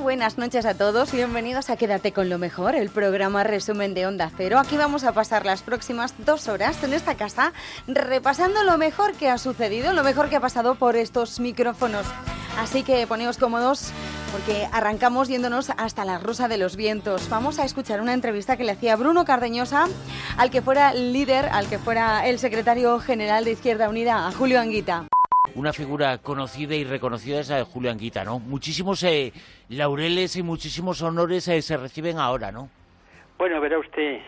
Buenas noches a todos, bienvenidos a Quédate con lo mejor, el programa resumen de Onda Cero. Aquí vamos a pasar las próximas dos horas en esta casa repasando lo mejor que ha sucedido, lo mejor que ha pasado por estos micrófonos. Así que poneos cómodos porque arrancamos yéndonos hasta la Rosa de los Vientos. Vamos a escuchar una entrevista que le hacía Bruno Cardeñosa al que fuera líder, al que fuera el secretario general de Izquierda Unida, a Julio Anguita una figura conocida y reconocida es la de Julio Anguita, ¿no? Muchísimos eh, laureles y muchísimos honores eh, se reciben ahora, ¿no? Bueno, verá usted,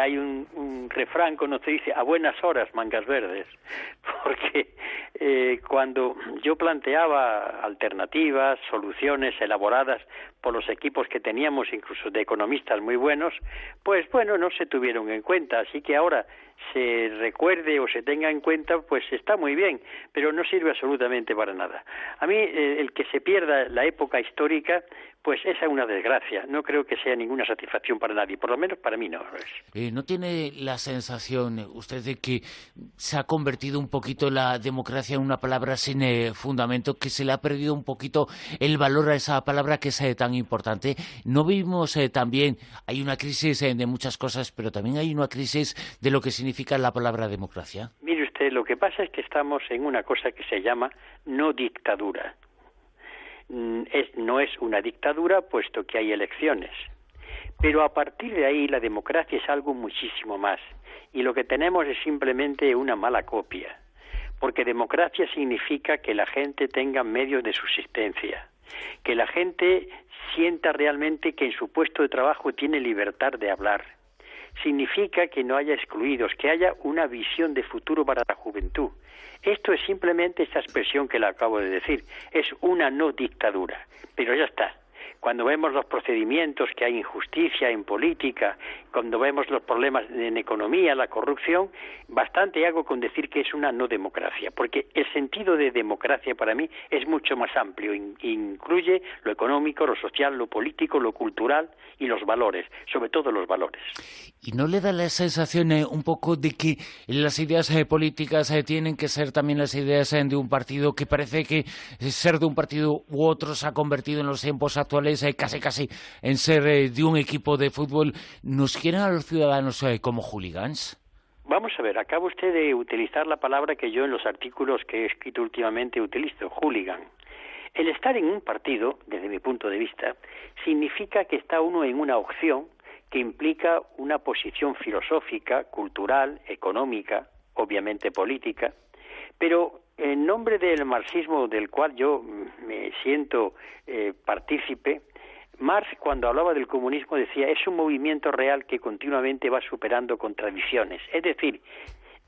hay un, un, refrán se dice a buenas horas mangas verdes, porque eh, cuando yo planteaba alternativas, soluciones elaboradas por los equipos que teníamos, incluso de economistas muy buenos, pues bueno, no se tuvieron en cuenta, así que ahora se recuerde o se tenga en cuenta, pues está muy bien, pero no sirve absolutamente para nada. A mí eh, el que se pierda la época histórica, pues esa es una desgracia. No creo que sea ninguna satisfacción para nadie, por lo menos para mí no eh, ¿No tiene la sensación usted de que se ha convertido un poquito la democracia en una palabra sin eh, fundamento, que se le ha perdido un poquito el valor a esa palabra que es tan importante? ¿No vimos también, hay una crisis de muchas cosas, pero también hay una crisis de lo que significa la palabra democracia? Mire usted, lo que pasa es que estamos en una cosa que se llama no dictadura. Mm, es, no es una dictadura puesto que hay elecciones. Pero a partir de ahí la democracia es algo muchísimo más. Y lo que tenemos es simplemente una mala copia. Porque democracia significa que la gente tenga medios de subsistencia, que la gente sienta realmente que en su puesto de trabajo tiene libertad de hablar, significa que no haya excluidos, que haya una visión de futuro para la juventud. Esto es simplemente esta expresión que le acabo de decir, es una no dictadura, pero ya está cuando vemos los procedimientos que hay injusticia en política, cuando vemos los problemas en economía, la corrupción, bastante hago con decir que es una no democracia, porque el sentido de democracia para mí es mucho más amplio, incluye lo económico, lo social, lo político, lo cultural y los valores, sobre todo los valores. ¿Y no le da la sensación eh, un poco de que las ideas eh, políticas eh, tienen que ser también las ideas de un partido que parece que ser de un partido u otro se ha convertido en los tiempos actuales casi casi en ser eh, de un equipo de fútbol, ¿nos quieren a los ciudadanos eh, como hooligans? Vamos a ver, acaba usted de utilizar la palabra que yo en los artículos que he escrito últimamente utilizo, hooligan. El estar en un partido, desde mi punto de vista, significa que está uno en una opción que implica una posición filosófica, cultural, económica, obviamente política, pero en nombre del marxismo del cual yo me siento eh, partícipe, Marx cuando hablaba del comunismo decía es un movimiento real que continuamente va superando contradicciones. Es decir,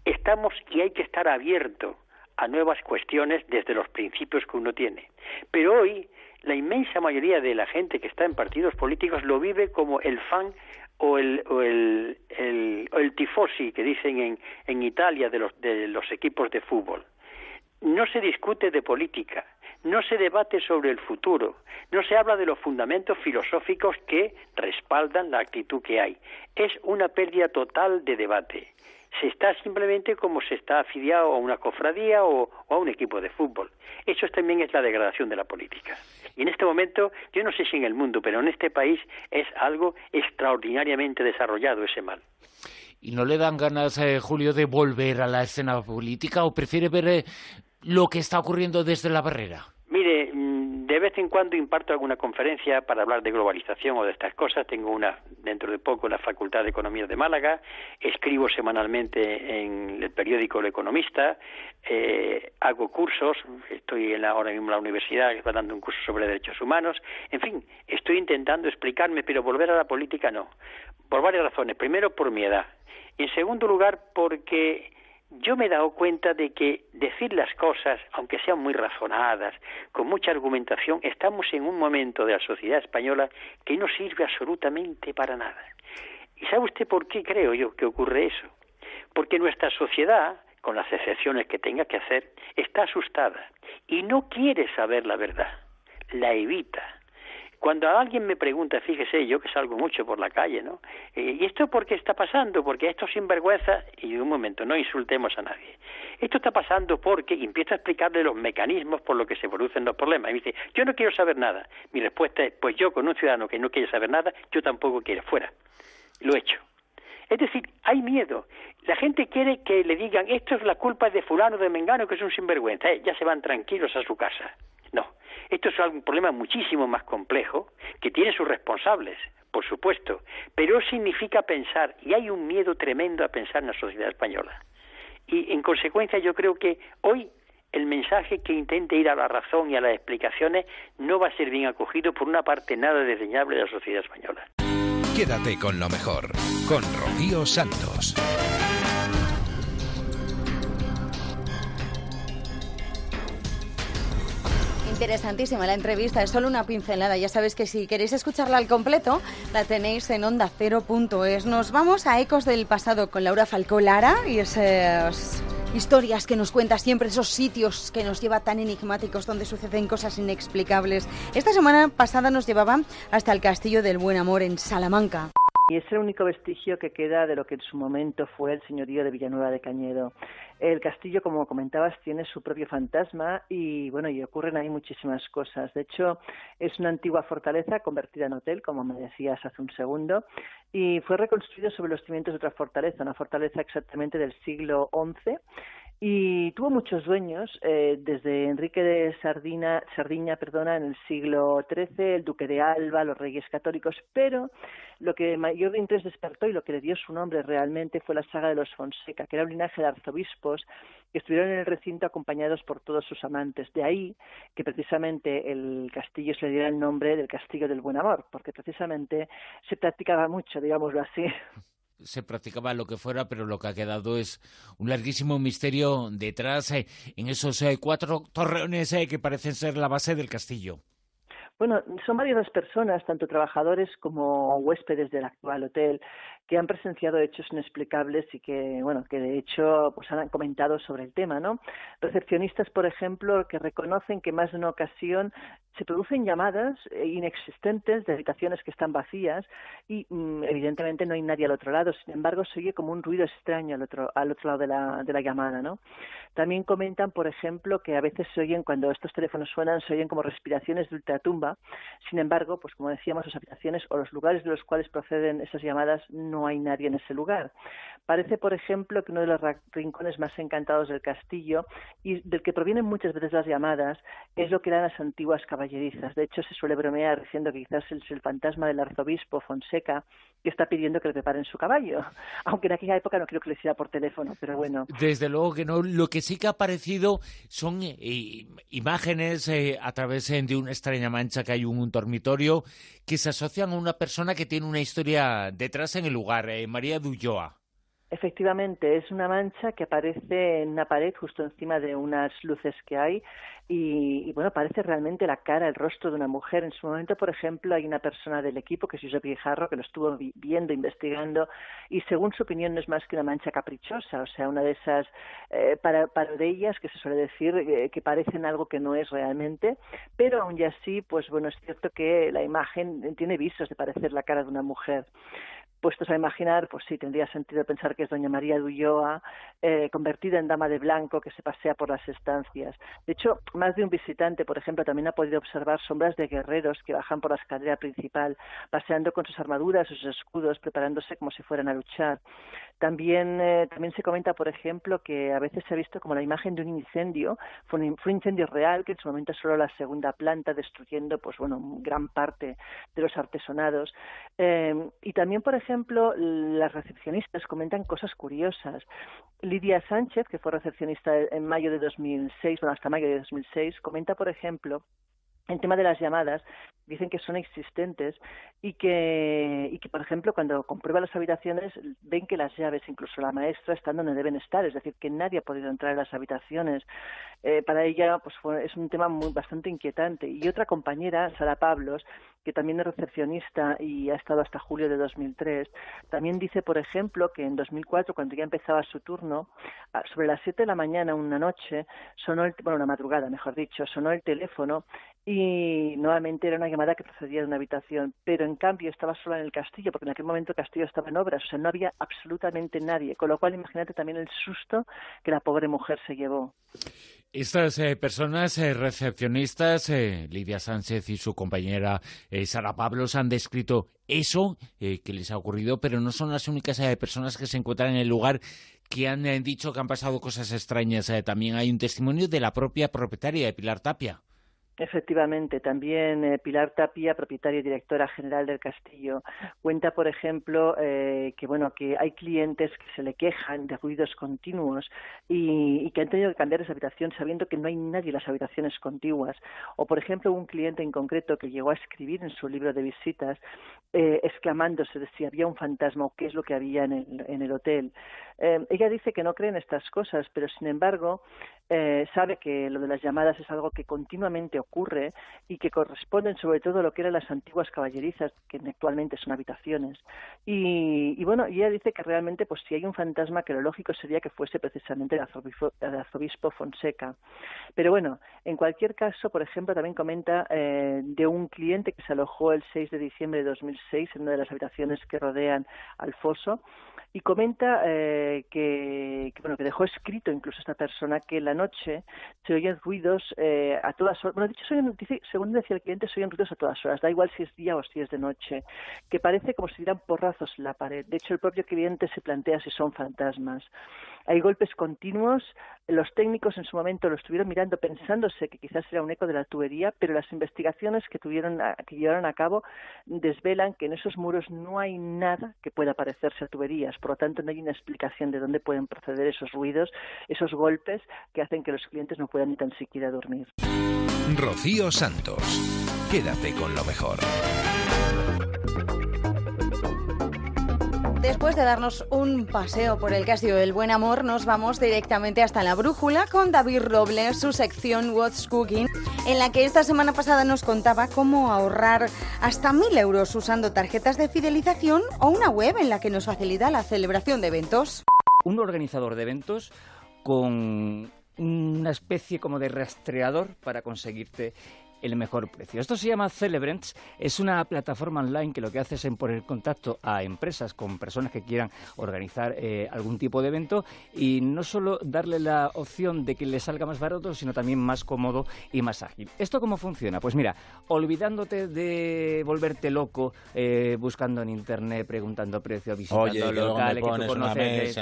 estamos y hay que estar abierto a nuevas cuestiones desde los principios que uno tiene. Pero hoy la inmensa mayoría de la gente que está en partidos políticos lo vive como el fan o el, o el, el, tifosi que dicen en, en Italia de los, de los equipos de fútbol no se discute de política, no se debate sobre el futuro, no se habla de los fundamentos filosóficos que respaldan la actitud que hay. Es una pérdida total de debate. Se está simplemente como se está afiliado a una cofradía o, a un equipo de fútbol. Eso también es la degradación de la política. Y en este momento, yo no sé si en el mundo, pero en este país es algo extraordinariamente desarrollado ese mal. ¿Y no le dan ganas, eh, Julio, de volver a la escena política o prefiere ver eh, lo que está ocurriendo desde la barrera? Mire, mm, de vez en cuando imparto alguna conferencia para hablar de globalización o de estas cosas. Tengo una dentro de poco en la Facultad de Economía de Málaga. Escribo semanalmente en el periódico El Economista. Eh, hago cursos. Estoy en la, ahora mismo en la universidad dando un curso sobre derechos humanos. En fin, estoy intentando explicarme, pero volver a la política no. Por varias razones. Primero, por mi edad. En segundo lugar, porque yo me he dado cuenta de que decir las cosas, aunque sean muy razonadas, con mucha argumentación, estamos en un momento de la sociedad española que no sirve absolutamente para nada. ¿Y sabe usted por qué creo yo que ocurre eso? Porque nuestra sociedad, con las excepciones que tenga que hacer, está asustada y no quiere saber la verdad, la evita. Cuando alguien me pregunta, fíjese, yo que salgo mucho por la calle, ¿no? Eh, ¿Y esto por qué está pasando? Porque esto sinvergüenza, y un momento, no insultemos a nadie. Esto está pasando porque, empiezo a explicarle los mecanismos por los que se producen los problemas. Y me dice, yo no quiero saber nada. Mi respuesta es, pues yo con un ciudadano que no quiere saber nada, yo tampoco quiero, fuera. Lo he hecho. Es decir, hay miedo. La gente quiere que le digan, esto es la culpa de fulano, de mengano, que es un sinvergüenza. Eh, ya se van tranquilos a su casa. No, esto es un problema muchísimo más complejo, que tiene sus responsables, por supuesto, pero significa pensar, y hay un miedo tremendo a pensar en la sociedad española. Y en consecuencia yo creo que hoy el mensaje que intente ir a la razón y a las explicaciones no va a ser bien acogido por una parte nada desdeñable de la sociedad española. Quédate con lo mejor, con Rocío Santos. Interesantísima la entrevista, es solo una pincelada. Ya sabéis que si queréis escucharla al completo, la tenéis en onda ondacero.es. Nos vamos a Ecos del Pasado con Laura Falcó Lara y esas historias que nos cuenta siempre, esos sitios que nos lleva tan enigmáticos donde suceden cosas inexplicables. Esta semana pasada nos llevaba hasta el Castillo del Buen Amor en Salamanca. Y es el único vestigio que queda de lo que en su momento fue el señorío de Villanueva de Cañedo. El castillo, como comentabas, tiene su propio fantasma y bueno, y ocurren ahí muchísimas cosas. De hecho, es una antigua fortaleza convertida en hotel, como me decías hace un segundo, y fue reconstruido sobre los cimientos de otra fortaleza, una fortaleza exactamente del siglo XI y tuvo muchos dueños, eh, desde Enrique de Sardina, Sardiña perdona, en el siglo XIII, el duque de Alba, los reyes católicos, pero lo que mayor interés despertó y lo que le dio su nombre realmente fue la saga de los Fonseca, que era un linaje de arzobispos que estuvieron en el recinto acompañados por todos sus amantes. De ahí que precisamente el castillo se le diera el nombre del Castillo del Buen Amor, porque precisamente se practicaba mucho, digámoslo así, se practicaba lo que fuera, pero lo que ha quedado es un larguísimo misterio detrás eh, en esos eh, cuatro torreones eh, que parecen ser la base del castillo. Bueno, son varias personas, tanto trabajadores como huéspedes del actual hotel, que han presenciado hechos inexplicables y que, bueno, que de hecho pues han comentado sobre el tema, ¿no? Recepcionistas, por ejemplo, que reconocen que más de una ocasión se producen llamadas eh, inexistentes de habitaciones que están vacías y mm, evidentemente no hay nadie al otro lado. Sin embargo, se oye como un ruido extraño al otro, al otro lado de la, de la llamada, ¿no? También comentan, por ejemplo, que a veces se oyen, cuando estos teléfonos suenan, se oyen como respiraciones de ultratumba. Sin embargo, pues como decíamos, las habitaciones o los lugares de los cuales proceden esas llamadas no hay nadie en ese lugar. Parece, por ejemplo, que uno de los rincones más encantados del castillo y del que provienen muchas veces las llamadas es lo que eran las antiguas caballerizas. De hecho, se suele bromear diciendo que quizás es el fantasma del arzobispo Fonseca que está pidiendo que le preparen su caballo. Aunque en aquella época no creo que le hiciera por teléfono, pero bueno. Desde luego que no. Lo que sí que ha aparecido son eh, imágenes eh, a través eh, de una extraña mancha que hay un, un dormitorio que se asocian a una persona que tiene una historia detrás en el lugar, María Dulloa. Efectivamente, es una mancha que aparece en una pared justo encima de unas luces que hay y, bueno, parece realmente la cara, el rostro de una mujer. En su momento, por ejemplo, hay una persona del equipo que es Josep Guijarro que lo estuvo viendo, investigando y según su opinión no es más que una mancha caprichosa, o sea, una de esas eh, para, ellas que se suele decir eh, que parecen algo que no es realmente, pero aún así, pues bueno, es cierto que la imagen tiene visos de parecer la cara de una mujer puestos a imaginar, pues sí, tendría sentido pensar que es doña María de eh, convertida en dama de blanco, que se pasea por las estancias. De hecho, más de un visitante, por ejemplo, también ha podido observar sombras de guerreros que bajan por la escalera principal, paseando con sus armaduras, sus escudos, preparándose como si fueran a luchar. También, eh, también se comenta, por ejemplo, que a veces se ha visto como la imagen de un incendio, fue un, incendio real que en su momento solo la segunda planta, destruyendo, pues bueno, gran parte de los artesonados. Eh, y también, por ejemplo, ejemplo, las recepcionistas comentan cosas curiosas. Lidia Sánchez, que fue recepcionista en mayo de 2006, bueno, hasta mayo de 2006, comenta, por ejemplo, el tema de las llamadas, dicen que son existentes y que, y que, por ejemplo, cuando comprueba las habitaciones, ven que las llaves, incluso la maestra, están donde deben estar, es decir, que nadie ha podido entrar en las habitaciones. eh, para ella pues es un tema muy bastante inquietante. Y otra compañera, Sara Pablos, que también es recepcionista y ha estado hasta julio de 2003, también dice, por ejemplo, que en 2004, cuando ya empezaba su turno, sobre las 7 de la mañana, una noche, sonó el, bueno, una madrugada, mejor dicho, sonó el teléfono y nuevamente era una llamada que procedía de una habitación, pero en cambio estaba sola en el castillo, porque en aquel momento el castillo estaba en obras, o sea, no había absolutamente nadie, con lo cual imagínate también el susto que la pobre mujer se llevó. Estas eh, personas eh, recepcionistas, eh, Lidia Sánchez y su compañera Sara Pablos, han descrito eso que les ha ocurrido, pero no son las únicas personas que se encuentran en el lugar que han dicho que han pasado cosas extrañas. también hay un testimonio de la propia propietaria de Pilar Tapia. Efectivamente, también eh, Pilar Tapia, propietaria y directora general del castillo, cuenta, por ejemplo, eh, que bueno que hay clientes que se le quejan de ruidos continuos y, que han tenido que cambiar esa habitación sabiendo que no hay nadie en las habitaciones contiguas. O, por ejemplo, un cliente en concreto que llegó a escribir en su libro de visitas eh, exclamándose de si había un fantasma o qué es lo que había en el, en el hotel. ella dice que no cree en estas cosas, pero sin embargo sabe que lo de las llamadas es algo que continuamente ocurre y que corresponden sobre todo a lo que eran las antiguas caballerizas, que actualmente son habitaciones. Y, bueno, ella dice que realmente, pues si hay un fantasma, que lo lógico sería que fuese precisamente el arzobispo, Fonseca. Pero bueno, en cualquier caso, por ejemplo, también comenta eh, de un cliente que se alojó el 6 de diciembre de 2006 en una de las habitaciones que rodean al foso y comenta eh, que, bueno que dejó escrito incluso esta persona que la noche se oyen ruidos eh, a todas horas bueno dicho según decía el cliente se oyen ruidos a todas horas da igual si es día o si es de noche que parece como si dieran porrazos en la pared de hecho el propio cliente se plantea si son fantasmas hay golpes continuos. Los técnicos en su momento lo estuvieron mirando pensándose que quizás era un eco de la tubería, pero las investigaciones que, tuvieron que llevaron a cabo desvelan que en esos muros no hay nada que pueda parecerse a tuberías. Por lo tanto, no hay una explicación de dónde pueden proceder esos ruidos, esos golpes que hacen que los clientes no puedan ni tan siquiera dormir. Rocío Santos. Quédate con lo mejor. Después de darnos un paseo por el castillo del buen amor, nos vamos directamente hasta la brújula con David Robles, su sección What's Cooking, en la que esta semana pasada nos contaba cómo ahorrar hasta mil euros usando tarjetas de fidelización o una web en la que nos facilita la celebración de eventos. Un organizador de eventos con una especie como de rastreador para conseguirte el mejor precio. Esto se llama Celebrants, es una plataforma online que lo que hace es poner contacto a empresas con personas que quieran organizar eh, algún tipo de evento y no solo darle la opción de que le salga más barato, sino también más cómodo y más ágil. ¿Esto cómo funciona? Pues mira, olvidándote de volverte loco eh, buscando en internet, preguntando precio, visitando locales que tú conoces.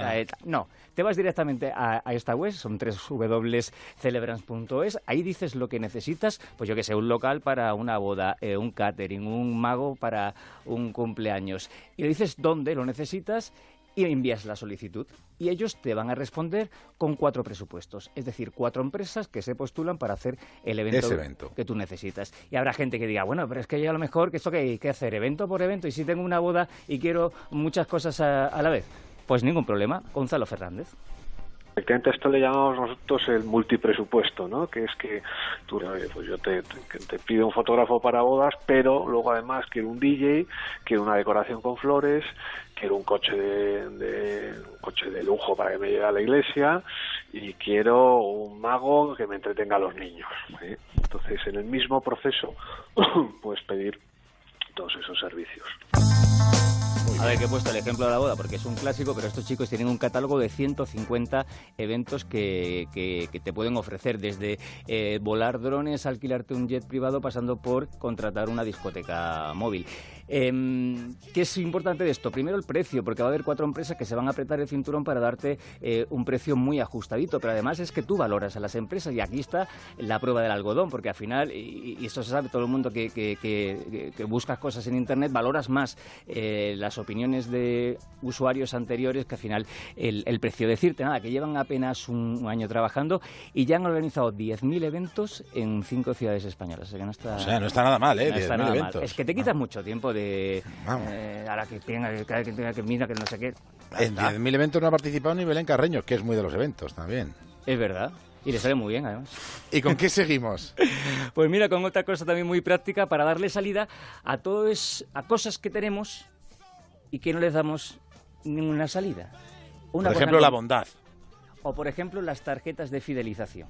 no, te vas directamente a, esta web, son www.celebrants.es, ahí dices lo que necesitas, pues yo que sé, un local para una boda, eh, un catering, un mago para un cumpleaños. Y le dices dónde lo necesitas y envías la solicitud. Y ellos te van a responder con cuatro presupuestos. Es decir, cuatro empresas que se postulan para hacer el evento, que tú necesitas. Y habrá gente que diga, bueno, pero es que yo a lo mejor, que esto que hay que hacer, evento por evento, y si tengo una boda y quiero muchas cosas a la vez. Pues ningún problema, Gonzalo Fernández. Efectivamente, esto le llamamos nosotros el multipresupuesto, ¿no? Que es que tú, pues yo te, pido un fotógrafo para bodas, pero luego además quiero un DJ, quiero una decoración con flores, quiero un coche de, coche de lujo para que me lleve a la iglesia y quiero un mago que me entretenga a los niños. Entonces, en el mismo proceso, puedes pedir todos esos servicios. A ver, que he puesto el ejemplo de la boda porque es un clásico, pero estos chicos tienen un catálogo de 150 eventos que, que, te pueden ofrecer, desde eh, volar drones, alquilarte un jet privado, pasando por contratar una discoteca móvil. Eh, ¿Qué es importante de esto? Primero el precio, porque va a haber cuatro empresas que se van a apretar el cinturón para darte eh, un precio muy ajustadito, pero además es que tú valoras a las empresas y aquí está la prueba del algodón, porque al final, y, esto se sabe todo el mundo que, que, buscas cosas en Internet, valoras más eh, las opiniones de usuarios anteriores que al final el, precio. Decirte nada, que llevan apenas un, año trabajando y ya han organizado 10.000 eventos en cinco ciudades españolas. O sea, no está, o sea, no está nada mal, ¿eh? No. Es que te quitas mucho tiempo de eh, ahora que tenga que, que, tenga que mira que no sé qué. En 10.000 eventos no ha participado ni Belén Carreño, que es muy de los eventos también. Es verdad. Y le sale muy bien, además. ¿Y con qué seguimos? pues mira, con otra cosa también muy práctica para darle salida a todas a cosas que tenemos y que no les damos ninguna salida. Una por ejemplo, la bondad. O por ejemplo, las tarjetas de fidelización.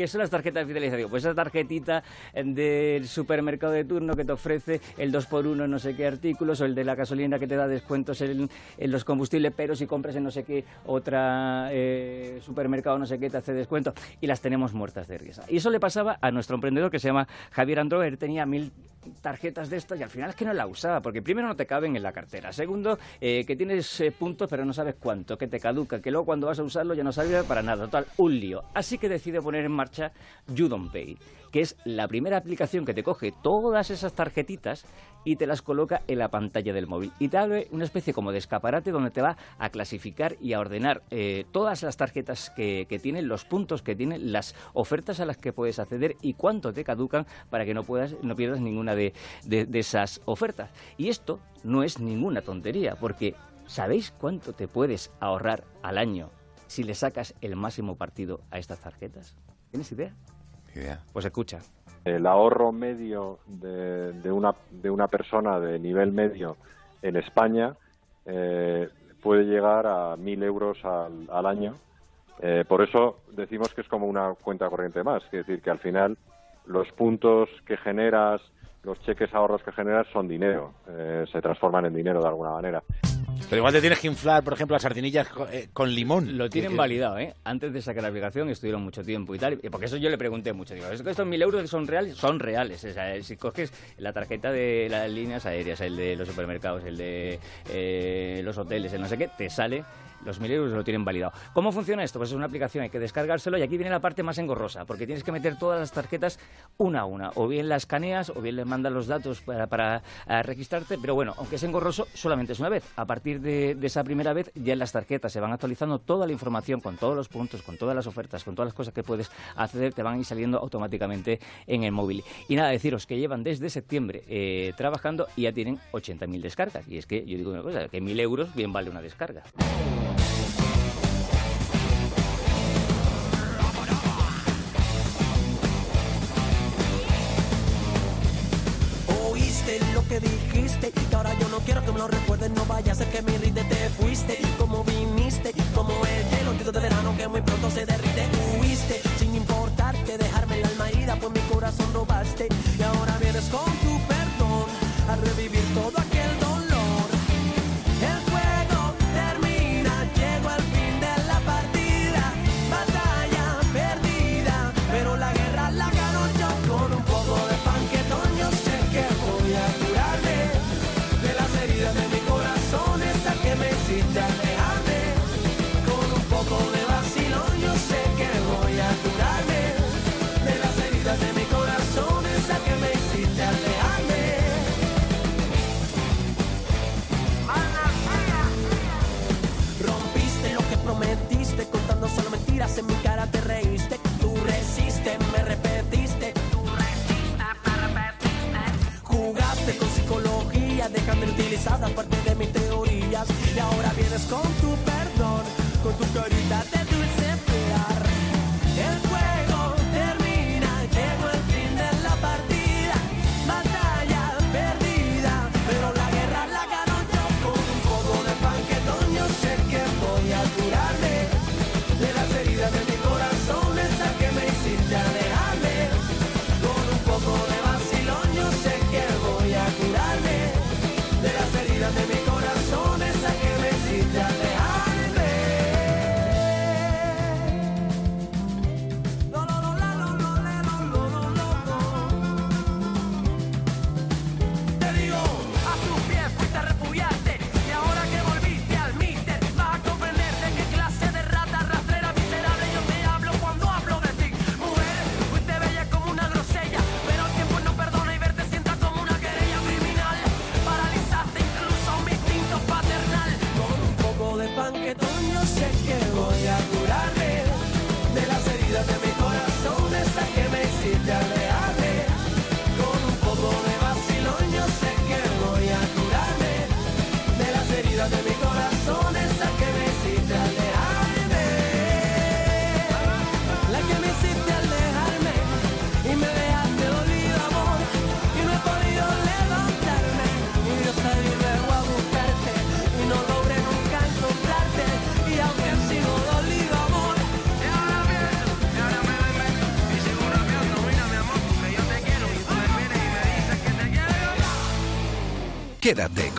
¿Qué son las tarjetas de fidelización? Pues esa tarjetita del supermercado de turno que te ofrece el 2x1 en no sé qué artículos o el de la gasolina que te da descuentos en, los combustibles, pero si compras en no sé qué otra eh, supermercado no sé qué te hace descuento y las tenemos muertas de risa. Y eso le pasaba a nuestro emprendedor que se llama Javier Androver, tenía mil tarjetas de estas y al final es que no la usaba, porque primero no te caben en la cartera, segundo eh, que tienes eh, puntos pero no sabes cuánto, que te caduca, que luego cuando vas a usarlo ya no sabes para nada, total, un lío. Así que decide poner en marcha Pay, que es la primera aplicación que te coge todas esas tarjetitas y te las coloca en la pantalla del móvil. Y te abre una especie como de escaparate donde te va a clasificar y a ordenar eh, todas las tarjetas que, tienen, los puntos que tienen, las ofertas a las que puedes acceder y cuánto te caducan para que no, puedas, no pierdas ninguna de, de esas ofertas. Y esto no es ninguna tontería, porque ¿sabéis cuánto te puedes ahorrar al año si le sacas el máximo partido a estas tarjetas? ¿Tienes idea? Idea. Pues escucha. El ahorro medio de, de, una, de una persona de nivel medio en España eh, puede llegar a mil euros al, al año. Eh, por eso decimos que es como una cuenta corriente más, es decir, que al final los puntos que generas, los cheques ahorros que generas son dinero, eh, se transforman en dinero de alguna manera. Pero igual te tienes que inflar, por ejemplo, las sardinillas eh, con, limón. Lo tienen validado, ¿eh? Antes de sacar la aplicación estuvieron mucho tiempo y tal. Porque eso yo le pregunté mucho. Digo, ¿estos mil euros son reales? Son reales. O sea, si coges la tarjeta de las líneas aéreas, el de los supermercados, el de eh, los hoteles, el no sé qué, te sale los mil euros lo tienen validado. ¿Cómo funciona esto? Pues es una aplicación, hay que descargárselo y aquí viene la parte más engorrosa, porque tienes que meter todas las tarjetas una a una. O bien las escaneas o bien le mandas los datos para, para eh, registrarte, pero bueno, aunque es engorroso, solamente es una vez. A partir de, esa primera vez, ya en las tarjetas se van actualizando toda la información con todos los puntos, con todas las ofertas, con todas las cosas que puedes acceder, te van a ir saliendo automáticamente en el móvil. Y nada, deciros que llevan desde septiembre eh, trabajando y ya tienen 80.000 descargas. Y es que yo digo una cosa, que mil euros bien vale una descarga. Que dijiste Y ahora yo no quiero que me lo recuerden No vaya a que me rinde te fuiste. Como viniste Como el hielo un de verano que muy pronto se derrite Huiste. Sin importarte Dejarme el alma herida Pues mi corazón robaste. Y ahora vienes con tu perdón A revivir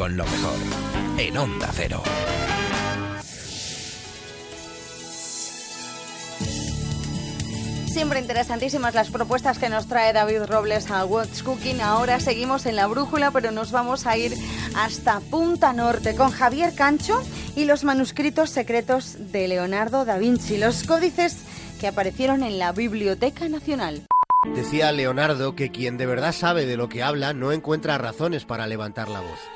con lo mejor en Onda Cero. Siempre interesantísimas las propuestas que nos trae David Robles a What's Cooking. Ahora seguimos en la brújula, pero nos vamos a ir hasta Punta Norte con Javier Cancho y los manuscritos secretos de Leonardo da Vinci, los códices que aparecieron en la Biblioteca Nacional. Decía Leonardo que quien de verdad sabe de lo que habla no encuentra razones para levantar la voz.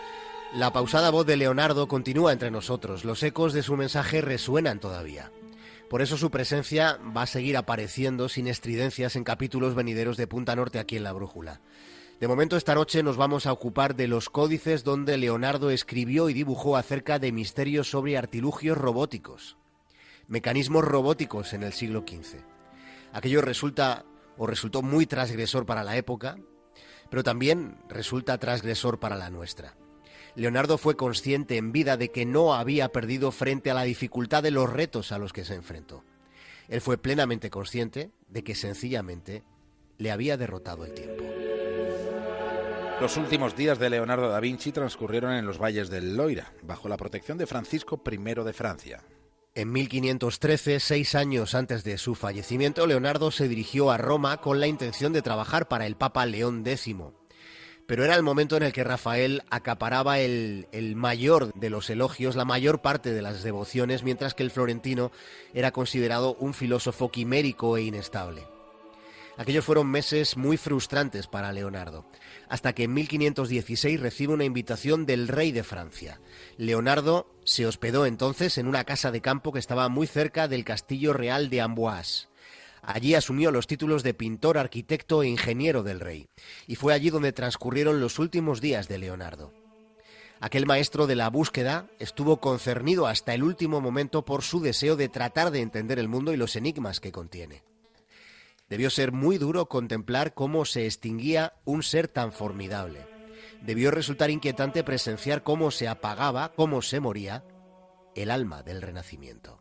La pausada voz de Leonardo continúa entre nosotros, los ecos de su mensaje resuenan todavía. Por eso su presencia va a seguir apareciendo sin estridencias en capítulos venideros de Punta Norte aquí en la Brújula. De momento esta noche nos vamos a ocupar de los códices donde Leonardo escribió y dibujó acerca de misterios sobre artilugios robóticos, mecanismos robóticos en el siglo XV. Aquello resulta o resultó muy transgresor para la época, pero también resulta transgresor para la nuestra. Leonardo fue consciente en vida de que no había perdido frente a la dificultad de los retos a los que se enfrentó. Él fue plenamente consciente de que sencillamente le había derrotado el tiempo. Los últimos días de Leonardo da Vinci transcurrieron en los valles del Loira, bajo la protección de Francisco I de Francia. En 1513, seis años antes de su fallecimiento, Leonardo se dirigió a Roma con la intención de trabajar para el Papa León X pero era el momento en el que Rafael acaparaba el, mayor de los elogios, la mayor parte de las devociones, mientras que el florentino era considerado un filósofo quimérico e inestable. Aquellos fueron meses muy frustrantes para Leonardo, hasta que en 1516 recibe una invitación del rey de Francia. Leonardo se hospedó entonces en una casa de campo que estaba muy cerca del castillo real de Amboise. Allí asumió los títulos de pintor, arquitecto e ingeniero del rey, y fue allí donde transcurrieron los últimos días de Leonardo. Aquel maestro de la búsqueda estuvo concernido hasta el último momento por su deseo de tratar de entender el mundo y los enigmas que contiene. Debió ser muy duro contemplar cómo se extinguía un ser tan formidable. Debió resultar inquietante presenciar cómo se apagaba, cómo se moría el alma del Renacimiento.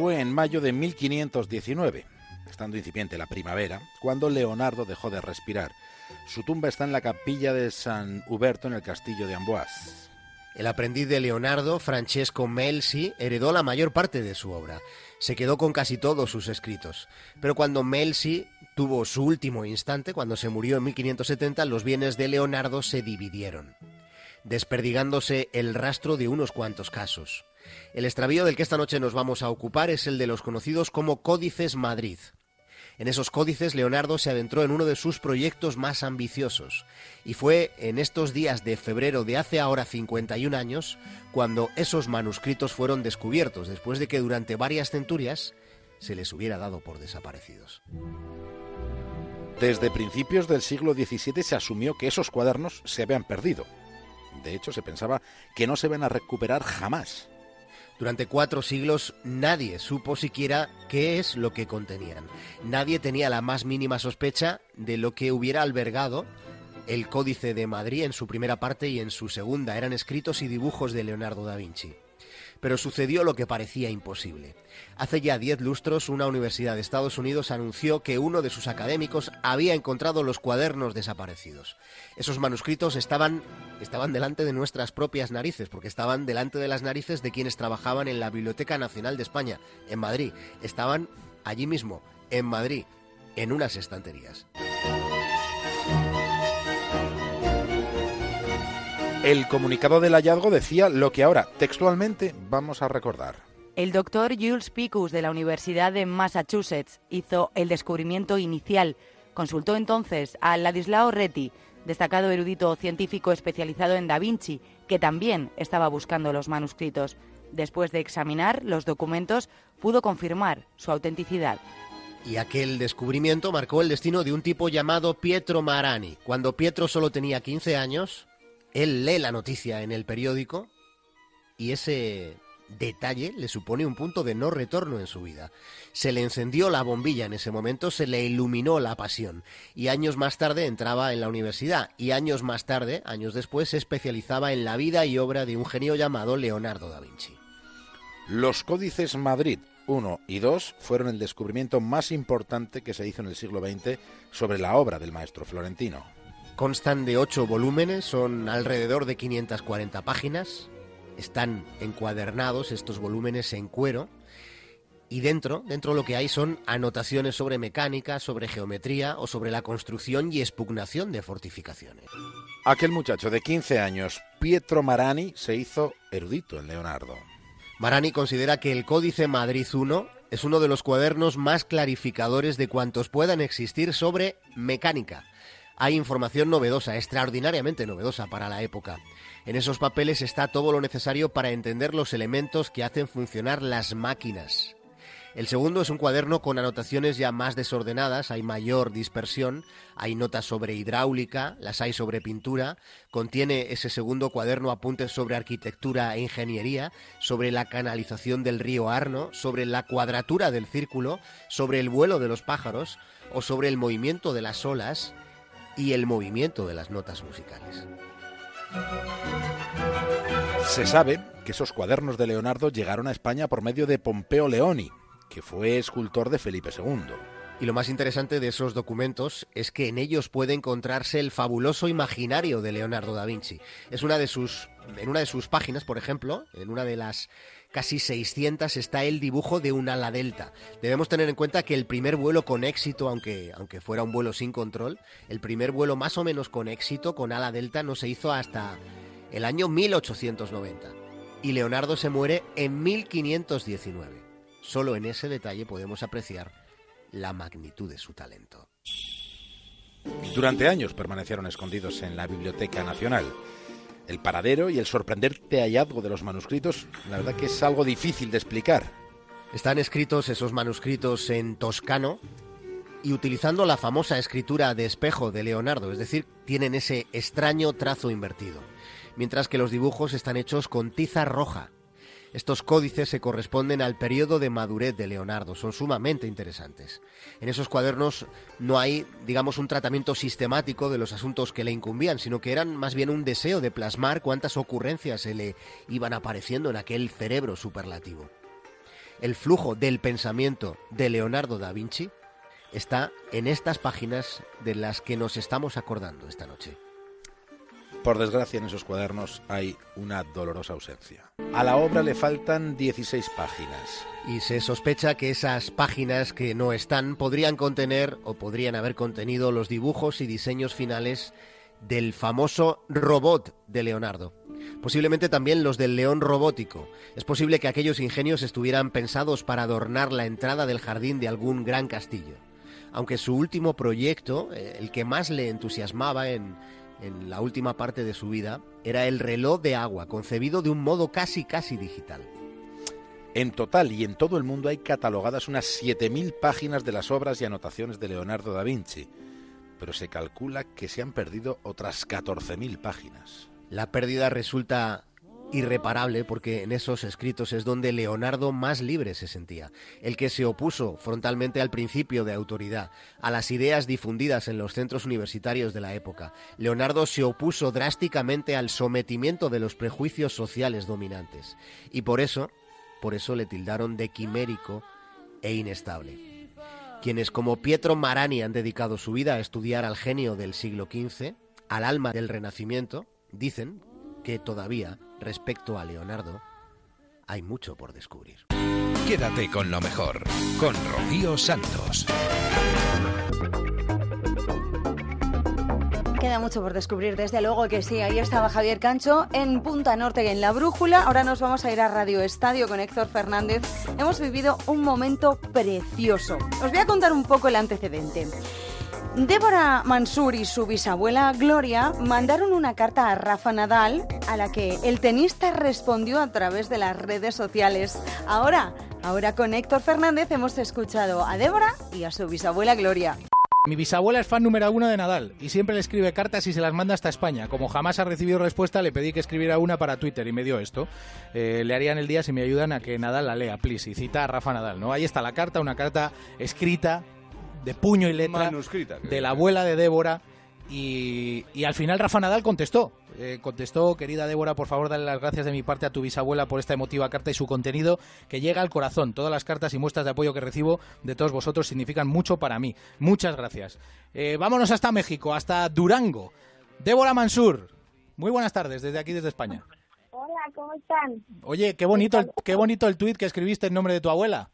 Fue en mayo de 1519, estando incipiente la primavera, cuando Leonardo dejó de respirar. Su tumba está en la capilla de San Huberto en el castillo de Amboise. El aprendiz de Leonardo, Francesco Melzi, heredó la mayor parte de su obra. Se quedó con casi todos sus escritos. Pero cuando Melzi tuvo su último instante, cuando se murió en 1570, los bienes de Leonardo se dividieron, desperdigándose el rastro de unos cuantos casos. El extravío del que esta noche nos vamos a ocupar es el de los conocidos como Códices Madrid. En esos códices Leonardo se adentró en uno de sus proyectos más ambiciosos, y fue en estos días de febrero de hace ahora 51 años cuando esos manuscritos fueron descubiertos, después de que durante varias centurias se les hubiera dado por desaparecidos. Desde principios del siglo XVII se asumió que esos cuadernos se habían perdido. De hecho, se pensaba que no se van a recuperar jamás. Durante cuatro siglos nadie supo siquiera qué es lo que contenían. Nadie tenía la más mínima sospecha de lo que hubiera albergado el Códice de Madrid en su primera parte y en su segunda. Eran escritos y dibujos de Leonardo da Vinci. Pero sucedió lo que parecía imposible. Hace ya diez lustros, una universidad de Estados Unidos anunció que uno de sus académicos había encontrado los cuadernos desaparecidos. Esos manuscritos estaban, estaban delante de nuestras propias narices, porque estaban delante de las narices de quienes trabajaban en la Biblioteca Nacional de España, en Madrid. Estaban allí mismo, en Madrid, en unas estanterías. El comunicado del hallazgo decía lo que ahora textualmente vamos a recordar. El doctor Jules Picus de la Universidad de Massachusetts hizo el descubrimiento inicial. Consultó entonces a Ladislao Reti, destacado erudito científico especializado en Da Vinci, que también estaba buscando los manuscritos. Después de examinar los documentos, pudo confirmar su autenticidad. Y aquel descubrimiento marcó el destino de un tipo llamado Pietro Marani. Cuando Pietro solo tenía 15 años, él lee la noticia en el periódico y ese detalle le supone un punto de no retorno en su vida. Se le encendió la bombilla en ese momento, se le iluminó la pasión y años más tarde entraba en la universidad y años más tarde, años después, se especializaba en la vida y obra de un genio llamado Leonardo da Vinci. Los códices Madrid 1 y 2 fueron el descubrimiento más importante que se hizo en el siglo XX sobre la obra del maestro florentino. Constan de ocho volúmenes, son alrededor de 540 páginas. Están encuadernados estos volúmenes en cuero. Y dentro, dentro lo que hay son anotaciones sobre mecánica, sobre geometría o sobre la construcción y expugnación de fortificaciones. Aquel muchacho de 15 años, Pietro Marani, se hizo erudito en Leonardo. Marani considera que el Códice Madrid I es uno de los cuadernos más clarificadores de cuantos puedan existir sobre mecánica. Hay información novedosa, extraordinariamente novedosa para la época. En esos papeles está todo lo necesario para entender los elementos que hacen funcionar las máquinas. El segundo es un cuaderno con anotaciones ya más desordenadas, hay mayor dispersión, hay notas sobre hidráulica, las hay sobre pintura, contiene ese segundo cuaderno apuntes sobre arquitectura e ingeniería, sobre la canalización del río Arno, sobre la cuadratura del círculo, sobre el vuelo de los pájaros o sobre el movimiento de las olas y el movimiento de las notas musicales. Se sabe que esos cuadernos de Leonardo llegaron a España por medio de Pompeo Leoni, que fue escultor de Felipe II. Y lo más interesante de esos documentos es que en ellos puede encontrarse el fabuloso imaginario de Leonardo da Vinci. Es una de sus, en una de sus páginas, por ejemplo, en una de las casi 600 está el dibujo de un ala delta. Debemos tener en cuenta que el primer vuelo con éxito, aunque, aunque fuera un vuelo sin control, el primer vuelo más o menos con éxito con ala delta no se hizo hasta el año 1890. Y Leonardo se muere en 1519. Solo en ese detalle podemos apreciar la magnitud de su talento. Durante años permanecieron escondidos en la Biblioteca Nacional. El paradero y el sorprendente hallazgo de los manuscritos, la verdad que es algo difícil de explicar. Están escritos esos manuscritos en toscano y utilizando la famosa escritura de espejo de Leonardo, es decir, tienen ese extraño trazo invertido, mientras que los dibujos están hechos con tiza roja, estos códices se corresponden al periodo de madurez de Leonardo, son sumamente interesantes. En esos cuadernos no hay, digamos, un tratamiento sistemático de los asuntos que le incumbían, sino que eran más bien un deseo de plasmar cuántas ocurrencias se le iban apareciendo en aquel cerebro superlativo. El flujo del pensamiento de Leonardo da Vinci está en estas páginas de las que nos estamos acordando esta noche. Por desgracia, en esos cuadernos hay una dolorosa ausencia. A la obra le faltan 16 páginas. Y se sospecha que esas páginas que no están podrían contener o podrían haber contenido los dibujos y diseños finales del famoso robot de Leonardo. Posiblemente también los del león robótico. Es posible que aquellos ingenios estuvieran pensados para adornar la entrada del jardín de algún gran castillo. Aunque su último proyecto, eh, el que más le entusiasmaba en, en la última parte de su vida era el reloj de agua, concebido de un modo casi casi digital. En total y en todo el mundo hay catalogadas unas 7.000 páginas de las obras y anotaciones de Leonardo da Vinci, pero se calcula que se han perdido otras 14.000 páginas. La pérdida resulta irreparable porque en esos escritos es donde Leonardo más libre se sentía, el que se opuso frontalmente al principio de autoridad, a las ideas difundidas en los centros universitarios de la época. Leonardo se opuso drásticamente al sometimiento de los prejuicios sociales dominantes y por eso, por eso le tildaron de quimérico e inestable. Quienes como Pietro Marani han dedicado su vida a estudiar al genio del siglo XV, al alma del Renacimiento, dicen que todavía respecto a Leonardo, hay mucho por descubrir. Quédate con lo mejor, con Rocío Santos. Queda mucho por descubrir, desde luego que sí. Ahí estaba Javier Cancho en Punta Norte, en La Brújula. Ahora nos vamos a ir a Radio Estadio con Héctor Fernández. Hemos vivido un momento precioso. Os voy a contar un poco el antecedente. Débora Mansur y su bisabuela Gloria mandaron una carta a Rafa Nadal a la que el tenista respondió a través de las redes sociales. Ahora, ahora con Héctor Fernández hemos escuchado a Débora y a su bisabuela Gloria. Mi bisabuela es fan número uno de Nadal y siempre le escribe cartas y se las manda hasta España. Como jamás ha recibido respuesta, le pedí que escribiera una para Twitter y me dio esto. Eh, le harían el día si me ayudan a que Nadal la lea, please. Y cita a Rafa Nadal, ¿no? Ahí está la carta, una carta escrita de puño y letra de la abuela de Débora. Y, al final Rafa Nadal contestó. Eh, contestó, querida Débora, por favor, dale las gracias de mi parte a tu bisabuela por esta emotiva carta y su contenido que llega al corazón. Todas las cartas y muestras de apoyo que recibo de todos vosotros significan mucho para mí. Muchas gracias. Eh, vámonos hasta México, hasta Durango Débora Mansur, muy buenas tardes desde aquí, desde España. Hola, ¿cómo están? Oye, qué bonito, el, qué bonito el tuit que escribiste en nombre de tu abuela.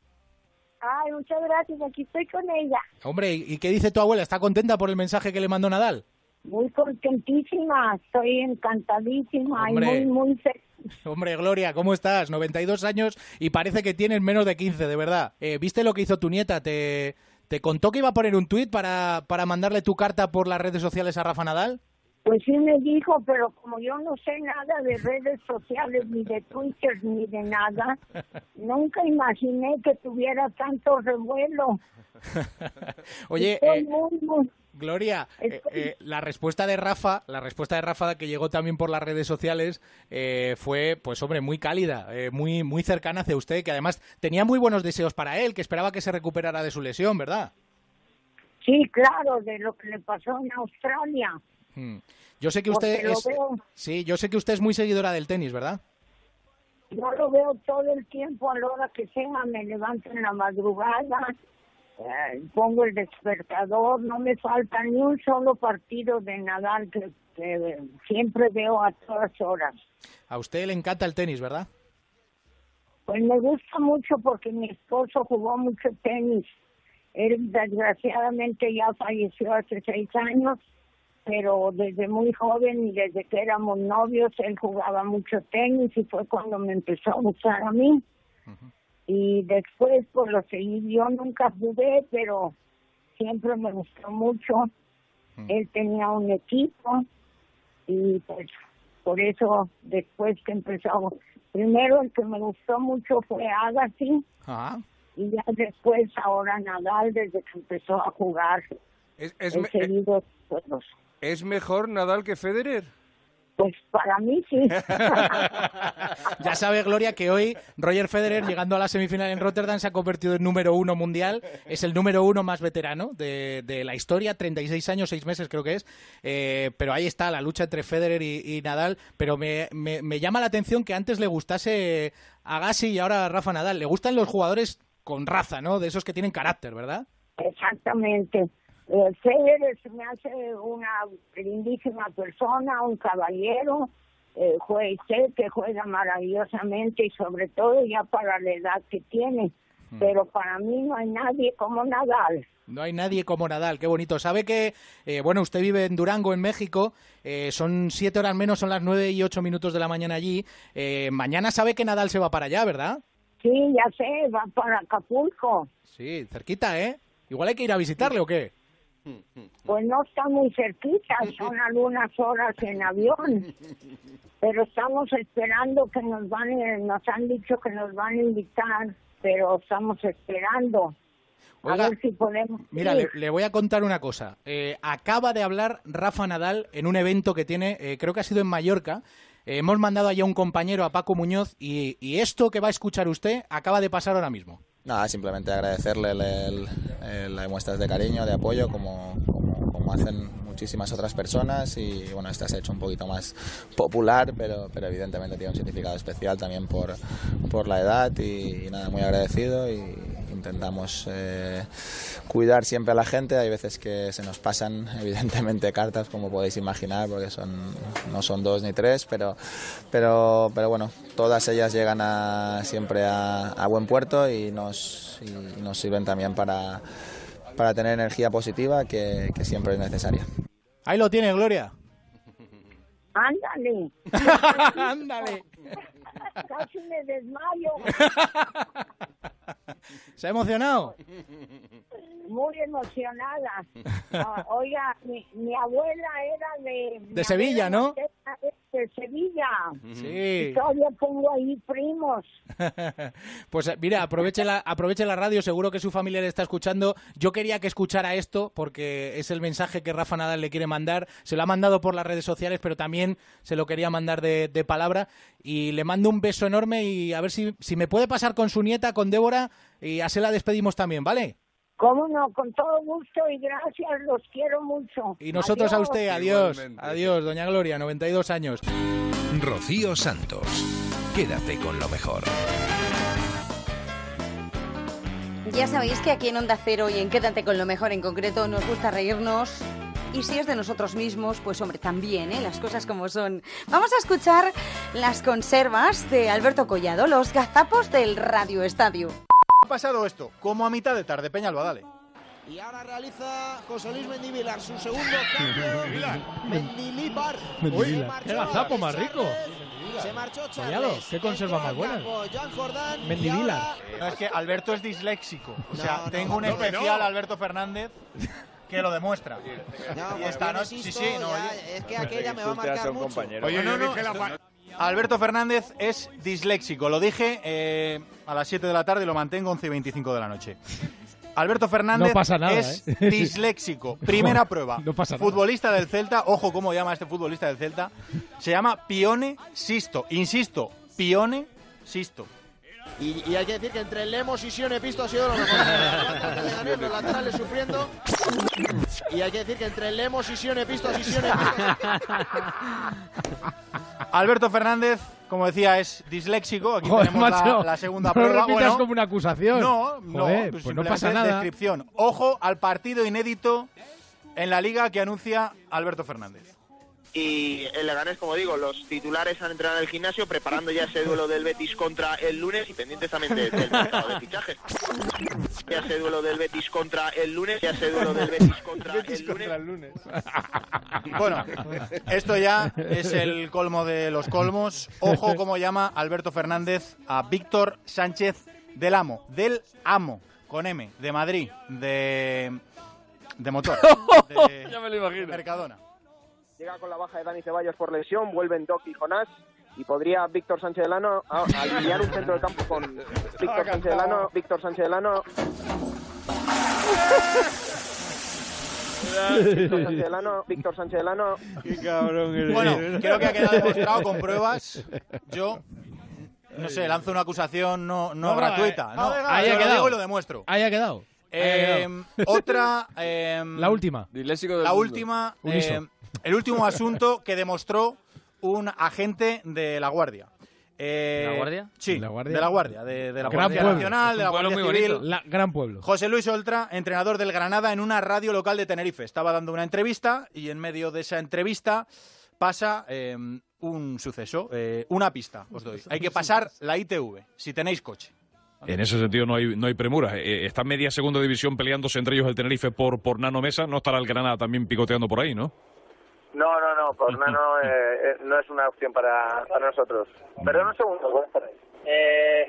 Ay, muchas gracias, aquí estoy con ella. Hombre, ¿y qué dice tu abuela? ¿Está contenta por el mensaje que le mandó Nadal? Muy contentísima, estoy encantadísima Hombre. y muy, muy feliz. Hombre, Gloria, ¿cómo estás? 92 años y parece que tienes menos de 15, de verdad. Eh, ¿Viste lo que hizo tu nieta? ¿Te, te contó que iba a poner un tuit para, para mandarle tu carta por las redes sociales a Rafa Nadal? Pues sí me dijo, pero como yo no sé nada de redes sociales, ni de Twitter, ni de nada, nunca imaginé que tuviera tanto revuelo. Oye, eh, muy, Gloria, eh, eh, la respuesta de Rafa, la respuesta de Rafa que llegó también por las redes sociales eh, fue, pues hombre, muy cálida, muy muy cercana hacia usted, que además tenía muy buenos deseos para él, que esperaba que se recuperara de su lesión, ¿verdad? Sí, claro, de lo que le pasó en Australia. Hmm. Yo sé que Porque usted es, veo. sí, yo sé que usted es muy seguidora del tenis, ¿verdad? Yo lo veo todo el tiempo a la hora que sea, me levanto en la madrugada, eh, pongo el despertador, no me falta ni un solo partido de Nadal que, que siempre veo a todas horas. A usted le encanta el tenis, ¿verdad? Pues me gusta mucho porque mi esposo jugó mucho tenis. Él desgraciadamente ya falleció hace seis años, pero desde muy joven y desde que éramos novios él jugaba mucho tenis y fue cuando me empezó a gustar a mí. Y después pues lo seguí, yo nunca jugué, pero siempre me gustó mucho. Él tenía un equipo y pues por eso después que empezó, primero el que me gustó mucho fue Agassi y ya después ahora Nadal desde que empezó a jugar Es, es he me- seguido todos. ¿Es mejor Nadal que Federer? Pues para mí sí. Ya sabe, Gloria, que hoy Roger Federer, llegando a la semifinal en Rotterdam, se ha convertido en número uno mundial. Es el número uno más veterano de, de la historia, 36 años, 6 meses creo que es. Eh, pero ahí está la lucha entre Federer y, y Nadal. Pero me, me- me llama la atención que antes le gustase a Gassi y ahora a Rafa Nadal. Le gustan los jugadores con raza, ¿no? De esos que tienen carácter, ¿verdad? Exactamente. Eh, Federer se me hace una lindísima persona, un caballero, eh, jue- sé que juega maravillosamente y sobre todo ya para la edad que tiene. Pero para mí no hay nadie como Nadal. No hay nadie como Nadal, qué bonito. Sabe que, eh, bueno, usted vive en Durango, en México, eh, son siete horas menos, son las nueve y ocho minutos de la mañana allí. Eh, mañana sabe que Nadal se va para allá, ¿verdad? Sí, ya sé, va para Acapulco. Sí, cerquita, ¿eh? Igual hay que ir a visitarle o qué. Pues no está muy cerquita, son algunas horas en avión. Pero estamos esperando que nos van, eh, nos han dicho que nos van a invitar, pero estamos esperando. A Oiga, ver si podemos. Mira, ir. le, le voy a contar una cosa. Eh, acaba de hablar Rafa Nadal en un evento que tiene, eh, creo que ha sido en Mallorca. Eh, hemos mandado allá un compañero, a Paco Muñoz, y, y esto que va a escuchar usted acaba de pasar ahora mismo. Nada, simplemente agradecerle el, las muestras de cariño, de apoyo, como, hacen muchísimas otras personas. Y bueno, esta se ha hecho un poquito más popular, pero, pero evidentemente tiene un significado especial también por, por la edad. Y, y nada, muy agradecido y intentamos eh, cuidar siempre a la gente. Hay veces que se nos pasan evidentemente cartas, como podéis imaginar, porque son, no son dos ni tres, pero, pero, pero bueno, todas ellas llegan a, siempre a, a buen puerto y nos, y nos sirven también para, para tener energía positiva que, que siempre es necesaria. Ahí lo tiene, Gloria. Ándale. Ándale. Casi me desmayo. ¿Se ha emocionado? Muy emocionada. Ah, oiga, mi, mi abuela era de... De Sevilla, ¿no? De Sevilla. Sí. Y todavía tengo ahí primos. Pues eh, mira, aproveche la, aproveche la radio, seguro que su familia le está escuchando. Yo quería que escuchara esto porque es el mensaje que Rafa Nadal le quiere mandar. Se lo ha mandado por las redes sociales, pero también se lo quería mandar de, de palabra. Y le mando un beso enorme y a ver si, si me puede pasar con su nieta, con Débora, y así la despedimos también, ¿vale? Cómo no, con todo gusto y gracias, los quiero mucho. Y nosotros a usted, adiós. Adiós, doña Gloria, 92 años. Rocío Santos. Quédate con lo mejor. Ya sabéis que aquí en Onda Cero y en Quédate con lo mejor en concreto nos gusta reírnos Y si es de nosotros mismos, pues hombre, también, ¿eh? las cosas como son. Vamos a escuchar las conservas de Alberto Collado, los gazapos del Radio Estadio. Ha pasado esto, como a mitad de tarde, Peñalba, dale. Y ahora realiza José Luis Mendivilar su segundo cambio. Mendilibar. Qué gazapo más rico. Se marchó Charles. qué conserva más buena. Mendivilar. No, es que Alberto es disléxico. O sea, no, tengo un no, especial no. Alberto Fernández que lo demuestra. No, y esta noche, sí, insisto, sí, no, ya, oye. es que aquella me va a marcar mucho. Oye, no, no, Alberto Fernández es disléxico. Lo dije eh, a las 7 de la tarde y lo mantengo 11 y 25 de la noche. Alberto Fernández No pasa nada, es ¿eh? disléxico. Primera prueba. No pasa nada. Futbolista del Celta, ojo cómo llama este futbolista del Celta. Se llama Pione Sisto. Insisto, Pione Sisto. Y, y hay que decir que entre Lemos y Sione Pisto ha sido lo mejor. Leganés, los laterales sufriendo. Y hay que decir que entre Lemos y Sione Pisto y Sione Alberto Fernández, como decía, es disléxico. Aquí Joder, tenemos la- macho, la, segunda no lo prueba. repitas Bueno, como una acusación. No, no, Joder, pues no pasa nada. descripción. Ojo al partido inédito en la liga que anuncia Alberto Fernández. Y el Leganés, como digo, los titulares han entrenado en el gimnasio preparando ya ese duelo del Betis contra el lunes y pendientes también de- del mercado de fichajes. Ya ese duelo del Betis contra el lunes, ya ese duelo del Betis contra el lunes. Bueno, esto ya es el colmo de los colmos. Ojo cómo llama Alberto Fernández a Víctor Sánchez del Amo, del Amo, con M, de Madrid, de, de motor, de Ya me lo imagino. Mercadona. Llega con la baja de Dani Ceballos por lesión, vuelven Doc y Jonás y podría Víctor Sánchez Delano a- alinear un centro de campo con Víctor Sánchez Delano, Víctor Sánchez Delano. Víctor Sánchez Delano, Víctor Sánchez Delano. Qué cabrón Bueno, creo que ha quedado demostrado con pruebas. Yo, no sé, lanzo una acusación no, no, No, gratuita. eh, No, ahí ha lo quedado. digo y lo demuestro. Ahí ha quedado. Eh, quedado. otra. eh, La última. La última. Uniso. eh, el último asunto que demostró un agente de la Guardia. Eh, ¿De la Guardia? Sí, ¿La Guardia? de la Guardia, de, de la Gran Policía pueblo. Nacional, de la pueblo Guardia muy Civil. bonito. La- gran pueblo. José Luis Oltra, entrenador del Granada en una radio local de Tenerife. Estaba dando una entrevista y en medio de esa entrevista pasa eh, un suceso, eh, una pista, os doy. Hay que pasar la ITV, si tenéis coche. En ese sentido no hay, no hay premura. Eh, está media segunda división peleándose entre ellos el Tenerife por, por Nano Mesa. No estará el Granada también picoteando por ahí, ¿no? No, no, no, por nano eh, eh, no es una opción para, para nosotros. Perdón un segundo, buenas tardes. Eh,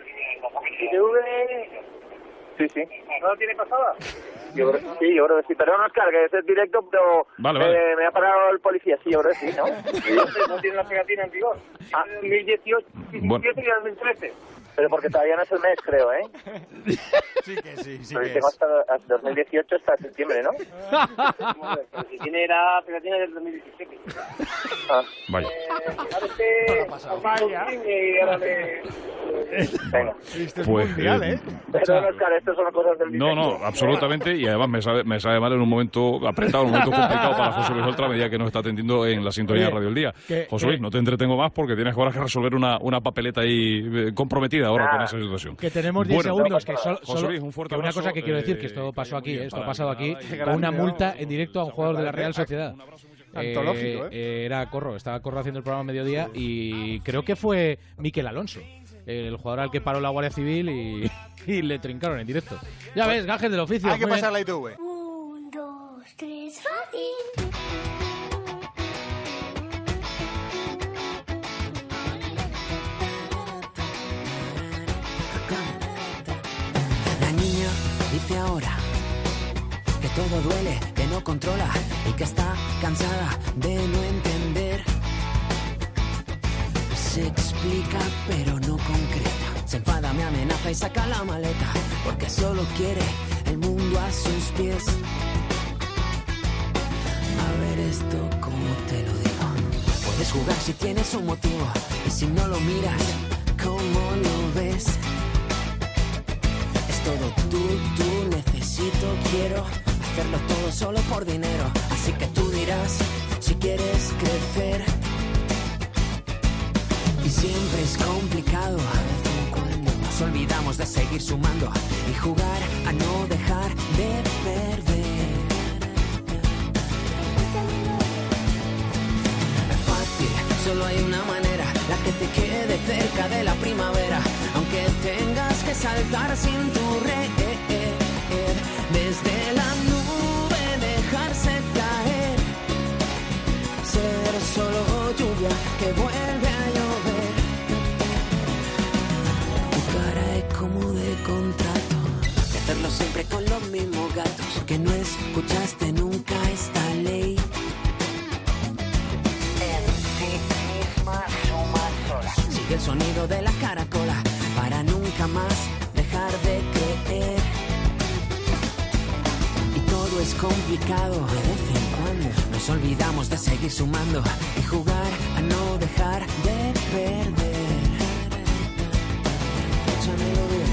ITV... Sí, sí. ¿No lo tiene pasada? Yo creo, sí, yo creo que sí. Perdón, Oscar, que es el directo, pero Vale, vale. eh, me ha parado el policía. Sí, yo creo que sí, ¿no? ¿No tiene la pegatina en vigor? Ah, 2018, 2017 y 2013. Pero porque todavía no es el mes, creo, ¿eh? Sí que sí, sí Pero que tengo es. hasta, hasta 2018 hasta septiembre, ¿no? Pero si tiene la pegatina del 2017. Ah. Vaya. Vaya. Y ahora le... Venga. Pues, mundial, eh, ¿eh? Perdón, Oscar, estas son cosas del No, no, absolutamente. Y además me sabe, me sabe mal en un momento apretado, en un momento complicado para José Luis Oltra, a medida que nos está atendiendo en la sintonía de Radio El Día. José Luis, no te entretengo más porque tienes ahora que resolver una, una papeleta ahí eh, comprometida ahora con esa situación. Que tenemos 10 Bueno, segundos. Que solo, José solo- Luis, un fuerte que una cosa que quiero decir, eh, que esto pasó aquí, eh, esto ha pasado aquí, con una multa en directo a un jugador de la Real Sociedad. Antológico, ¿eh? Era Corro, estaba Corro haciendo el programa a mediodía y creo que fue Miquel Alonso, el jugador al que paró la Guardia Civil y, y le trincaron en directo. Ya ves, gajes del oficio. Hay que bien. pasar la ITV. Un, dos, tres, fácil. Dice ahora que todo duele, que no controla y que está cansada de no entender. Se explica pero no concreta. Se enfada, me amenaza y saca la maleta porque solo quiere el mundo a sus pies. A ver esto como te lo digo. Puedes jugar si tienes un motivo y si no lo miras, ¿cómo lo quiero hacerlo todo solo por dinero. Así que tú dirás si quieres crecer. Y siempre es complicado. Nos olvidamos de seguir sumando y jugar a no dejar de perder. Es fácil, solo hay una manera, la que te quede cerca de la primavera, aunque tengas que saltar sin tu red. Desde la nube dejarse caer, ser solo lluvia que vuelve a llover. Tu cara es como de contrato, de hacerlo siempre con los mismos gatos, que no escuchaste nunca esta ley. Sigue el sonido de la caracola para nunca más es complicado de vez en cuando. Nos olvidamos de seguir sumando y jugar a no dejar de perder. Échamelo bien.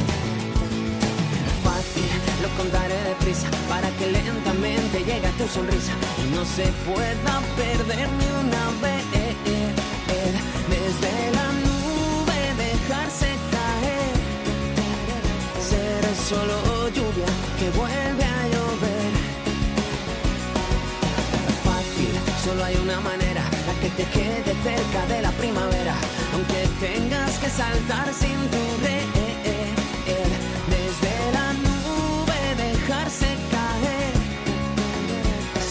Fácil, lo contaré deprisa para que lentamente llegue tu sonrisa y no se pueda perder ni una vez. Desde la nube dejarse caer, ser solo lluvia que vuelve a solo hay una manera, la que te quede cerca de la primavera, aunque tengas que saltar sin tu red. Desde la nube dejarse caer,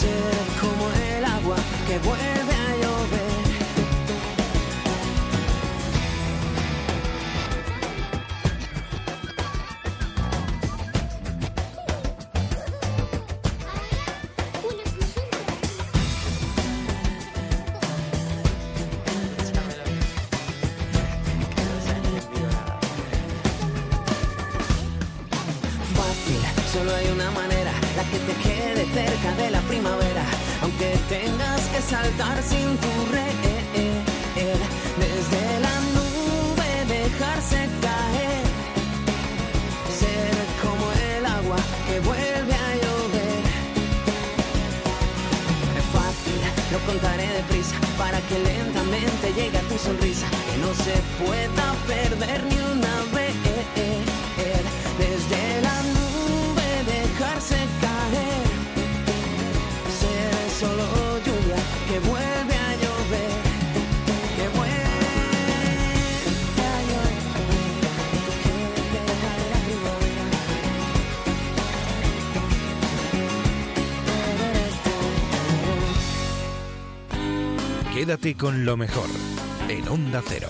ser como el agua que vuelve Quédate con lo mejor en Onda Cero.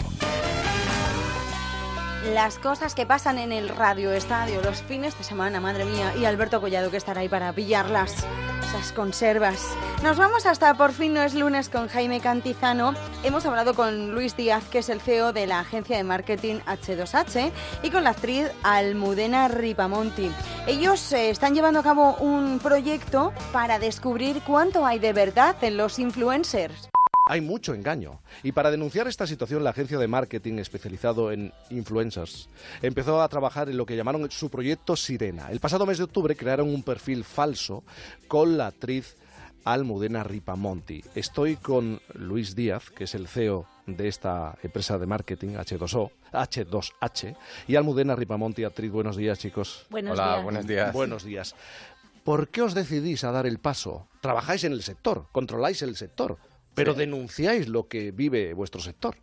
Las cosas que pasan en el radio estadio los fines de semana, madre mía, y Alberto Collado que estará ahí para pillarlas, esas conservas. Nos vamos hasta por fin no es lunes con Jaime Cantizano. Hemos hablado con Luis Díaz, que es el CEO de la agencia de marketing H2H, y con la actriz Almudena Ripamonti. Ellos eh, están llevando a cabo un proyecto para descubrir cuánto hay de verdad en los influencers. Hay mucho engaño. Y para denunciar esta situación, la agencia de marketing especializado en influencers empezó a trabajar en lo que llamaron su proyecto Sirena. El pasado mes de octubre crearon un perfil falso con la actriz Almudena Ripamonti. Estoy con Luis Díaz, que es el CEO de esta empresa de marketing H2O, H2H, y Almudena Ripamonti, actriz. Buenos días, chicos. Buenos Hola, días. buenos días. Buenos días. ¿Por qué os decidís a dar el paso? Trabajáis en el sector, controláis el sector, pero Sí. denunciáis lo que vive vuestro sector.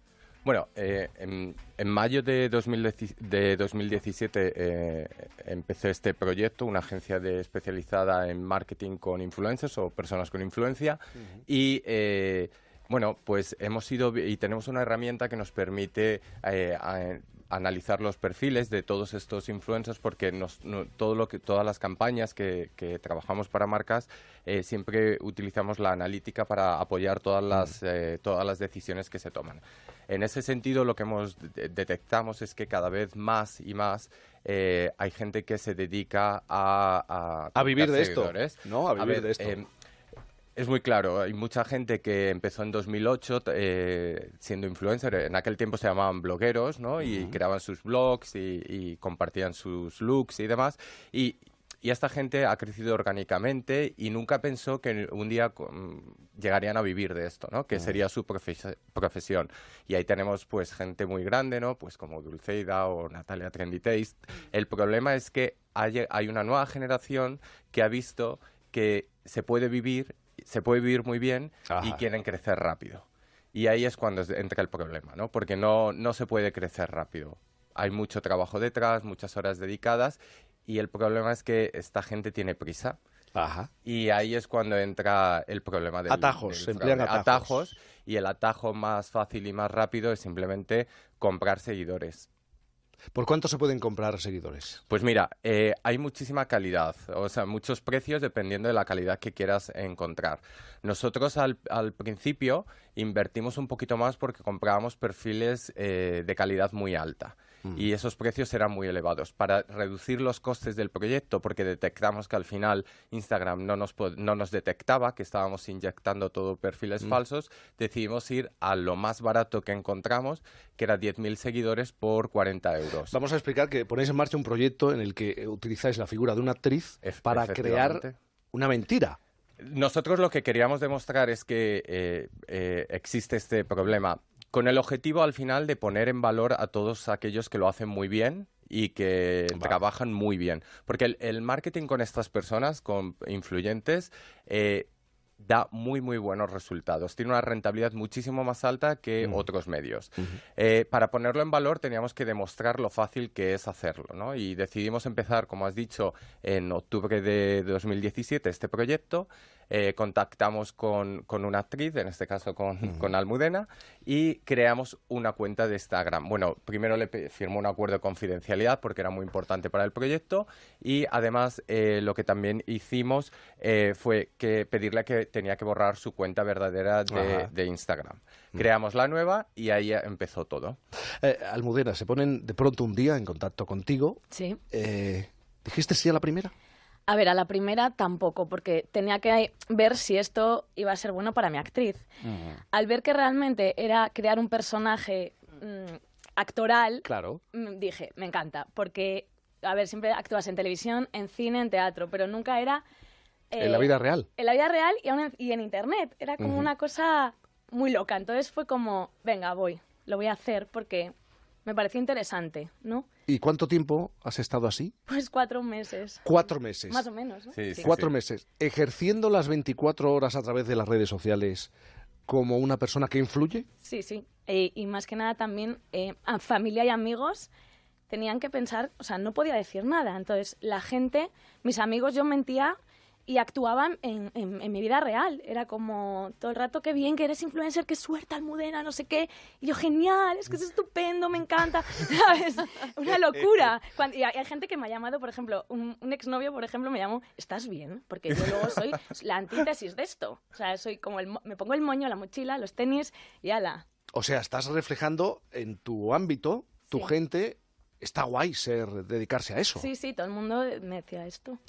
Bueno, eh, en, en mayo de, 2010 de 2017 eh, empezó este proyecto, una agencia de, especializada en marketing con influencers o personas con influencia. Y eh, bueno, pues hemos ido y tenemos una herramienta que nos permite eh, analizar los perfiles de todos estos influencers porque nos- no- todo lo que, todas las campañas que, que trabajamos para marcas eh, siempre utilizamos la analítica para apoyar todas las, eh, todas las decisiones que se toman. En ese sentido, lo que hemos de- detectamos es que cada vez más y más eh, hay gente que se dedica a... A vivir de esto. ¿no? A vivir ver, de esto. Es muy claro, hay mucha gente que empezó en 2008 t- eh, siendo influencer, en aquel tiempo se llamaban blogueros, ¿no? Y creaban sus blogs y, y compartían sus looks y demás. Y, y esta gente ha crecido orgánicamente y nunca pensó que un día mm, llegarían a vivir de esto, ¿no? Que sería su profes- profesión. Y ahí tenemos pues gente muy grande, ¿no? Pues como Dulceida o Natalia Trendy Taste. El problema es que hay, hay una nueva generación que ha visto que se puede vivir, se puede vivir muy bien y Ajá. quieren crecer rápido. Y ahí es cuando entra el problema, ¿no? Porque no, no se puede crecer rápido. Hay mucho trabajo detrás, muchas horas dedicadas y el problema es que esta gente tiene prisa. Y ahí es cuando entra el problema del Atajos, del se emplean fraude. atajos. y el atajo más fácil y más rápido es simplemente comprar seguidores. ¿Por cuánto se pueden comprar seguidores? Pues mira, eh, hay muchísima calidad, o sea, muchos precios dependiendo de la calidad que quieras encontrar. Nosotros al, al principio invertimos un poquito más porque comprábamos perfiles eh, de calidad muy alta. Y esos precios eran muy elevados. Para reducir los costes del proyecto, porque detectamos que al final Instagram no nos, no nos detectaba que estábamos inyectando todo perfiles Mm. falsos, decidimos ir a lo más barato que encontramos, que era 10.000 seguidores por 40 euros. Vamos a explicar que ponéis en marcha un proyecto en el que utilizáis la figura de una actriz para crear una mentira. Nosotros lo que queríamos demostrar es que eh, eh, existe este problema con el objetivo al final de poner en valor a todos aquellos que lo hacen muy bien y que trabajan muy bien. Porque el, el marketing con estas personas, con influyentes, eh, da muy, muy buenos resultados. Tiene una rentabilidad muchísimo más alta que otros medios. Eh, para ponerlo en valor teníamos que demostrar lo fácil que es hacerlo, ¿no? Y decidimos empezar, como has dicho, en octubre de 2017 este proyecto. Eh, contactamos con, con una actriz, en este caso con, con Almudena, y creamos una cuenta de Instagram. Bueno, primero le firmó un acuerdo de confidencialidad porque era muy importante para el proyecto y además eh, lo que también hicimos eh, fue que pedirle que tenía que borrar su cuenta verdadera de, de Instagram. Creamos la nueva y ahí empezó todo. Eh, Almudena, se ponen de pronto un día en contacto contigo. Sí. Eh, ¿Dijiste sí a la primera? A ver, a la primera tampoco, porque tenía que ver si esto iba a ser bueno para mi actriz. Al ver que realmente era crear un personaje mm, actoral, Claro. mm, dije, me encanta, porque, a ver, siempre actúas en televisión, en cine, en teatro, pero nunca era... eh, En la vida real. En la vida real y, en, y en Internet. Era como una cosa muy loca. Entonces fue como, venga, voy, lo voy a hacer porque me pareció interesante, ¿no? ¿Y cuánto tiempo has estado así? Pues cuatro meses. Cuatro meses. Más o menos, ¿no? Cuatro meses. Ejerciendo las 24 horas a través de las redes sociales como una persona que influye. Sí, sí. Eh, y más que nada también eh, a familia y amigos tenían que pensar, o sea, no podía decir nada. Entonces, la gente, mis amigos, yo mentía y actuaban en, en- en mi vida real. Era como todo el rato, qué bien que eres influencer, qué suerte, Almudena, no sé qué. Y yo, genial, es que es estupendo, me encanta. ¿Sabes? Una locura. Cuando- y hay, hay gente que me ha llamado, por ejemplo, un, un exnovio, por ejemplo, me llamó, ¿estás bien? Porque yo luego soy la antítesis de esto. O sea, soy como el, me pongo el moño, la mochila, los tenis y ala. O sea, estás reflejando en tu ámbito, tu Sí. gente. Está guay ser dedicarse a eso. Sí, sí, todo el mundo me decía esto.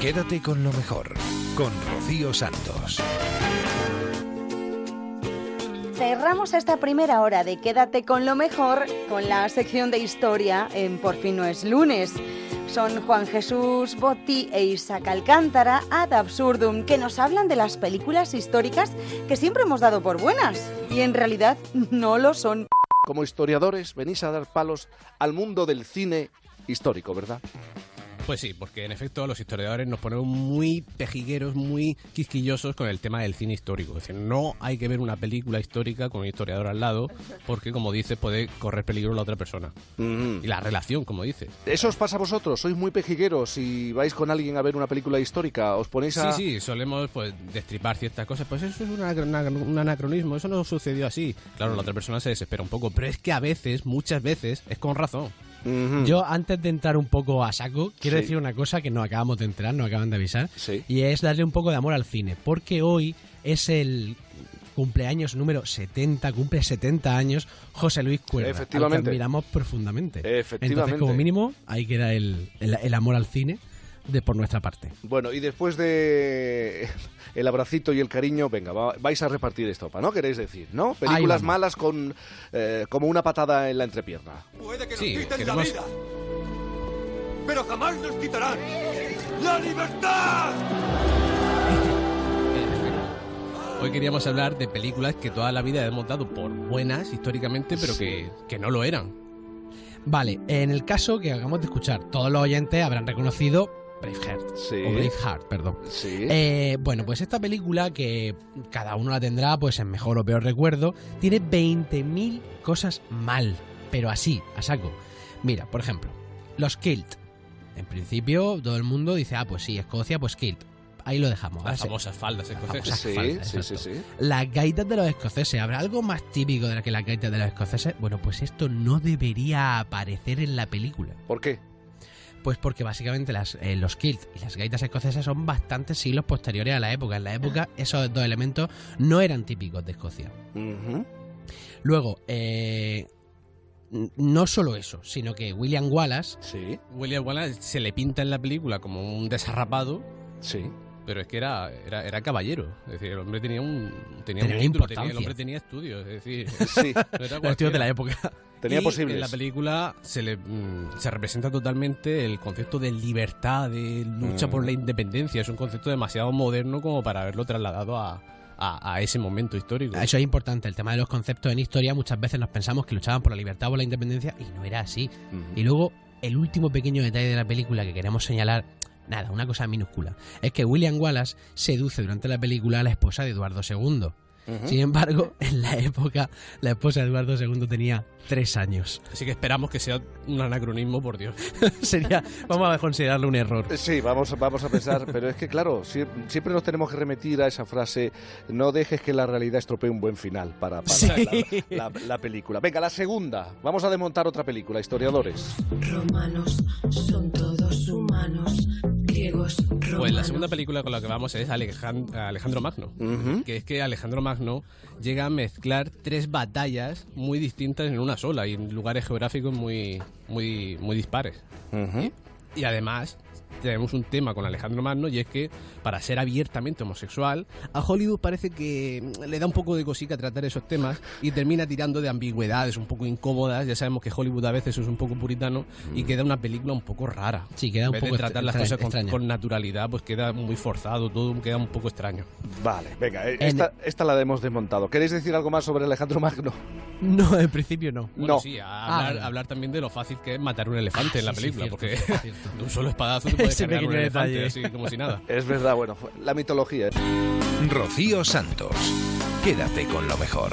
Quédate con lo mejor, con Rocío Santos. Cerramos esta primera hora de Quédate con lo mejor con la sección de historia en Por fin no es lunes. Son Juan Jesús Botti e Isaac Alcántara ad absurdum que nos hablan de las películas históricas que siempre hemos dado por buenas y en realidad no lo son. Como historiadores, venís a dar palos al mundo del cine histórico, ¿verdad? Pues sí, porque en efecto los historiadores nos ponemos muy pejigueros, muy quisquillosos con el tema del cine histórico. Es decir, no hay que ver una película histórica con un historiador al lado, porque como dices, puede correr peligro la otra persona. Y la relación, como dices. ¿Eso os pasa a vosotros? ¿Sois muy pejigueros y vais con alguien a ver una película histórica? ¿Os ponéis a...? Sí, sí, solemos pues destripar ciertas cosas. Pues eso es una- un anacronismo, eso no sucedió así. Claro, la otra persona se desespera un poco, pero es que a veces, muchas veces, es con razón. Yo, antes de entrar un poco a saco, quiero Sí. decir una cosa que no acabamos de entrar, no acaban de avisar, y es darle un poco de amor al cine, porque hoy es el cumpleaños número 70, cumple 70 años José Luis Cuerda, al que Efectivamente. admiramos profundamente. Efectivamente. Entonces, como mínimo, ahí queda el, el- el amor al cine de por nuestra parte. Bueno, y después de el abracito y el cariño, venga, va- vais a repartir estopa, ¿no? Queréis decir, ¿no? Películas malas con eh, como una patada en la entrepierna. Puede que nos Sí, quiten queremos- la vida, pero jamás nos quitarán la libertad. Hoy queríamos hablar de películas que toda la vida hemos dado por buenas históricamente, pero que, que no lo eran. Vale, en el caso que acabamos de escuchar, todos los oyentes habrán reconocido Braveheart. Sí. O Braveheart, perdón. Sí. Eh, bueno, pues esta película, que cada uno la tendrá pues en mejor o peor recuerdo, tiene 20.000 cosas mal, pero así, a saco. Mira, por ejemplo, los kilt. En principio, todo el mundo dice, ah, pues sí, Escocia, pues kilt. Ahí lo dejamos. Las famosas faldas Las escocesas. famosas faldas, sí, sí, sí. Las gaitas de los escoceses. ¿Habrá algo más típico de la que las gaitas de los escoceses? Bueno, pues esto no debería aparecer en la película. ¿Por qué? Pues porque básicamente las, eh, los kilt y las gaitas escocesas son bastantes siglos posteriores a la época. En la época esos dos elementos no eran típicos de Escocia. Luego, eh, no solo eso, sino que William Wallace... Sí. William Wallace se le pinta en la película como un desarrapado. Sí. Pero es que era, era, era caballero. Es decir, el hombre tenía un, tenía Tenía un título, tenía- importancia. el hombre tenía estudios. Es decir, Sí. no estudios de la época. Tenía Y posibles. En la película se le mm, se representa totalmente el concepto de libertad, de lucha Mm. por la independencia. Es un concepto demasiado moderno como para haberlo trasladado a, a- a ese momento histórico. Eso es importante, el tema de los conceptos en historia. Muchas veces nos pensamos que luchaban por la libertad o por la independencia y no era así. Y luego, el último pequeño detalle de la película que queremos señalar, nada, una cosa minúscula, es que William Wallace seduce durante la película a la esposa de Eduardo II. Sin embargo, en la época, la esposa de Eduardo II tenía tres años. Así que esperamos que sea un anacronismo, por Dios. Sería, vamos a considerarlo un error. Sí, vamos, vamos a pensar, pero es que claro, sie- siempre nos tenemos que remitir a esa frase, no dejes que la realidad estropee un buen final para, para Sí. la, la- la película. Venga, la segunda, vamos a desmontar otra película, historiadores. Romanos son todos humanos, griegos, romanos. Pues la segunda película con la que vamos es Alejan- Alejandro Magno. Que es que Alejandro Magno llega a mezclar tres batallas muy distintas en una sola y en lugares geográficos muy, muy, muy dispares. Y además tenemos un tema con Alejandro Magno y es que para ser abiertamente homosexual a Hollywood parece que mm, le da un poco de cosica tratar esos temas y termina tirando de ambigüedades un poco incómodas ya sabemos que Hollywood a veces es un poco puritano y queda una película un poco rara Sí, queda en un vez poco de tratar las cosas con, con naturalidad pues queda muy forzado todo queda un poco extraño Vale, venga, eh, En- esta, esta la hemos desmontado. ¿Queréis decir algo más sobre Alejandro Magno? No, en principio no. Bueno, No. sí, a Ah, hablar, vale. hablar también de lo fácil que es matar un elefante Ah, en la sí, sí, película, cierto, porque cierto, cierto. de un solo espadazo te puedes Ese cargar un pequeño elefante detalle. así como si nada. Es verdad, bueno, la mitología. Rocío Santos. Quédate con lo mejor.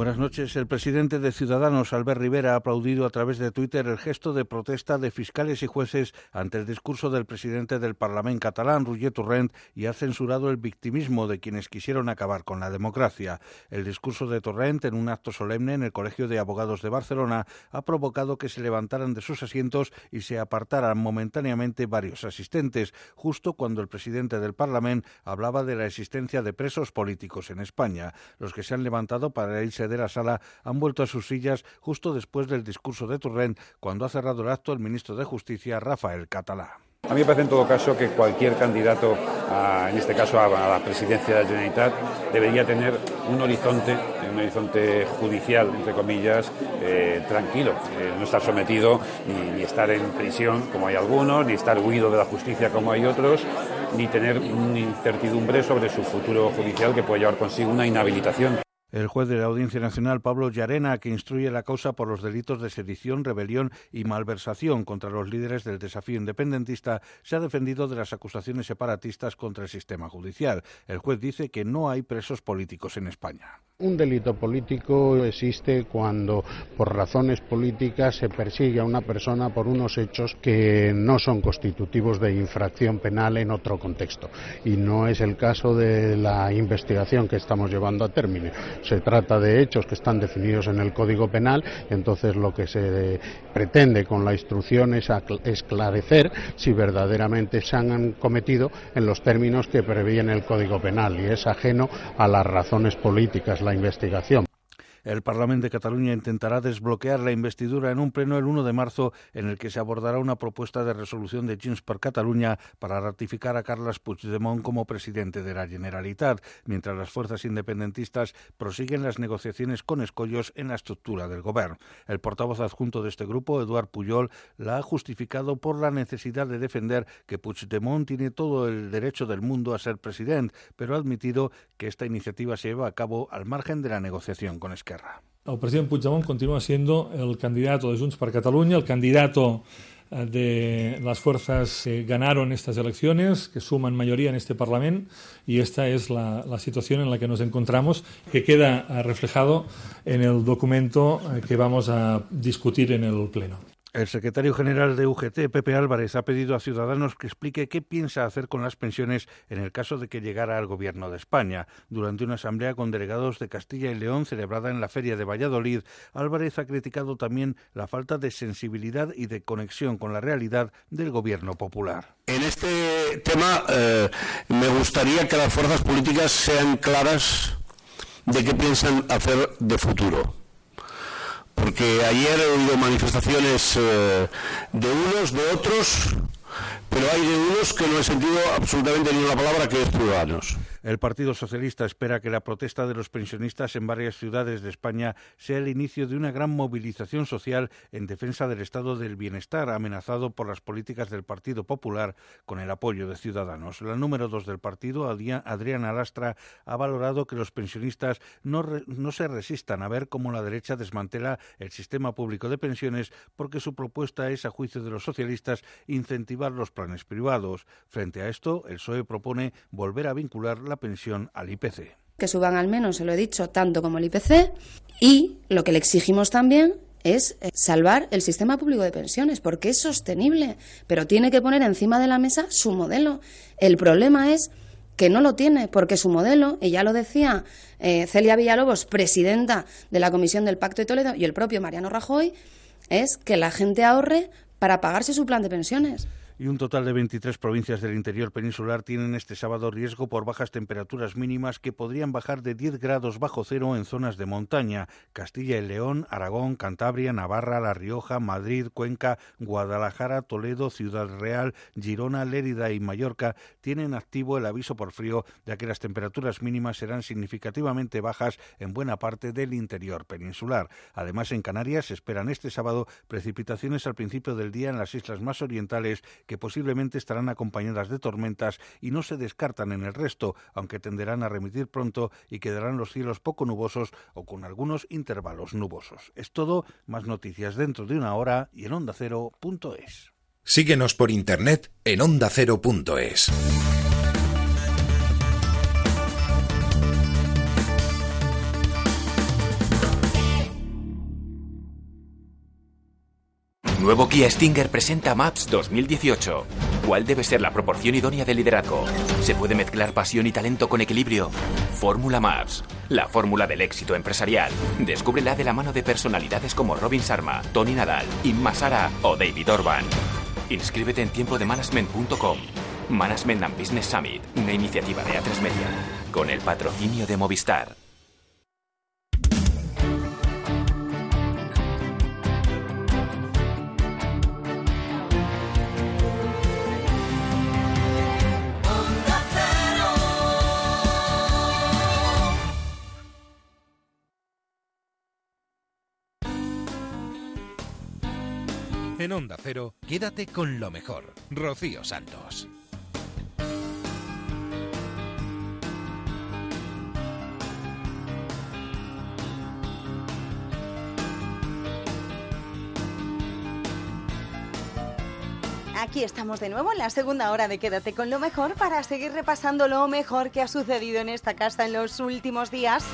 Buenas noches. El presidente de Ciudadanos, Albert Rivera, ha aplaudido a través de Twitter el gesto de protesta de fiscales y jueces ante el discurso del presidente del Parlamento catalán, Roger Torrent, y ha censurado el victimismo de quienes quisieron acabar con la democracia. El discurso de Torrent, en un acto solemne en el Colegio de Abogados de Barcelona, ha provocado que se levantaran de sus asientos y se apartaran momentáneamente varios asistentes, justo cuando el presidente del Parlamento hablaba de la existencia de presos políticos en España. Los que se han levantado para irse de la sala han vuelto a sus sillas justo después del discurso de Torrent, cuando ha cerrado el acto el ministro de Justicia, Rafael Catalá. A mí me parece en todo caso que cualquier candidato, en este caso a, a la presidencia de la Generalitat, debería tener un horizonte, un horizonte judicial, entre comillas, eh, tranquilo. Eh, no estar sometido ni, ni estar en prisión, como hay algunos, ni estar huido de la justicia, como hay otros, ni tener una incertidumbre sobre su futuro judicial que puede llevar consigo una inhabilitación. El juez de la Audiencia Nacional, Pablo Llarena, que instruye la causa por los delitos de sedición, rebelión y malversación contra los líderes del desafío independentista, se ha defendido de las acusaciones separatistas contra el sistema judicial. El juez dice que no hay presos políticos en España. Un delito político existe cuando por razones políticas se persigue a una persona por unos hechos que no son constitutivos de infracción penal en otro contexto. Y no es el caso de la investigación que estamos llevando a término. Se trata de hechos que están definidos en el Código Penal, entonces lo que se pretende con la instrucción es esclarecer si verdaderamente se han cometido en los términos que prevé el Código Penal y es ajeno a las razones políticas la investigación. El Parlamento de Cataluña intentará desbloquear la investidura en un pleno el 1 de marzo en el que se abordará una propuesta de resolución de Junts per Catalunya para ratificar a Carles Puigdemont como presidente de la Generalitat, mientras las fuerzas independentistas prosiguen las negociaciones con escollos en la estructura del gobierno. El portavoz adjunto de este grupo, Eduard Puyol, la ha justificado por la necesidad de defender que Puigdemont tiene todo el derecho del mundo a ser presidente, pero ha admitido que esta iniciativa se lleva a cabo al margen de la negociación con Esquerra. El presidente Puigdemont continúa siendo el candidato de Junts per Catalunya, el candidato eh, de las fuerzas que ganaron estas elecciones, que suman mayoría en este Parlamento, y esta es la, la situación en la que nos encontramos, que queda eh, reflejado en el documento eh, que vamos a discutir en el Pleno. El secretario general de UGT, Pepe Álvarez, ha pedido a Ciudadanos que explique qué piensa hacer con las pensiones en el caso de que llegara al Gobierno de España. Durante una asamblea con delegados de Castilla y León celebrada en la Feria de Valladolid, Álvarez ha criticado también la falta de sensibilidad y de conexión con la realidad del Gobierno popular. En este tema eh, me gustaría que las fuerzas políticas sean claras de qué piensan hacer de futuro. Porque ayer he oído manifestaciones eh, de unos, de otros, pero hay de unos que no he sentido absolutamente ni una palabra que es ciudadanos. El Partido Socialista espera que la protesta de los pensionistas en varias ciudades de España sea el inicio de una gran movilización social en defensa del estado del bienestar amenazado por las políticas del Partido Popular con el apoyo de Ciudadanos. La número dos del partido, Adria- Adriana Lastra, ha valorado que los pensionistas no, re- no se resistan a ver cómo la derecha desmantela el sistema público de pensiones porque su propuesta es, a juicio de los socialistas, incentivar los planes privados. Frente a esto, el PSOE propone volver a vincular la pensión al IPC. que suban al menos, se lo he dicho, tanto como el IPC y lo que le exigimos también es eh, salvar el sistema público de pensiones porque es sostenible, pero tiene que poner encima de la mesa su modelo. El problema es que no lo tiene porque su modelo, y ya lo decía eh, Celia Villalobos, presidenta de la Comisión del Pacto de Toledo, y el propio Mariano Rajoy, es que la gente ahorre para pagarse su plan de pensiones. Y un total de 23 provincias del interior peninsular tienen este sábado riesgo por bajas temperaturas mínimas que podrían bajar de 10 grados bajo cero en zonas de montaña. Castilla y León, Aragón, Cantabria, Navarra, La Rioja, Madrid, Cuenca, Guadalajara, Toledo, Ciudad Real, Girona, Lérida y Mallorca tienen activo el aviso por frío, ya que las temperaturas mínimas serán significativamente bajas en buena parte del interior peninsular. Además, en Canarias se esperan este sábado precipitaciones al principio del día en las islas más orientales que posiblemente estarán acompañadas de tormentas y no se descartan en el resto, aunque tenderán a remitir pronto y quedarán los cielos poco nubosos o con algunos intervalos nubosos. Es todo, más noticias dentro de una hora y en ondacero.es. Síguenos por internet en ondacero.es. Nuevo Kia Stinger presenta Maps 2018. ¿Cuál debe ser la proporción idónea de liderazgo? ¿Se puede mezclar pasión y talento con equilibrio? Fórmula Maps, la fórmula del éxito empresarial. Descúbrela de la mano de personalidades como Robin Sharma, Tony Nadal, Inma Sara o David Orban. Inscríbete en tiempodemanagement.com. Management and Business Summit, una iniciativa de A3 Media, con el patrocinio de Movistar. Onda Cero, quédate con lo mejor. Rocío Santos. Aquí estamos de nuevo en la segunda hora de Quédate con lo mejor para seguir repasando lo mejor que ha sucedido en esta casa en los últimos días.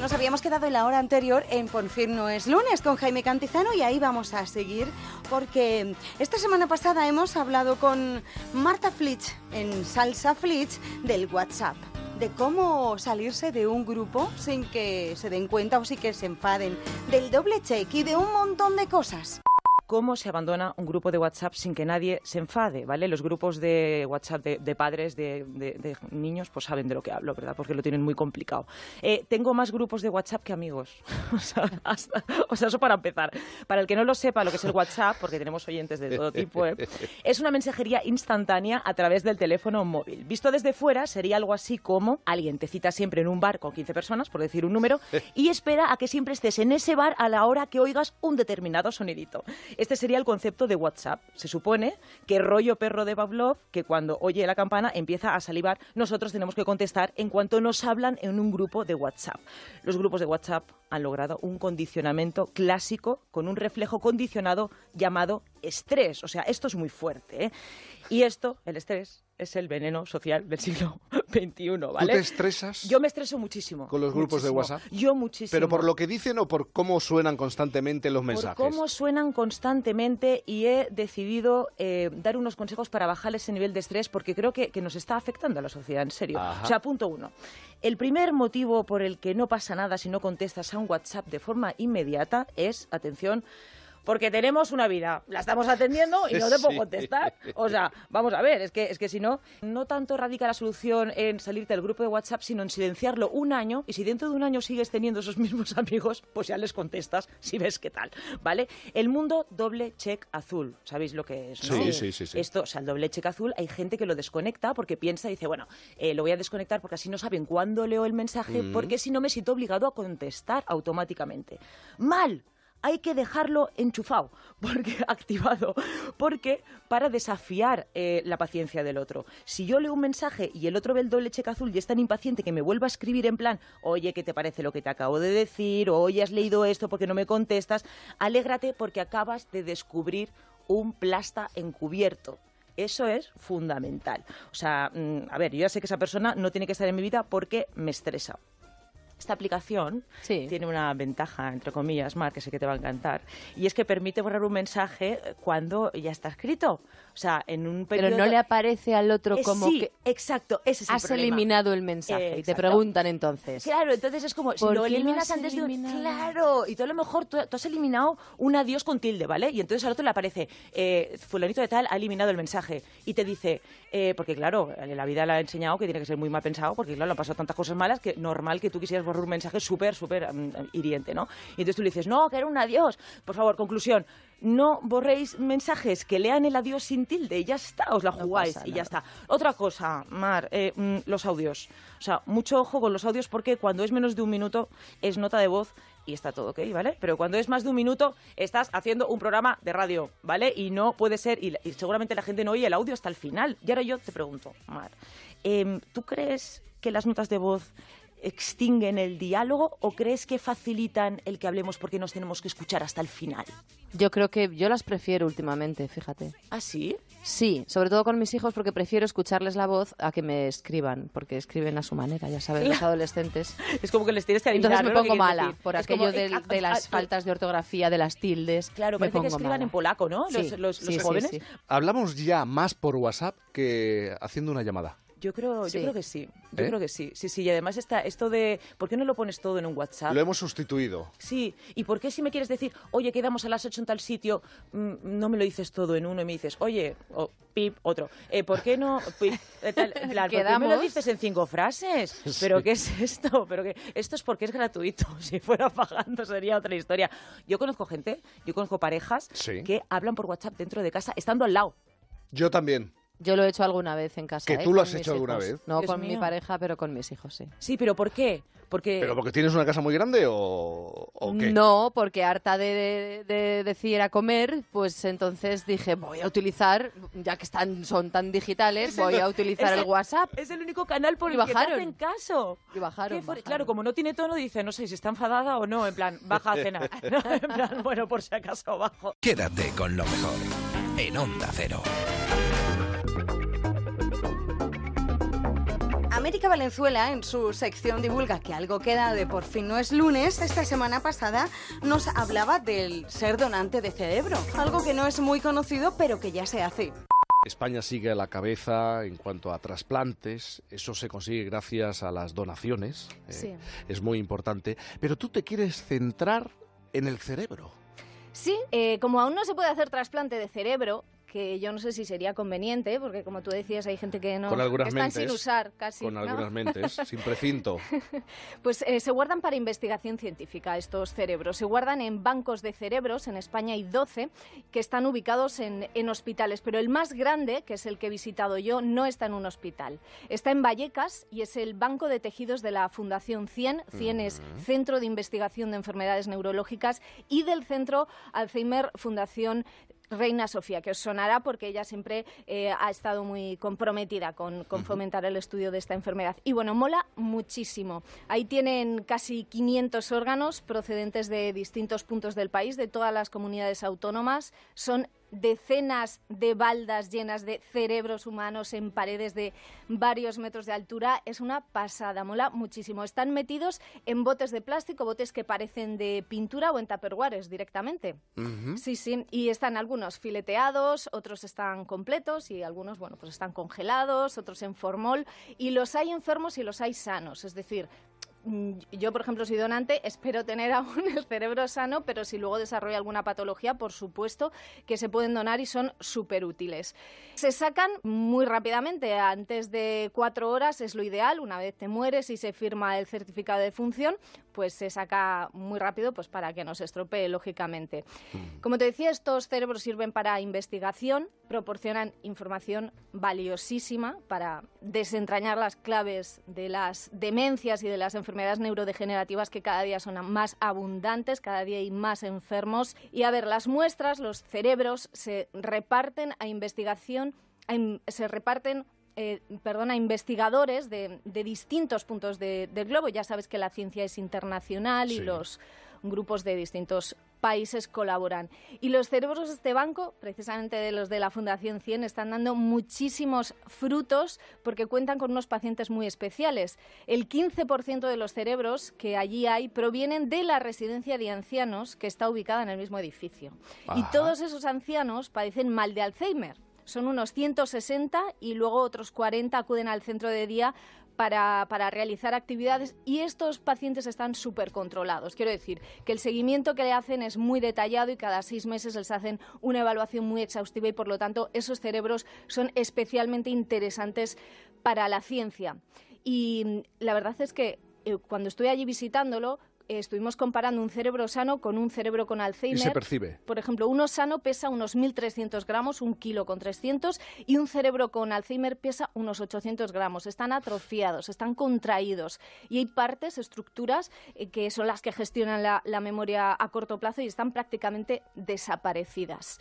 Nos habíamos quedado en la hora anterior en Por fin no es lunes con Jaime Cantizano y ahí vamos a seguir porque esta semana pasada hemos hablado con Marta Flitch en Salsa Flitch del WhatsApp de cómo salirse de un grupo sin que se den cuenta o sin que se enfaden, del doble check y de un montón de cosas. Cómo se abandona un grupo de WhatsApp sin que nadie se enfade, ¿vale? Los grupos de WhatsApp de, padres, de, niños, pues saben de lo que hablo, ¿verdad? Porque lo tienen muy complicado. Eh, tengo más grupos de WhatsApp que amigos. o, sea, o sea, eso para empezar. Para el que no lo sepa lo que es el WhatsApp, porque tenemos oyentes de todo tipo, ¿eh? es una mensajería instantánea a través del teléfono móvil. Visto desde fuera, sería algo así como alguien te cita siempre en un bar con 15 personas, por decir un número, y espera a que siempre estés en ese bar a la hora que oigas un determinado sonidito. Este sería el concepto de WhatsApp. Se supone que rollo perro de Pavlov, que cuando oye la campana empieza a salivar, nosotros tenemos que contestar en cuanto nos hablan en un grupo de WhatsApp. Los grupos de WhatsApp han logrado un condicionamiento clásico con un reflejo condicionado llamado estrés. O sea, esto es muy fuerte. ¿eh? Y esto, el estrés, es el veneno social del siglo XXI, ¿vale? ¿Tú te estresas Yo me estreso muchísimo. con los grupos de. WhatsApp? Yo muchísimo. ¿Pero por lo que dicen o por cómo suenan constantemente los Por mensajes? cómo suenan constantemente y he decidido eh, dar unos consejos para bajar ese nivel de estrés porque creo que, que nos está afectando a la sociedad, en serio. Ajá. O sea, punto uno. El primer motivo por el que no pasa nada si no contestas a un WhatsApp de forma inmediata es, atención, porque tenemos una vida, la estamos atendiendo y no te puedo contestar. O sea, vamos a ver, es que, es que si no, no tanto radica la solución en salirte del grupo de WhatsApp, sino en silenciarlo un año y si dentro de un año sigues teniendo esos mismos amigos, pues ya les contestas si ves qué tal, ¿vale? El mundo doble check azul, ¿sabéis lo que es? no? Sí, sí, sí, sí. Esto, o sea, el doble check azul, hay gente que lo desconecta porque piensa y dice, bueno, eh, lo voy a desconectar porque así no saben cuándo leo el mensaje, Mm. porque si no me siento obligado a contestar automáticamente. Mal. Hay que dejarlo enchufado, porque activado, porque para desafiar eh, la paciencia del otro. Si yo leo un mensaje y el otro ve el doble cheque azul y es tan impaciente que me vuelva a escribir en plan, oye, ¿qué te parece lo que te acabo de decir? O, oye, has leído esto porque no me contestas. Alégrate porque acabas de descubrir un plasta encubierto. Eso es fundamental. O sea, mm, a ver, yo ya sé que esa persona no tiene que estar en mi vida porque me estresa. Esta aplicación tiene una ventaja, entre comillas, Mar, que sé que te va a encantar, y es que permite borrar un mensaje cuando ya está escrito. Sea, en un Pero periodo... no le aparece al otro Eh, como sí, que exacto, ese es el has problema. eliminado el mensaje y te preguntan entonces. Claro, entonces es como si ¿Por lo eliminas antes de un... Claro, y tú a lo mejor tú, tú has eliminado un adiós con tilde, ¿vale? Y entonces al otro le aparece, eh, fulanito de tal ha eliminado el mensaje y te dice, eh, porque claro, la vida le ha enseñado que tiene que ser muy mal pensado, porque claro, le han pasado tantas cosas malas que normal que tú quisieras borrar un mensaje súper, súper mm, hiriente, ¿no? Y entonces tú le dices, no, que era un adiós. Por favor, conclusión, no borréis mensajes que lean el adiós sin tilde y ya está, os la jugáis y ya está. Otra cosa, Mar, eh, mm, los audios. O sea, mucho ojo con los audios porque cuando es menos de un minuto es nota de voz y está todo ok, ¿vale? Pero cuando es más de un minuto estás haciendo un programa de radio, ¿vale? Y no puede ser, y, y seguramente la gente no oye el audio hasta el final. Y ahora yo te pregunto, Mar, em, ¿tú crees que las notas de voz extinguen el diálogo o crees que facilitan el que hablemos porque nos tenemos que escuchar hasta el final? Yo creo que yo las prefiero últimamente, fíjate. ¿Ah, sí? Sí, sobre todo con mis hijos porque prefiero escucharles la voz a que me escriban, porque escriben a su manera, ya saben, los adolescentes. Es como que les tienes que adivinar, Entonces me que pongo mala decir. por Es aquello como, de, eh, de ah, las ah, faltas de ortografía, de las tildes. Claro, me parece que pongo escriban mala. en polaco, ¿no? Los, Sí, los- los sí, sí, jóvenes. sí. Hablamos ya más por WhatsApp que haciendo una llamada. Yo creo, Sí. yo creo que sí. Yo ¿Eh? creo que sí. Sí, sí. Y además está esto de ¿por qué no lo pones todo en un WhatsApp? Lo hemos sustituido. Sí, ¿y por qué si me quieres decir, oye, quedamos a las 8 en tal sitio, mm, no me lo dices todo en uno y me dices, oye, o pip, otro, eh, ¿por qué no, pip, eh, tal, plan, ¿por qué me lo dices en cinco frases? ¿Pero qué es esto? ¿Pero qué? Esto es porque es gratuito, si fuera pagando sería otra historia. Yo conozco gente, yo conozco parejas Sí. que hablan por WhatsApp dentro de casa, estando al lado. Yo también. Yo lo he hecho alguna vez en casa. ¿Que ¿eh? tú lo has hecho alguna hijos. vez? No Dios con mi pareja, pero con mis hijos, sí. Sí, pero ¿por qué? Porque... ¿Pero porque tienes una casa muy grande o, o qué? No, porque harta de, de- de decir a comer, pues entonces dije, voy a utilizar, ya que están son tan digitales, voy a utilizar el WhatsApp. Es el único canal por Y el que te bajaron. hacen caso. Y bajaron, bajaron. Claro, como no tiene tono, dice, no sé si está enfadada o no, en plan, baja a cenar. En plan, bueno, por si acaso bajo. Quédate con lo mejor en Onda Cero. América Valenzuela, en su sección divulga que algo queda de por fin no es lunes, esta semana pasada nos hablaba del ser donante de cerebro, algo que no es muy conocido pero que ya se hace. España sigue a la cabeza en cuanto a trasplantes. Eso se consigue gracias a las donaciones. eh, Sí. Es muy importante. Pero tú te quieres centrar en el cerebro. Sí, eh, como aún no se puede hacer trasplante de cerebro, que yo no sé si sería conveniente, porque como tú decías, hay gente que no con algunas están mentes. sin usar casi. Con ¿no? algunas mentes, sin precinto. Pues eh, se guardan para investigación científica estos cerebros. Se guardan en bancos de cerebros, en España hay 12, que están ubicados en, en hospitales. Pero el más grande, que es el que he visitado yo, no está en un hospital. Está en Vallecas y es el Banco de Tejidos de la Fundación 100. 100 es Centro de Investigación de Enfermedades Neurológicas y del Centro Alzheimer Fundación Reina Sofía, que os sonará porque ella siempre eh, ha estado muy comprometida con, con fomentar el estudio de esta enfermedad. Y bueno, mola muchísimo. Ahí tienen casi 500 órganos procedentes de distintos puntos del país, de todas las comunidades autónomas. Son decenas de baldas llenas de cerebros humanos en paredes de varios metros de altura. Es una pasada, mola muchísimo. Están metidos en botes de plástico, botes que parecen de pintura o en tupperwares directamente. Sí, sí, y están algunos fileteados, otros están completos y algunos, bueno, pues están congelados, otros en formol y los hay enfermos y los hay sanos, es decir, yo, por ejemplo, soy donante, espero tener aún el cerebro sano, pero si luego desarrolla alguna patología, por supuesto que se pueden donar y son súper útiles. Se sacan muy rápidamente, antes de cuatro horas es lo ideal, una vez te mueres y se firma el certificado de función, pues se saca muy rápido pues para que no se estropee, lógicamente. Como te decía, estos cerebros sirven para investigación, proporcionan información valiosísima para desentrañar las claves de las demencias y de las enfermedades neurodegenerativas que cada día son más abundantes, cada día hay más enfermos. Y a ver, las muestras, los cerebros, se reparten a investigación, se reparten eh, perdón, a investigadores de, de distintos puntos de- del globo. Ya sabes que la ciencia es internacional y los grupos de distintos países colaboran. Y los cerebros de este banco, precisamente de los de la Fundación 100, están dando muchísimos frutos porque cuentan con unos pacientes muy especiales. El 15% de los cerebros que allí hay provienen de la residencia de ancianos que está ubicada en el mismo edificio. Y todos esos ancianos padecen mal de Alzheimer. Son unos 160 y luego otros 40 acuden al centro de día para, para realizar actividades y estos pacientes están súper controlados. Quiero decir que el seguimiento que le hacen es muy detallado y cada seis meses les hacen una evaluación muy exhaustiva y por lo tanto esos cerebros son especialmente interesantes para la ciencia. Y la verdad es que eh, cuando estoy allí visitándolo, estuvimos comparando un cerebro sano con un cerebro con Y Alzheimer. se percibe. Por ejemplo, uno sano pesa unos 1.300 gramos, un kilo con 300, y un cerebro con Alzheimer pesa unos 800 gramos. Están atrofiados, están contraídos, y hay partes, estructuras, eh, que son las que gestionan la, la memoria a corto plazo y están prácticamente desaparecidas.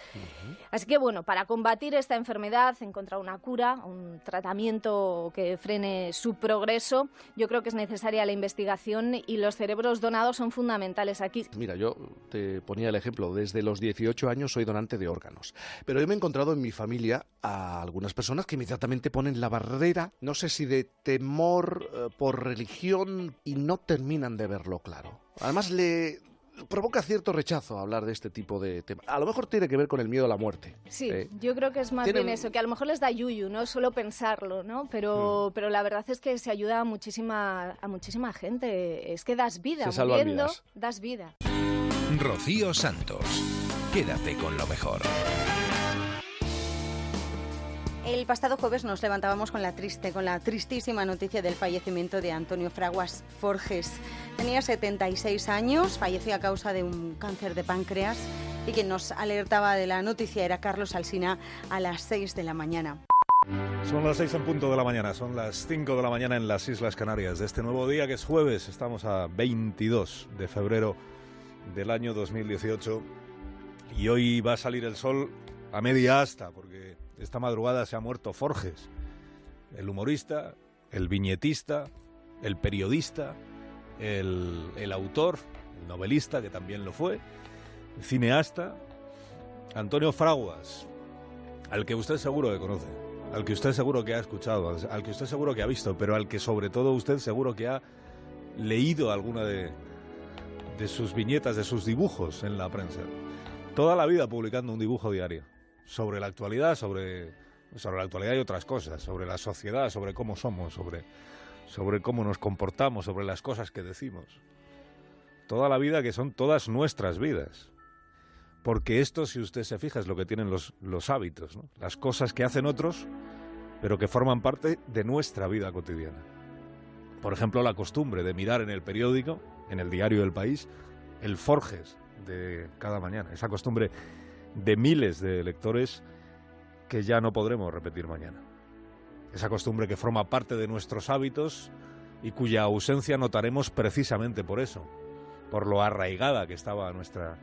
Así que, bueno, para combatir esta enfermedad, encontrar una cura, un tratamiento que frene su progreso, yo creo que es necesaria la investigación y los cerebros son fundamentales aquí. Mira, yo te ponía el ejemplo, desde los 18 años soy donante de órganos, pero yo me he encontrado en mi familia a algunas personas que inmediatamente ponen la barrera, no sé si de temor eh, por religión y no terminan de verlo claro. Además le provoca cierto rechazo hablar de este tipo de temas. A lo mejor tiene que ver con el miedo a la muerte. Sí, Eh, yo creo que es más tienen- bien eso, que a lo mejor les da yuyu, no solo pensarlo, ¿no? Mm. Pero, pero la verdad es que se ayuda a muchísima, a muchísima gente. Es que das vida, Se muriendo, das vida. Rocío Santos. Quédate con lo mejor. El pasado jueves nos levantábamos con la triste, con la tristísima noticia del fallecimiento de Antonio Fraguas Forges. Tenía 76 años, falleció a causa de un cáncer de páncreas y quien nos alertaba de la noticia era Carlos Alsina a las 6 de la mañana. Son las seis en punto de la mañana, son las 5 de la mañana en las Islas Canarias de este nuevo día que es jueves, estamos a 22 de febrero del año 2018 y hoy va a salir el sol a media asta porque esta madrugada se ha muerto Forges, el humorista, el viñetista, el periodista, el, autor, el novelista que también lo fue, el cineasta, Antonio Fraguas, al que usted seguro que conoce. al que usted seguro que ha escuchado, al- que usted seguro que ha visto, pero al que sobre todo usted seguro que ha leído alguna de sus viñetas, de sus dibujos en la prensa. Toda la vida publicando un dibujo diario sobre la actualidad, sobre, sobre la actualidad y otras cosas, sobre la sociedad, sobre cómo somos, sobre, sobre cómo nos comportamos, sobre las cosas que decimos. Toda la vida que son todas nuestras vidas. Porque esto, si usted se fija, es lo que tienen los, los hábitos, las cosas que hacen otros, pero que forman parte de nuestra vida cotidiana. Por ejemplo, la costumbre de mirar en el periódico, en el diario del país, el Forges de cada mañana. Esa costumbre de miles de lectores que ya no podremos repetir mañana. Esa costumbre que forma parte de nuestros hábitos y cuya ausencia notaremos precisamente por eso, por lo arraigada que estaba a nuestra,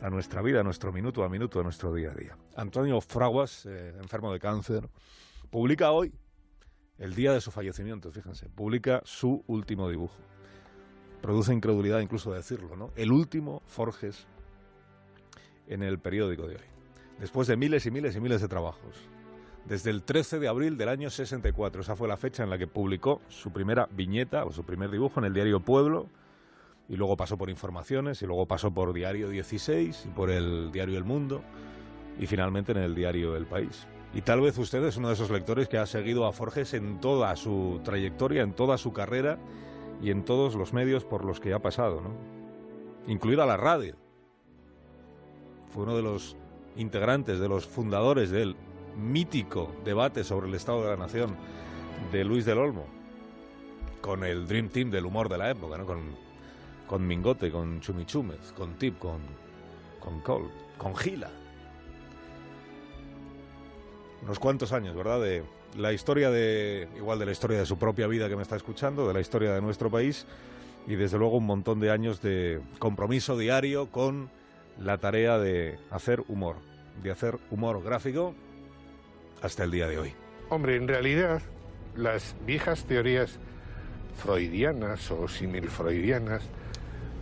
a nuestra vida, a nuestro minuto a minuto, a nuestro día a día. Antonio Fraguas, eh, enfermo de cáncer, publica hoy, el día de su fallecimiento, fíjense, publica su último dibujo. Produce incredulidad incluso decirlo, ¿no? El último Forges en el periódico de hoy. Después de miles y miles y miles de trabajos. Desde el 13 de abril del año 64, esa fue la fecha en la que publicó su primera viñeta o su primer dibujo en el diario Pueblo, y luego pasó por Informaciones, y luego pasó por Diario 16 y por el diario El Mundo, y finalmente en el diario El País. Y tal vez usted es uno de esos lectores que ha seguido a Forges en toda su trayectoria, en toda su carrera y en todos los medios por los que ha pasado, ¿no? Incluida la radio. Fue uno de los integrantes, de los fundadores del mítico debate sobre el Estado de la Nación de Luis del Olmo, con el Dream Team del humor de la época, ¿no? Con, con Mingote, con Chumichúmez, con Tip, con, con Cole, con Gila. Unos cuantos años, ¿verdad? De la historia de, igual de la historia de su propia vida que me está escuchando, de la historia de nuestro país y desde luego un montón de años de compromiso diario con la tarea de hacer humor, de hacer humor gráfico hasta el día de hoy. Hombre, en realidad, las viejas teorías freudianas o similfreudianas,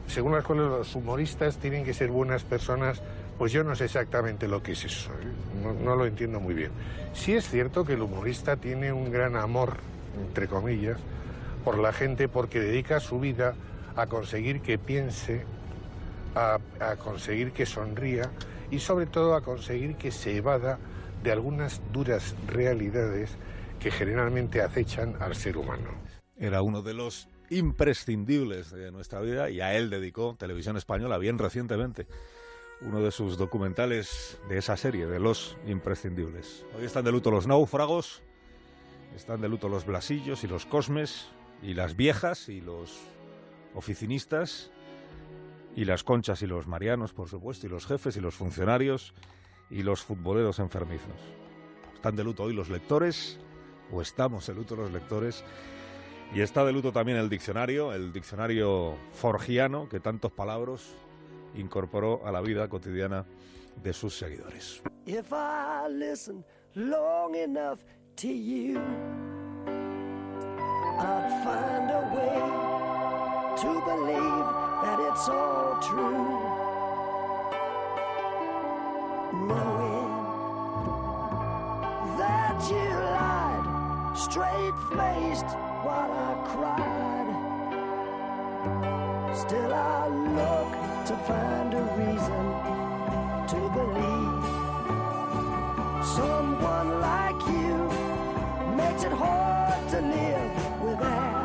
según las cuales los humoristas tienen que ser buenas personas, pues yo no sé exactamente lo que es eso, ¿eh? no, no lo entiendo muy bien. Sí es cierto que el humorista tiene un gran amor, entre comillas, por la gente porque dedica su vida a conseguir que piense, a, conseguir que sonría y sobre todo a conseguir que se evada de algunas duras realidades que generalmente acechan al ser humano. Era uno de los imprescindibles de nuestra vida y a él dedicó Televisión Española bien recientemente uno de sus documentales de esa serie, de los imprescindibles. Hoy están de luto los náufragos, están de luto los blasillos y los cosmes, y las viejas y los oficinistas, y las conchas y los marianos, por supuesto, y los jefes y los funcionarios, y los futboleros enfermizos. Están de luto hoy los lectores, o estamos de luto los lectores, y está de luto también el diccionario, el diccionario forgiano, que tantos palabras incorporó a la vida cotidiana de sus seguidores. If I listen long enough to you, I'd find a way that it's all true. Knowing that you lied straight faced while I cried. Still, I look to find a reason to believe someone like you makes it hard to live without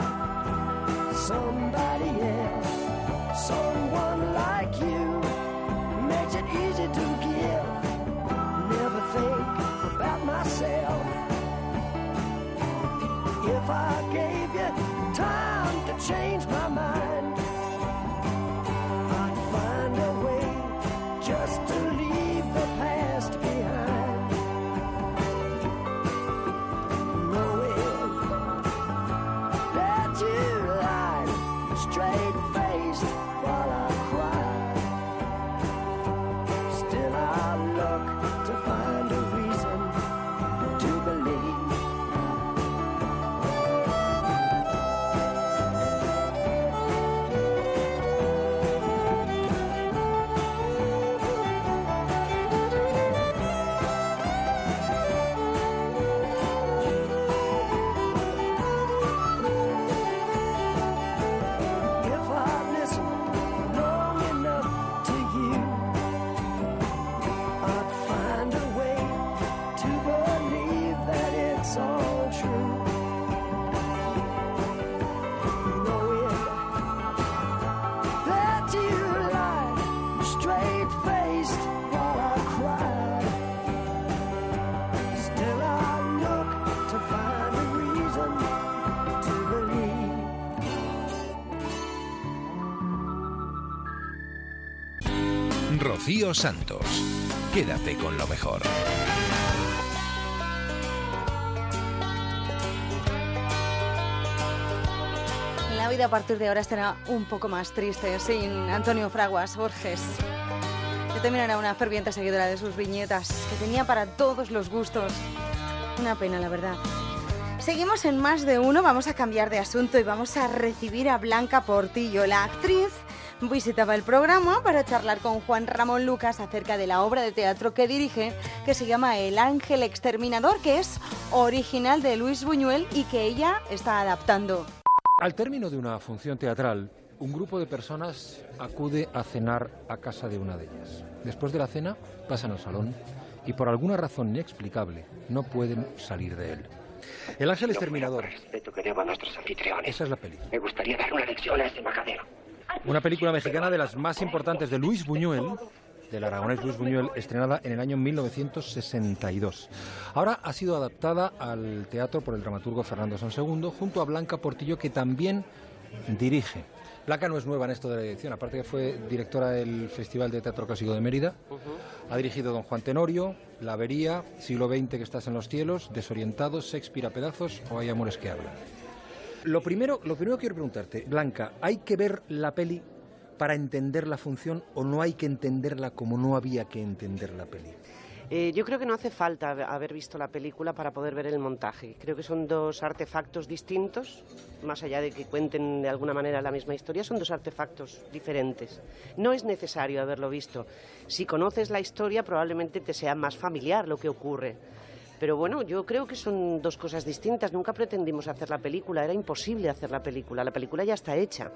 somebody If I gave you time to change my mind, Rocío Santos. Quédate con lo mejor. La vida a partir de ahora estará un poco más triste sin Antonio Fraguas Borges. Yo también era una ferviente seguidora de sus viñetas, que tenía para todos los gustos. Una pena, la verdad. Seguimos en más de uno, vamos a cambiar de asunto y vamos a recibir a Blanca Portillo, la actriz. Visitaba el programa para charlar con Juan Ramón Lucas acerca de la obra de teatro que dirige, que se llama El Ángel Exterminador, que es original de Luis Buñuel y que ella está adaptando. Al término de una función teatral, un grupo de personas acude a cenar a casa de una de ellas. Después de la cena, pasan al salón y por alguna razón inexplicable no pueden salir de él. El ángel exterminador. respeto que debo a nuestros anfitriones. Esa es la peli. Me gustaría dar una lección a este majadero. Una película mexicana de las más importantes de Luis Buñuel, del aragonés Luis Buñuel, estrenada en el año 1962. Ahora ha sido adaptada al teatro por el dramaturgo Fernando Sansegundo, junto a Blanca Portillo, que también dirige. Blanca no es nueva en esto de la dirección, aparte que fue directora del Festival de Teatro Clásico de Mérida. Ha dirigido Don Juan Tenorio, La Avería, Siglo XX que estás en los cielos, Desorientados, Shakespeare a pedazos o Hay amores que hablan. Lo primero, lo primero que quiero preguntarte, Blanca, ¿hay que ver la peli para entender la función o no hay que entenderla como no había que entender la peli? Eh, yo creo que no hace falta haber- visto la película para poder ver el montaje. Creo que son dos artefactos distintos, más allá de que cuenten de alguna manera la misma historia, son dos artefactos diferentes. No es necesario haberlo visto. Si conoces la historia, probablemente te sea más familiar lo que ocurre. Pero bueno, yo creo que son dos cosas distintas. Nunca pretendimos hacer la película, era imposible hacer la película. La película ya está hecha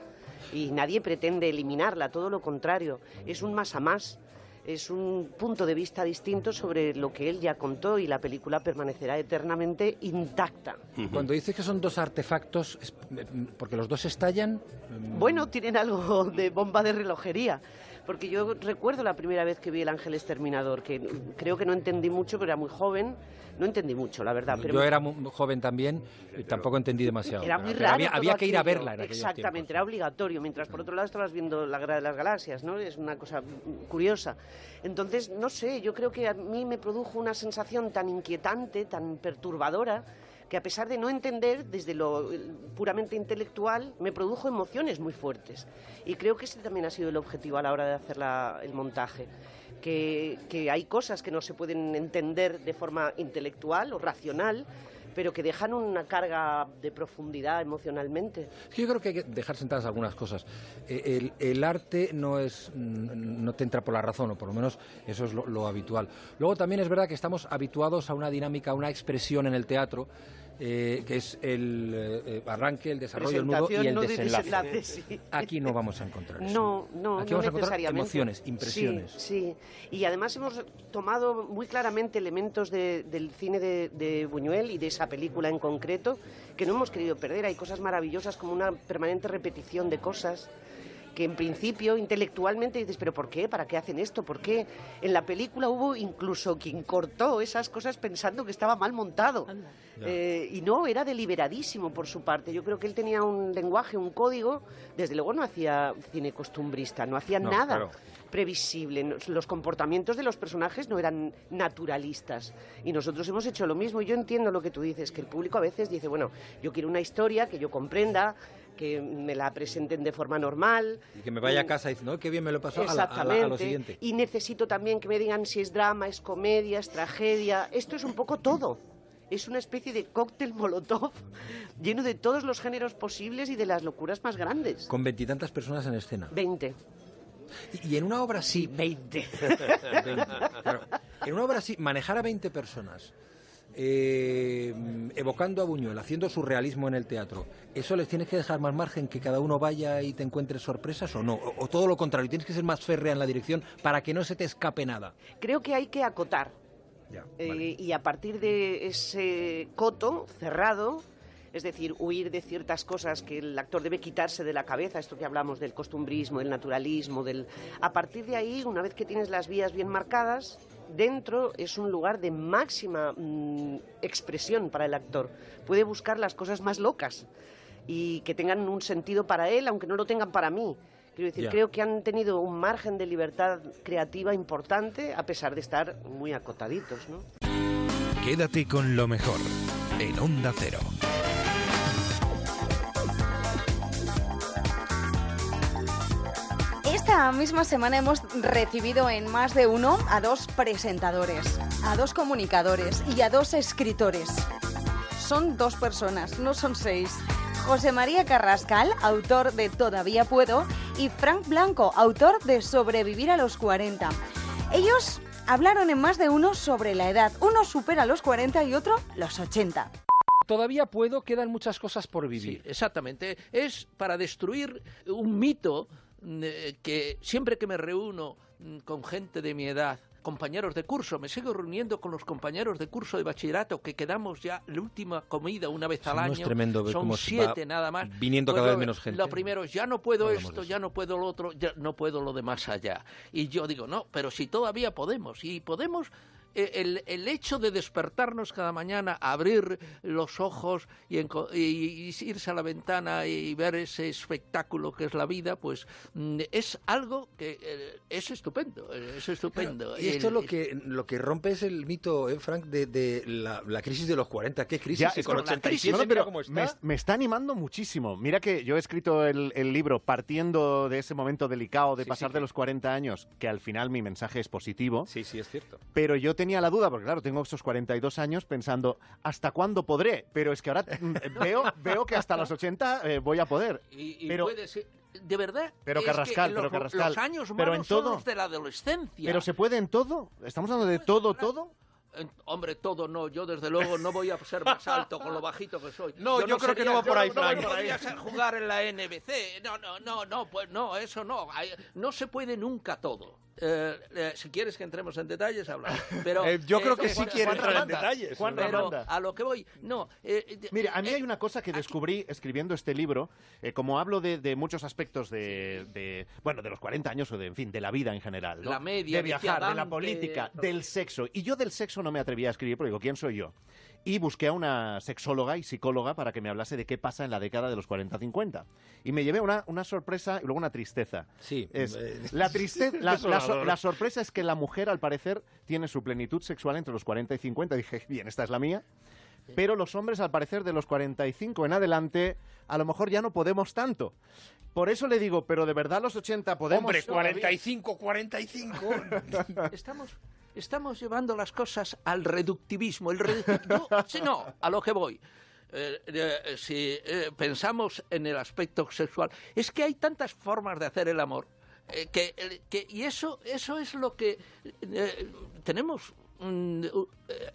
y nadie pretende eliminarla, todo lo contrario. Es un más a más es un punto de vista distinto sobre lo que él ya contó y la película permanecerá eternamente intacta. Cuando dices que son dos artefactos, es- porque los dos estallan, Bueno, tienen algo de bomba de relojería. Porque yo recuerdo la primera vez que vi El Ángel Exterminador, que creo que no entendí mucho, pero era muy joven. No entendí mucho, la verdad. Pero yo era muy joven también y tampoco entendí demasiado. Era muy raro. Había, que ir a verla en Exactamente, era obligatorio. Mientras por otro lado estabas viendo la Guerra de las Galaxias, ¿no? Es una cosa curiosa. Entonces, no sé, yo creo que a mí me produjo una sensación tan inquietante, tan perturbadora, que a pesar de no entender desde lo eh, puramente intelectual, me produjo emociones muy fuertes. Y creo que ese también ha sido el objetivo a la hora de hacer la- el montaje. Que, que hay cosas que no se pueden entender de forma intelectual o racional, pero que dejan una carga de profundidad emocionalmente. Yo creo que hay que dejar sentadas algunas cosas. Eh, El, el arte no es no te entra por la razón, o por lo menos eso es lo, lo habitual. Luego también es verdad que estamos habituados a una dinámica, a una expresión en el teatro, eh, que es el eh, arranque, el desarrollo, el nudo y el y desenlace. sí. Aquí no vamos a encontrar eso. No, no, Aquí no vamos a encontrar emociones, impresiones. Sí, sí. Y además hemos tomado muy claramente elementos de- del cine de, de Buñuel y de esa película en concreto que no hemos querido perder. Hay cosas maravillosas como una permanente repetición de cosas que en principio intelectualmente dices, pero ¿por qué? ¿Para qué hacen esto? ¿Por qué? En la película hubo incluso quien cortó esas cosas pensando que estaba mal montado. Eh, y no, era deliberadísimo por su parte. Yo creo que él tenía un lenguaje, un código. Desde luego no hacía cine costumbrista, no hacía No, nada claro. previsible. Los comportamientos de los personajes no eran naturalistas. Y nosotros hemos hecho lo mismo. Y Yo entiendo lo que tú dices, que el público a veces dice, bueno, yo quiero una historia que yo comprenda, que me la presenten de forma normal. Y que me vaya a casa diciendo, "Oh, qué bien me lo pasó a, la- a la- a Exactamente. lo siguiente. Y necesito también que me digan si es drama, es comedia, es tragedia. Esto es un poco todo. Es una especie de cóctel molotov lleno de todos los géneros posibles y de las locuras más grandes. Con veintitantas personas en escena. Veinte. Y, y en una obra así... 20. En una obra así, manejar a 20 personas, eh, evocando a Buñuel, haciendo su realismo en el teatro, ¿eso les tienes que dejar más margen que cada uno vaya y te encuentre sorpresas o no? O, o todo lo contrario, tienes que ser más férrea en la dirección para que no se te escape nada. Creo que hay que acotar. Ya, Eh, y a partir de ese coto cerrado, es decir, huir de ciertas cosas que el actor debe quitarse de la cabeza, esto que hablamos del costumbrismo, del naturalismo, del a partir de ahí, una vez que tienes las vías bien marcadas, dentro es un lugar de máxima mm, expresión para el actor. Puede buscar las cosas más locas y que tengan un sentido para él, aunque no lo tengan para mí. Quiero decir, creo que han tenido un margen de libertad creativa importante a pesar de estar muy acotaditos, ¿no? Quédate con lo mejor en Onda Cero. Esta misma semana hemos recibido en más de uno a dos presentadores, a dos comunicadores y a dos escritores. Son dos personas, no son seis. José María Carrascal, autor de Todavía Puedo, y Frank Blanco, autor de Sobrevivir a los 40. Ellos hablaron en más de uno sobre la edad. Uno supera los 40 y otro los 80. Todavía puedo, quedan muchas cosas por vivir. exactamente. Es para destruir un mito que siempre que me reúno mm, con gente de mi edad, compañeros de curso, me sigo reuniendo con los compañeros de curso de bachillerato que quedamos ya la última comida una vez al año. tremendo Son siete nada más. viniendo Pues cada vez lo- menos gente. Lo primero es ya no puedo esto, ya no puedo lo otro, ya no puedo lo de más allá. Y yo digo, no, pero si todavía podemos, y podemos eh, el, el hecho de despertarnos cada mañana, abrir los ojos y, enco- y- y irse a la ventana y ver ese espectáculo que es la vida, pues mm, es algo que eh, es estupendo, eh, es estupendo. Y esto El- lo que lo que rompe es el mito, ¿eh, Frank, de, de la, la crisis de los 40. ¿Qué crisis? Ya, es con que la 87 crisis- no, pero cómo está. Me, me está animando muchísimo. Mira que yo he escrito el, el libro partiendo de ese momento delicado de Sí, pasar sí. de los 40 años, que al final mi mensaje es positivo. Sí, sí, es cierto. Pero yo tenía la duda, porque claro, tengo esos 42 años pensando, ¿hasta cuándo podré? Pero es que ahora mm, veo, veo que hasta los 80 eh, voy a poder. Y, y pero, puede ser- de verdad. Pero es que en pero los, Carrascal, Los años pero malos en todo. son los de la adolescencia. pero se puede en todo. Estamos hablando de todo, todo. Hombre, todo no. Yo, desde luego, no voy a ser más alto con lo bajito que soy. No, yo creo que no va por ahí, yo no Frank. podría jugar en la NBC. No, no, no, no, pues no, eso no. No se puede nunca todo. Eh, eh, si quieres que entremos en detalles, hablamos. Pero, Eh, yo creo que sí quiere entrar en detalles. Juan pero a lo que voy, no. eh, eh, Mira, a mí eh, hay una cosa que descubrí escribiendo este libro, eh, como hablo de, de muchos aspectos de, de, bueno, de los 40 años o de, en fin, de la vida en general, ¿no? La media, de viajar, de la política, del sexo. Y yo del sexo no me atrevía a escribir, porque digo, ¿quién soy yo? Y busqué a una sexóloga y psicóloga para que me hablase de qué pasa en la década de los 40-50. Y me llevé una, una sorpresa y luego una tristeza. Sí. Es, eh, la, tristeza, la, la so- la sorpresa es que la mujer, al parecer, tiene su plenitud sexual entre los 40 y 50. Dije, bien, esta es la mía. Pero los hombres, al parecer, de los 45 en adelante, a lo mejor ya no podemos tanto. Por eso le digo, pero de verdad los 80 podemos. Hombre, todavía? 45, 45. Estamos, estamos llevando las cosas al reductivismo. El reductivismo no, a lo que voy. Eh, eh, si eh, pensamos en el aspecto sexual, es que hay tantas formas de hacer el amor. que, que- y eso, eso es lo que tenemos. mm,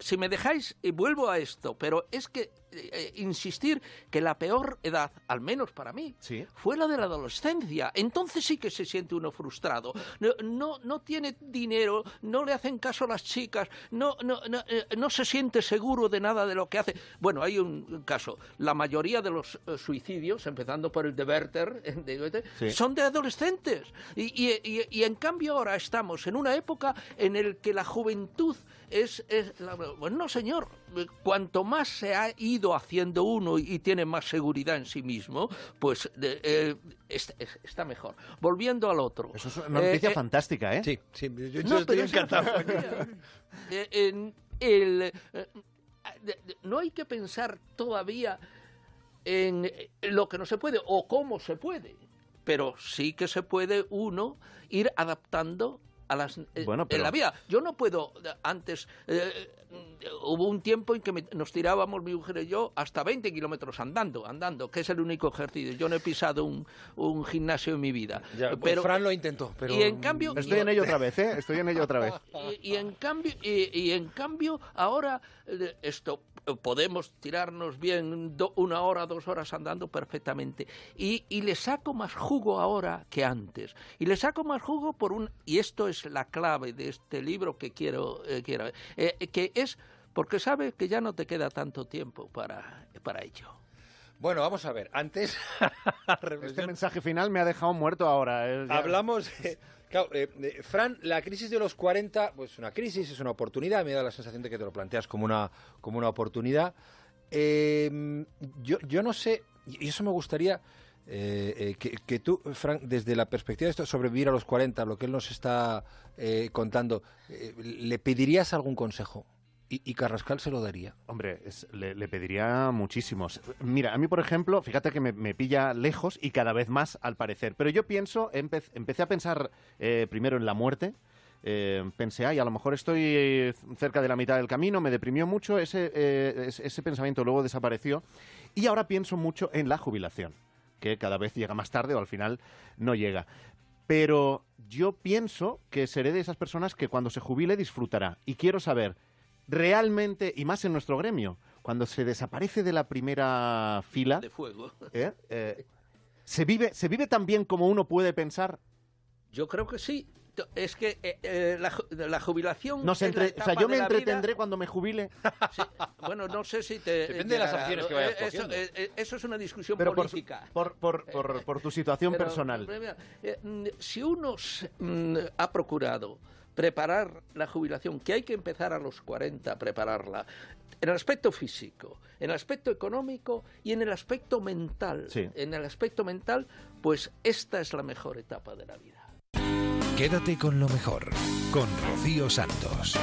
si me dejáis, y vuelvo a esto, pero es que eh, eh, insistir que la peor edad, al menos para mí, fue la de la adolescencia. Entonces sí que se siente uno frustrado. No, no, no tiene dinero, no le hacen caso a las chicas, no, no, no, eh, no se siente seguro de nada de lo que hace. Bueno, hay un caso. La mayoría de los eh, suicidios, empezando por el de Werther, de Sí. son de adolescentes. Y, y- y- y en cambio ahora estamos en una época en el que la juventud es... es la- bueno, no, señor. Cuanto más se ha ido haciendo uno y tiene más seguridad en sí mismo, pues de- eh, es- es- está mejor. Volviendo al otro. Eso es una noticia Eh, eh, fantástica, ¿eh? Sí, sí, yo, no, estoy es encantado. en el, no hay que pensar todavía en lo que no se puede o cómo se puede, pero sí que se puede uno ir adaptando a las eh, Bueno, en la vida. Yo no puedo eh, antes eh, hubo un tiempo en que me- nos tirábamos mi mujer y yo hasta 20 kilómetros andando, andando, que es el único ejercicio. Yo no he pisado un, un gimnasio en mi vida. Ya, pues pero Fran lo intentó, pero... y en cambio Estoy en ello otra vez, ¿eh? Estoy en ello otra vez. y, y en cambio y, y en cambio ahora esto podemos tirarnos bien do- una hora dos horas andando perfectamente y, y le saco más jugo ahora que antes y le saco más jugo por un y esto es la clave de este libro que quiero eh, quiero eh, que es porque sabes que ya no te queda tanto tiempo para para ello Bueno, vamos a ver. Antes... Este mensaje final me ha dejado muerto ahora. eh, ya. Hablamos... claro, eh, eh, Fran, la crisis de los 40, pues una crisis, es una oportunidad. Me da la sensación de que te lo planteas como una, como una oportunidad. Eh, yo, yo no sé, y eso me gustaría Eh, eh, que, que tú, Frank, desde la perspectiva de esto, sobrevivir a los 40, lo que él nos está eh, contando, ¿le pedirías algún consejo? Y, Carrascal se lo daría. Hombre, le, pediría muchísimos. Mira, a mí, por ejemplo, fíjate que me, pilla lejos y cada vez más al parecer. Pero yo pienso, empe- empecé a pensar eh, primero en la muerte. Eh, pensé, ay, a lo mejor estoy cerca de la mitad del camino, me deprimió mucho, ese, eh, ese, ese pensamiento luego desapareció. Y ahora pienso mucho en la jubilación, que cada vez llega más tarde o al final no llega. Pero yo pienso que seré de esas personas que cuando se jubile disfrutará. Y quiero saber, realmente, y más en nuestro gremio, cuando se desaparece de la primera fila, de fuego. ¿eh? Eh, ¿se, vive, ¿se vive tan bien como uno puede pensar? Yo creo que sí. Es que eh, la, ju- la jubilación. Nos es la entre- o sea, yo me vida- entretendré cuando me jubile. Bueno, no sé si te. Depende de las ¿no? que vayas eso, eso es una discusión Pero por, política. por, por, por, por tu situación Pero, personal. eh, mm, si uno se- mm, ha procurado preparar la jubilación, que hay que empezar a los 40 a prepararla, en el aspecto físico, en el aspecto económico y en el aspecto mental. Sí. En el aspecto mental, pues esta es la mejor etapa de la vida. Quédate con lo mejor, con Rocío Santos.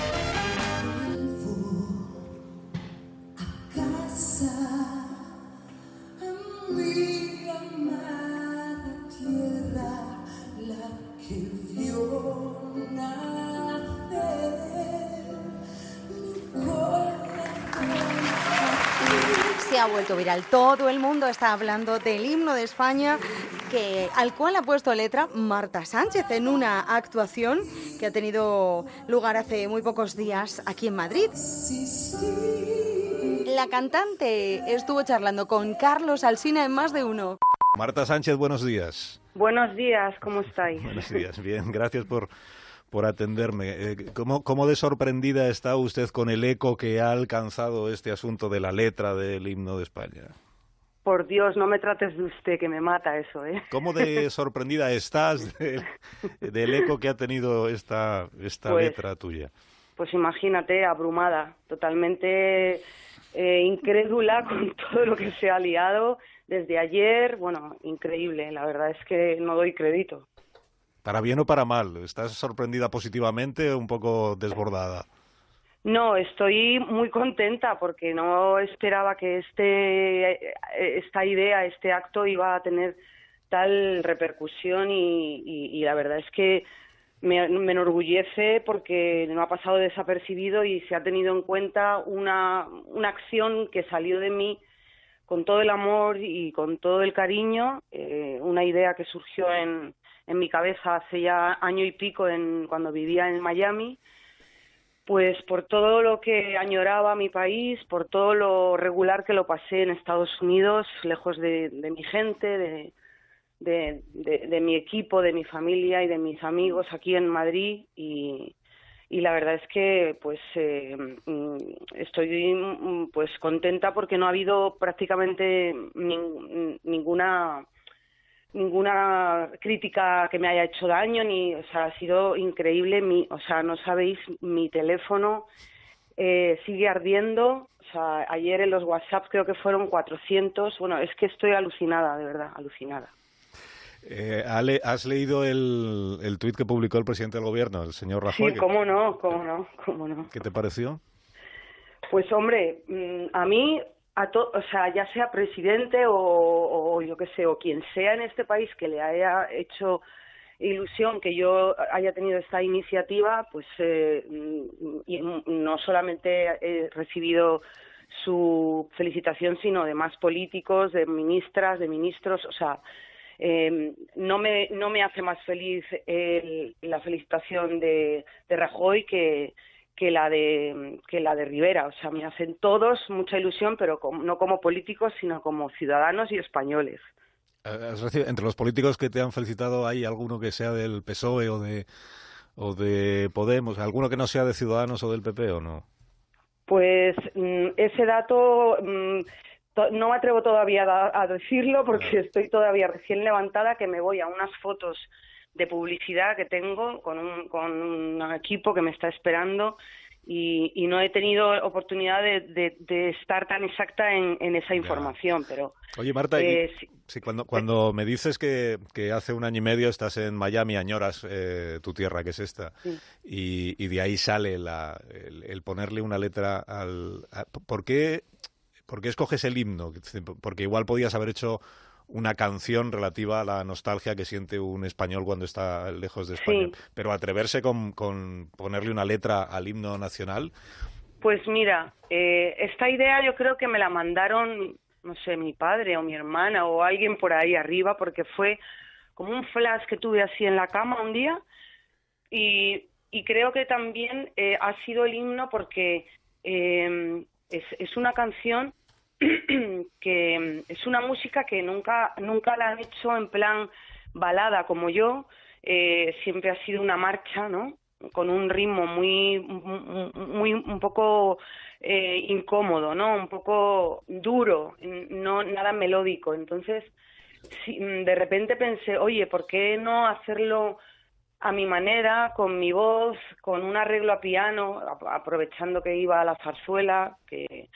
Se ha vuelto viral. Todo el mundo está hablando del himno de España que, al cual ha puesto letra Marta Sánchez en una actuación que ha tenido lugar hace muy pocos días aquí en Madrid. La cantante estuvo charlando con Carlos Alsina en más de uno. Marta Sánchez, buenos días. Buenos días, ¿cómo estáis? Buenos días, bien, gracias por, por atenderme. Eh, ¿cómo, ¿Cómo de sorprendida está usted con el eco que ha alcanzado este asunto de la letra del himno de España? Por Dios, no me trates de usted, que me mata eso, ¿eh? ¿Cómo de sorprendida estás de- del eco que ha tenido esta, esta Pues, letra tuya? Pues imagínate, abrumada, totalmente eh, incrédula con todo lo que se ha liado desde ayer. Bueno, increíble, la verdad es que no doy crédito. ¿Para bien o para mal? ¿Estás sorprendida positivamente o un poco desbordada? No, estoy muy contenta porque no esperaba que este, esta idea, este acto iba a tener tal repercusión y, la verdad es que me, me enorgullece porque no ha pasado desapercibido y se ha tenido en cuenta una, una acción que salió de mí con todo el amor y con todo el cariño, eh, una idea que surgió en, en mi cabeza hace ya año y pico en, cuando vivía en Miami pues por todo lo que añoraba mi país, por todo lo regular que lo pasé en Estados Unidos, lejos de, mi gente, de, mi equipo, de mi familia y de mis amigos aquí en Madrid. Y, y la verdad es que pues eh, mm, estoy mm, pues contenta porque no ha habido prácticamente nin- ninguna ninguna crítica que me haya hecho daño ni o sea ha sido increíble. Mi o sea no sabéis mi teléfono eh, sigue ardiendo. O sea ayer en los WhatsApp creo que fueron 400 bueno es que estoy alucinada de verdad alucinada. Eh, Ale, ¿Has leído el, el tuit que publicó el presidente del gobierno, el señor Rajoy? sí cómo no cómo no cómo no. ¿Qué te pareció? Pues hombre, mm, a mí, a to- o sea, ya sea presidente o, o yo qué sé, o quien sea en este país que le haya hecho ilusión que yo haya tenido esta iniciativa, pues eh, y no solamente he recibido su felicitación, sino de más políticos, de ministras, de ministros, o sea, eh, no me no me hace más feliz el- la felicitación de, de Rajoy que que la de que la de Rivera, o sea, me hacen todos mucha ilusión, pero como- no como políticos, sino como ciudadanos y españoles. ¿Has recibido- entre los políticos que te han felicitado, ¿hay alguno que sea del PSOE o de, o de Podemos? ¿Alguno que no sea de Ciudadanos o del PP o no? Pues mm, ese dato mm, no me atrevo todavía a, da- a decirlo porque estoy todavía recién levantada, que me voy a unas fotos de publicidad que tengo con un, con un equipo que me está esperando y, y no he tenido oportunidad de, de- de estar tan exacta en, en esa información, pero Oye, Marta, eh, sí. sí, cuando, cuando me dices que, que hace un año y medio estás en Miami, añoras eh, tu tierra, que es esta, Sí. y, y de ahí sale la, el, el ponerle una letra al... a- ¿por, qué, ¿Por qué escoges el himno? Porque igual podías haber hecho una canción relativa a la nostalgia que siente un español cuando está lejos de España. Sí. Pero atreverse con, con ponerle una letra al himno nacional, Pues mira, eh, esta idea yo creo que me la mandaron, no sé, mi padre o mi hermana o alguien por ahí arriba, porque fue como un flash que tuve así en la cama un día y, y creo que también eh, ha sido el himno porque eh, es, es una canción que es una música que nunca nunca la han hecho en plan balada como yo eh, siempre ha sido una marcha no con un ritmo muy muy un poco eh, incómodo no un poco duro no nada melódico. Entonces sí, de repente pensé oye por qué no hacerlo a mi manera, con mi voz, con un arreglo a piano, aprovechando que iba a la zarzuela, que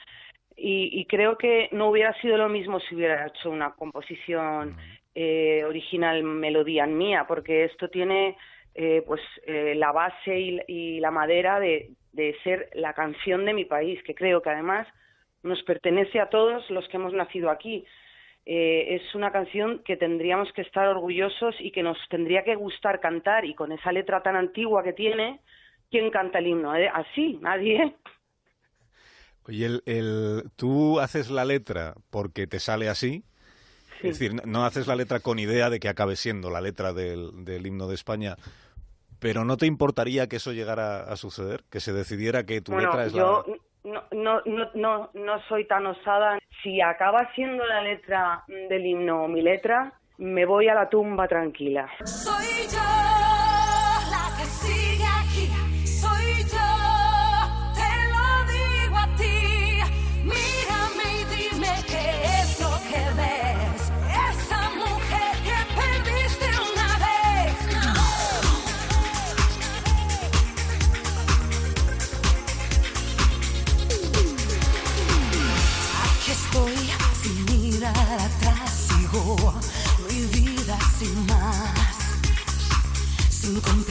y, y creo que no hubiera sido lo mismo si hubiera hecho una composición eh, original melodía mía, porque esto tiene eh, pues eh, la base y, y la madera de, de ser la canción de mi país, que creo que además nos pertenece a todos los que hemos nacido aquí. Eh, es una canción que tendríamos que estar orgullosos y que nos tendría que gustar cantar y con esa letra tan antigua que tiene, ¿quién canta el himno? eh? Así, nadie. Oye, el, el- tú haces la letra porque te sale así. Es decir, no- no haces la letra con idea de que acabe siendo la letra del, del himno de España. Pero ¿no te importaría que eso llegara a suceder? Que se decidiera que tu bueno, letra es yo la... no, no, no, no, no soy tan osada. Si acaba siendo la letra del himno mi letra, me voy a la tumba tranquila. Soy yo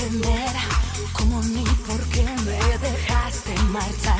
comprender cómo ni por qué me dejaste marchar,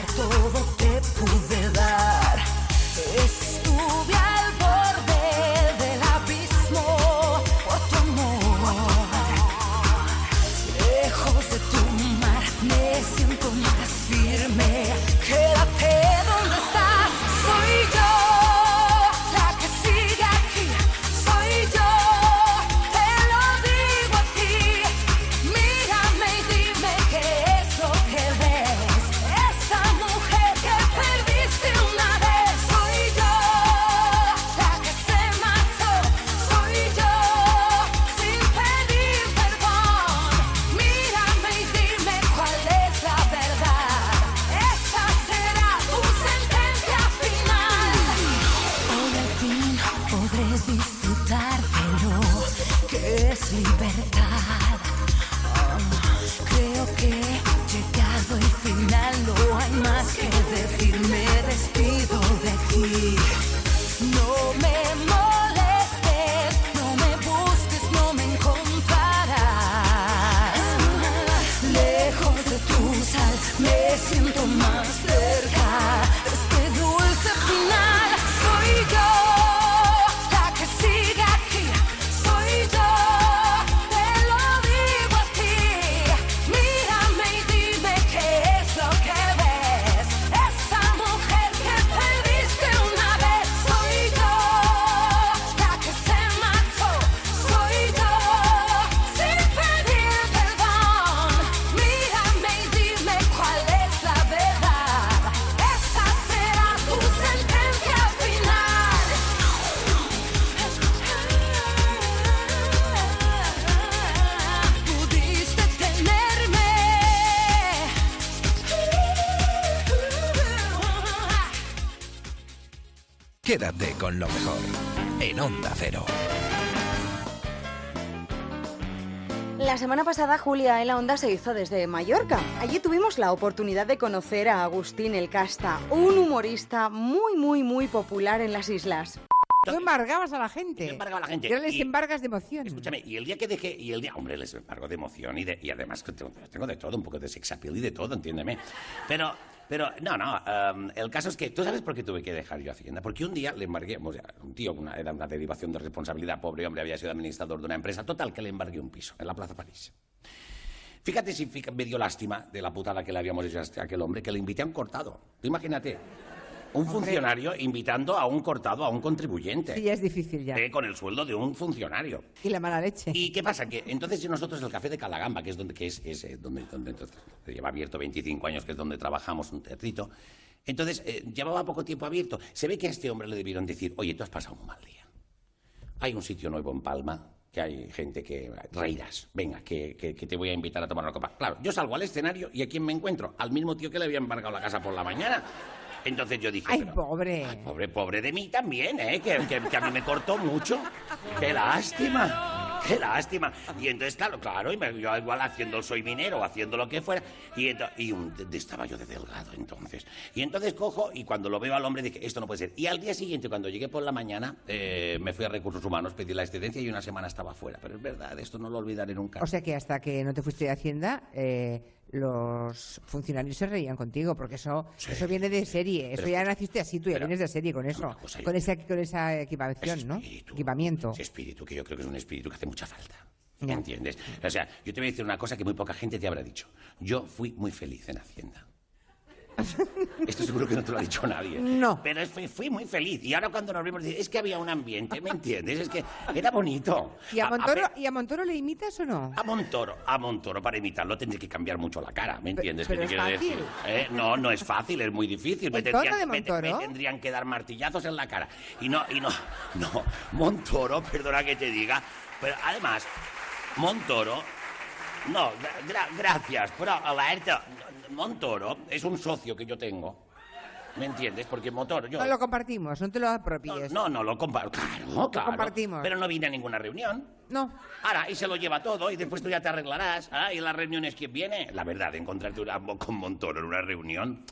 semana pasada Julia en la Onda se hizo desde Mallorca. Allí tuvimos la oportunidad de conocer a Agustín El Casta, un humorista muy, muy, muy popular en las islas. Tú embargabas a la gente. Yo embargaba a la gente. Y ahora les Y- embargas de emoción. Escúchame, y el día que dejé, y el día, hombre, les embargo de emoción y, de, y además que tengo, tengo de todo, un poco de sex appeal y de todo, entiéndeme. Pero, pero, no, no, em, el caso es que, ¿tú sabes por qué tuve que dejar yo Hacienda? Porque un día le embargué, un tío, era una derivación de responsabilidad, pobre hombre, había sido administrador de una empresa, total, que le embargué un piso en la Plaza París. Fíjate si me dio lástima de la putada que le habíamos hecho a este- aquel hombre, que le invité a un cortado. Tú imagínate, un Hombre. funcionario invitando a un cortado, a un contribuyente. Sí, es difícil ya. Eh, con el sueldo de un funcionario. Y la mala leche. ¿Y qué pasa? Que entonces nosotros el café de Calagamba, que es donde que es, es, eh, donde, donde entonces, lleva abierto 25 años, que es donde trabajamos un territo, entonces eh, llevaba poco tiempo abierto. Se ve que a este hombre le debieron decir, oye, tú has pasado un mal día. Hay un sitio nuevo en Palma, que hay gente que reirás. Venga, que, que- que te voy a invitar a tomar una copa. Claro, yo salgo al escenario y ¿a quién me encuentro? Al mismo tío que le había embargado la casa por la mañana. Entonces yo dije, Ay, pero- pobre. Pobre, pobre de mí también, ¿eh? Que, que- que a mí me cortó mucho. ¡Qué lástima! ¡Qué lástima! Y entonces, claro, claro, y me, yo igual haciendo el soy minero, haciendo lo que fuera, y, y un- estaba yo de delgado entonces. Y entonces cojo, y cuando lo veo al hombre dije, esto no puede ser. Y al día siguiente, cuando llegué por la mañana, eh, me fui a Recursos Humanos, pedí la excedencia y una semana estaba fuera. Pero es verdad, esto no lo olvidaré nunca. O sea que hasta que no te fuiste de Hacienda, eh, los funcionarios se reían contigo, porque eso, eso viene de serie. Eso ya naciste así, tú ya pero- vienes de serie con eso. cosa, Con, ese, con esa equipación, ¿no? Equipamiento. Ese espíritu, que yo creo que es un espíritu que hace mucha falta. ¿Me entiendes? O sea, yo te voy a decir una cosa que muy poca gente te habrá dicho. Yo fui muy feliz en Hacienda. Esto seguro que no te lo ha dicho nadie. No. Pero fui, fui muy feliz. Y ahora cuando nos vimos, es que había un ambiente, ¿me entiendes? Es que era bonito. ¿Y a, Montoro, a- ¿Y a Montoro le imitas o no? a Montoro, a Montoro, para imitarlo tendré que cambiar mucho la cara, ¿me entiendes? pero ¿Qué te es quiero fácil. decir? ¿Eh? No, no es fácil, es muy difícil. Me ¿El tono tendrían, de me te- me Montoro? tendrían que dar martillazos en la cara. Y no, y no, no, Montoro, perdona que te diga, pero además, Montoro, no, gra- gracias, pero alerta, Montoro es un socio que yo tengo, ¿me entiendes? Porque Montoro, yo... No lo compartimos, no te lo apropies. No, no, lo comparto. Claro, claro. compartimos. Pero no vine a ninguna reunión. No. Ahora, y se lo lleva todo y después tú ya te arreglarás. Ah, ¿Y en las reuniones quién viene? La verdad, encontrarte una- con Montoro en una reunión.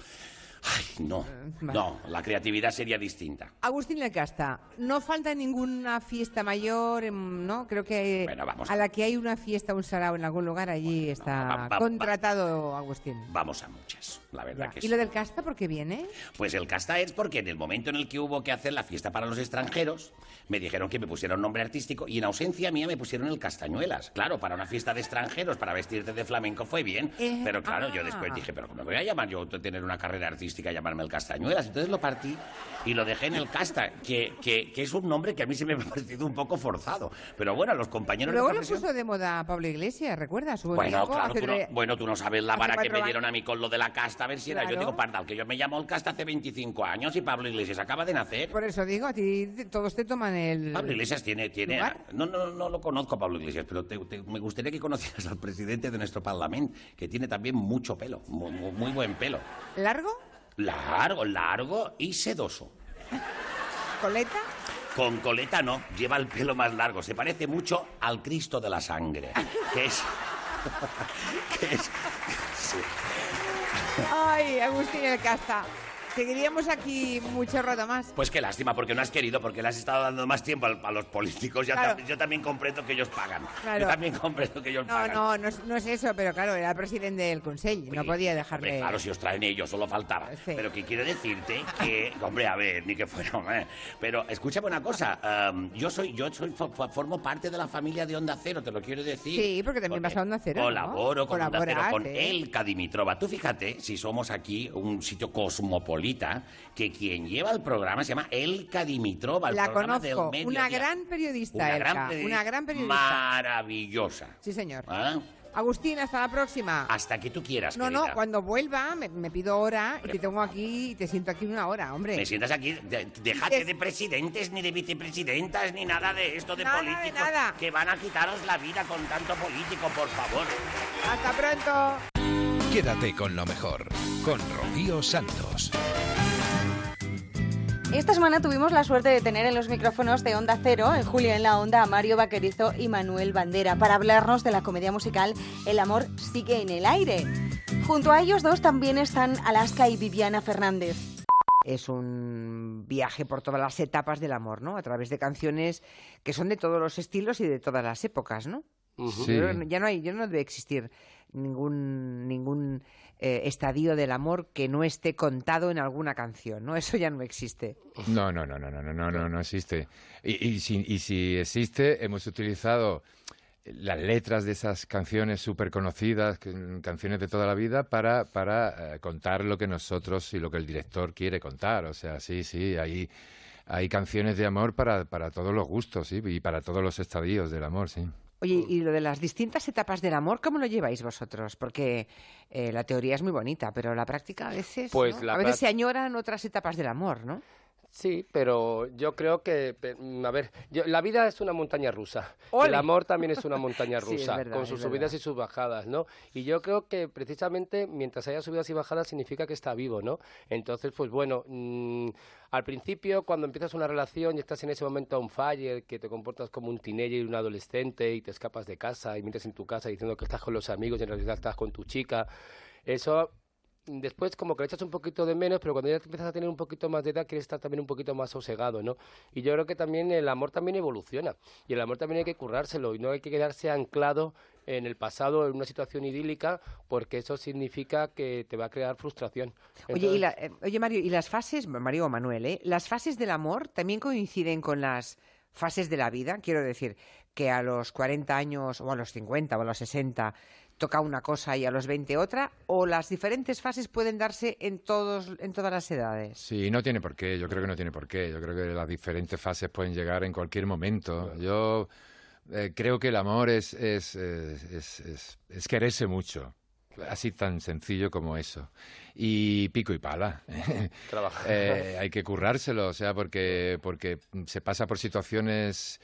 Ay, no. vale. No, la creatividad sería distinta. Agustín Lecasta, no falta ninguna fiesta mayor, ¿no? Creo que vamos a la que hay una fiesta, un sarao en algún lugar, allí está va- va- contratado Agustín. Vamos a muchas, la verdad Ya. que ¿Y sí. lo del Casta por qué viene? Pues el casta es porque en el momento en el que hubo que hacer la fiesta para los extranjeros, me dijeron que me pusiera un nombre artístico y en ausencia mía me pusieron el Castañuelas. Claro, para una fiesta de extranjeros, para vestirte de flamenco fue bien, Eh, pero claro, yo ah. después dije, pero ¿cómo me voy a llamar yo a tener una carrera artística y llamarme el Castañuelas? Entonces lo partí y lo dejé en el Casta, que, que, que es un nombre que a mí se me ha parecido un poco forzado. Pero bueno, los compañeros Luego de lo puso de moda Pablo Iglesias, ¿recuerdas? Bueno, claro, tú no, bueno, tú no sabes la vara que me dieron a mí con lo de la casta, a ver si era. Yo digo, Pardal, que yo me llamo el casta hace 25 años y Pablo Iglesias acaba de nacer. Por eso digo, a ti todos te toman el... Pablo Iglesias tiene... tiene ¿Lugar? no, no, no lo conozco a Pablo Iglesias, pero te- te- me gustaría que conocieras al presidente de nuestro parlamento, que tiene también mucho pelo, mu- mu- muy, buen pelo. ¿Largo? Largo, largo y sedoso. ¿Coleta? Con coleta no, lleva el pelo más largo. Se parece mucho al Cristo de la Sangre, que es... que es... sí. Ay, Agustín el Casta. Seguiríamos aquí mucho rato más. Pues qué lástima, porque no has querido, porque le has estado dando más tiempo al- a los políticos. Ya Claro. tam- yo también comprendo que ellos pagan. Claro. Yo también comprendo que ellos No, pagan. no, no es, no es eso, pero claro, era presidente del Consell, no podía Hombre, dejarle... claro, si os traen ellos, solo faltaba. Pero que quiero decirte que, hombre, a ver, ni que fuera, ¿eh? Pero escúchame una cosa, am, yo soy, yo soy, fo- fo- formo parte de la familia de Onda Cero, te lo quiero decir. Sí, porque también vas a Onda Cero, ¿no? Colaboro con Onda Cero, con. Elka Dimitrova. Tú fíjate, si somos aquí un sitio cosmopolita, que quien lleva el programa se llama Elka Dimitrova, el La programa conozco, una gran periodista, Una Elka, gran una periodista gran periodista. Maravillosa. Sí, señor. ¿Ah? Agustín, hasta la próxima. Hasta que tú quieras, No, querida. no, cuando vuelva me, me pido hora y te tengo aquí y te siento aquí una hora, hombre. Me sientas aquí, de- déjate de presidentes, ni de vicepresidentas, ni nada de esto de Nada de políticos nada. que van a quitaros la vida con tanto político, por favor. Hasta pronto. Quédate con lo mejor, con Rocío Santos. Esta semana tuvimos la suerte de tener en los micrófonos de Onda Cero, en Julio en la Onda, a Mario Vaquerizo y Manuel Bandera para hablarnos de la comedia musical El amor sigue en el aire. Junto a ellos dos también están Alaska y Viviana Fernández. Es un viaje por todas las etapas del amor, ¿no? A través de canciones que son de todos los estilos y de todas las épocas, ¿no? Ya no hay, ya no debe existir ningún ningún eh, estadio del amor que no esté contado en alguna canción, ¿no? Eso ya no existe. No, no, no, no, no, no, no, no, no existe. Y, y si, y si existe, hemos utilizado las letras de esas canciones súper conocidas, canciones de toda la vida, para, para eh, contar lo que nosotros y lo que el director quiere contar. O sea, sí, sí, hay, hay canciones de amor para, para todos los gustos, sí, y para todos los estadios del amor, sí. Oye, y lo de las distintas etapas del amor, ¿cómo lo lleváis vosotros? Porque eh, la teoría es muy bonita, pero la práctica a veces, Pues ¿no? la a veces se añoran otras etapas del amor, ¿no? Sí, pero yo creo que, mm, a ver, yo- la vida es una montaña rusa. ¡Ole! El amor también es una montaña Sí, rusa, verdad, con sus subidas y sus bajadas, ¿no? Y yo creo que precisamente mientras haya subidas y bajadas significa que está vivo, ¿no? Entonces, pues bueno, mm, al principio cuando empiezas una relación y estás en ese momento on fire, que te comportas como un teenager y un adolescente y te escapas de casa y mientes en tu casa diciendo que estás con los amigos y en realidad estás con tu chica, eso después como que le echas un poquito de menos, pero cuando ya te empiezas a tener un poquito más de edad, quieres estar también un poquito más sosegado, ¿no? Y yo creo que también el amor también evoluciona. Y el amor también hay que currárselo y no hay que quedarse anclado en el pasado, en una situación idílica, porque eso significa que te va a crear frustración. Oye, y la- eh, oye, Mario, ¿y las fases, Mario o Manuel, ¿eh? ¿Las fases del amor también coinciden con las fases de la vida? Quiero decir, que a los 40 años, o a los 50, o a los 60, toca una cosa y a los 20 otra, o las diferentes fases pueden darse en, todos, en todas las edades. Sí, no tiene por qué, yo creo que no tiene por qué. Yo creo que las diferentes fases pueden llegar en cualquier momento. Yo eh, creo que el amor es, es, es, es- es- es quererse mucho. Así tan sencillo como eso. Y pico y pala. Trabajar. Eh, hay que currárselo, o sea, porque, porque se pasa por situaciones...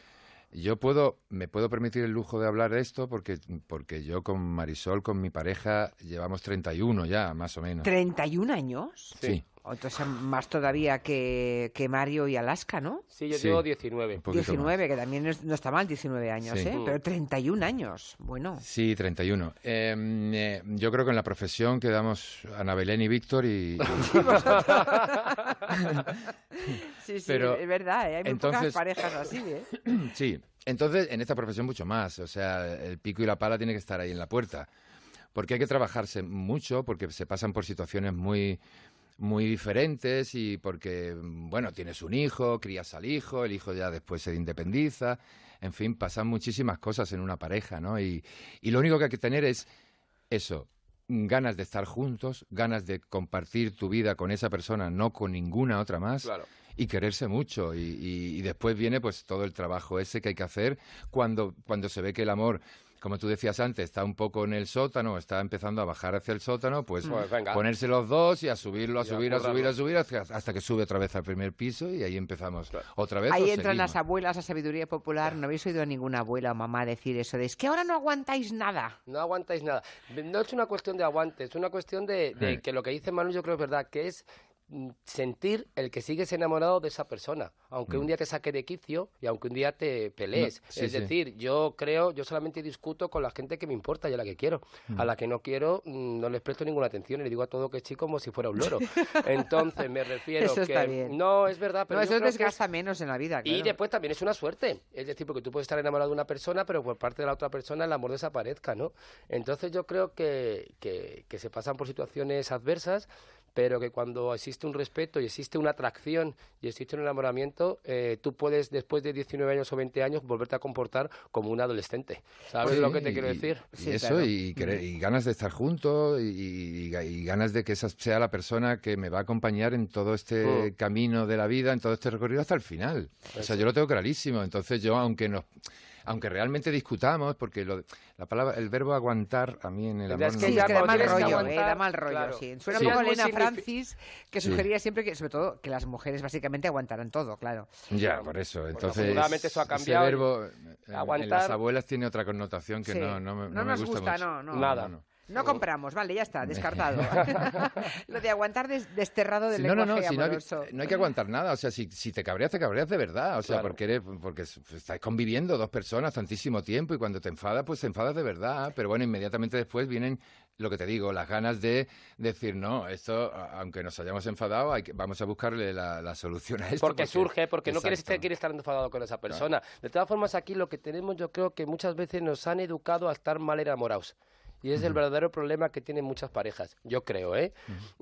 Yo puedo, me puedo permitir el lujo de hablar de esto porque, porque yo con Marisol, con mi pareja, llevamos 31 ya, más o menos. ¿31 años? Sí. Entonces, más todavía que, que Mario y Alaska, ¿no? Sí, yo Sí. llevo 19. Un poquito 19, que también es- no está mal, 19 años, Sí. ¿eh? Pero 31 años, bueno. Sí, 31. Eh, eh, yo creo que en la profesión quedamos Ana Belén y Víctor y... Sí, sí, Pero, es verdad, ¿eh? hay muy entonces- pocas parejas así, ¿eh? sí, entonces en esta profesión mucho más. O sea, el pico y la pala tiene que estar ahí en la puerta. Porque hay que trabajarse mucho, porque se pasan por situaciones muy muy diferentes y porque, bueno, tienes un hijo, crías al hijo, el hijo ya después se independiza, en fin, pasan muchísimas cosas en una pareja, ¿no? Y, y lo único que hay que tener es eso, ganas de estar juntos, ganas de compartir tu vida con esa persona, no con ninguna otra más. Claro. Y quererse mucho. Y, y- y después viene pues todo el trabajo ese que hay que hacer cuando, cuando se ve que el amor, como tú decías antes, está un poco en el sótano, está empezando a bajar hacia el sótano, pues, Pues ponerse los dos y a subirlo, a Y a subir, a currarlo. subir, a subir, hasta, que sube otra vez al primer piso y ahí empezamos otra vez. Ahí entran seguimos. las abuelas a sabiduría popular. ¿No habéis oído a ninguna abuela o mamá decir eso de es que ahora no aguantáis nada? No aguantáis nada. No es una cuestión de aguante, es una cuestión de, de Sí. que lo que dice Manu yo creo que es verdad, que es sentir el que sigues enamorado de esa persona, aunque un día te saque de quicio y aunque un día te pelees. Mm. No, sí, es sí. decir, yo creo, yo solamente discuto con la gente que me importa y a la que quiero. Mm. A la que no quiero mm, no les presto ninguna atención y le digo a todo que sí como si fuera un loro. Entonces me refiero Eso que está bien. no es verdad, pero no, eso que es- desgasta menos en la vida, y después también es una suerte. Es decir, porque tú puedes estar enamorado de una persona, pero por parte de la otra persona el amor desaparezca, ¿no? Entonces yo creo que, que, que se pasan por situaciones adversas, pero que cuando existe un respeto y existe una atracción y existe un enamoramiento, eh, tú puedes, después de 19 años o 20 años, volverte a comportar como un adolescente. ¿Sabes Sí, lo que te y- quiero decir? Y eso, y, ganas de estar juntos, y, y- y ganas de que esa sea la persona que me va a acompañar en todo este Mm. camino de la vida, en todo este recorrido hasta el final. O sea, yo lo tengo clarísimo. Entonces yo, aunque nos... Aunque realmente discutamos, porque lo- la palabra, el verbo aguantar a mí en el Es amor que no Sí, me es que da mal rollo, ¿eh? aguantar, Da mal rollo, claro. sí. Suena Sí. un poco Es muy Elena Francis, que Sí. sugería siempre que, sobre todo, que las mujeres básicamente aguantaran todo, claro. Ya, por eso. Entonces, eso ha ese cambiado y- verbo en Aguantar- las abuelas tiene otra connotación que Sí. no, no, me- No no me gusta, gusta, mucho. no, no. Nada. no. No compramos, vale, ya está, descartado. Lo de aguantar des- desterrado del Sí, no, no, no, lenguaje si no, hay, amoroso. no hay que aguantar nada. O sea, si, si te cabreas, te cabreas de verdad. O sea, Claro. porque, eres, porque estáis conviviendo dos personas tantísimo tiempo y cuando te enfadas, pues te enfadas de verdad. Pero bueno, inmediatamente después vienen, lo que te digo, las ganas de decir, no, esto, aunque nos hayamos enfadado, hay que- vamos a buscarle la, la solución a esto. Porque surge, porque no quieres, quieres estar enfadado con esa persona. De todas formas, aquí lo que tenemos, yo creo que muchas veces nos han educado a estar mal enamorados. Y es el verdadero problema que tienen muchas parejas, yo creo, ¿eh?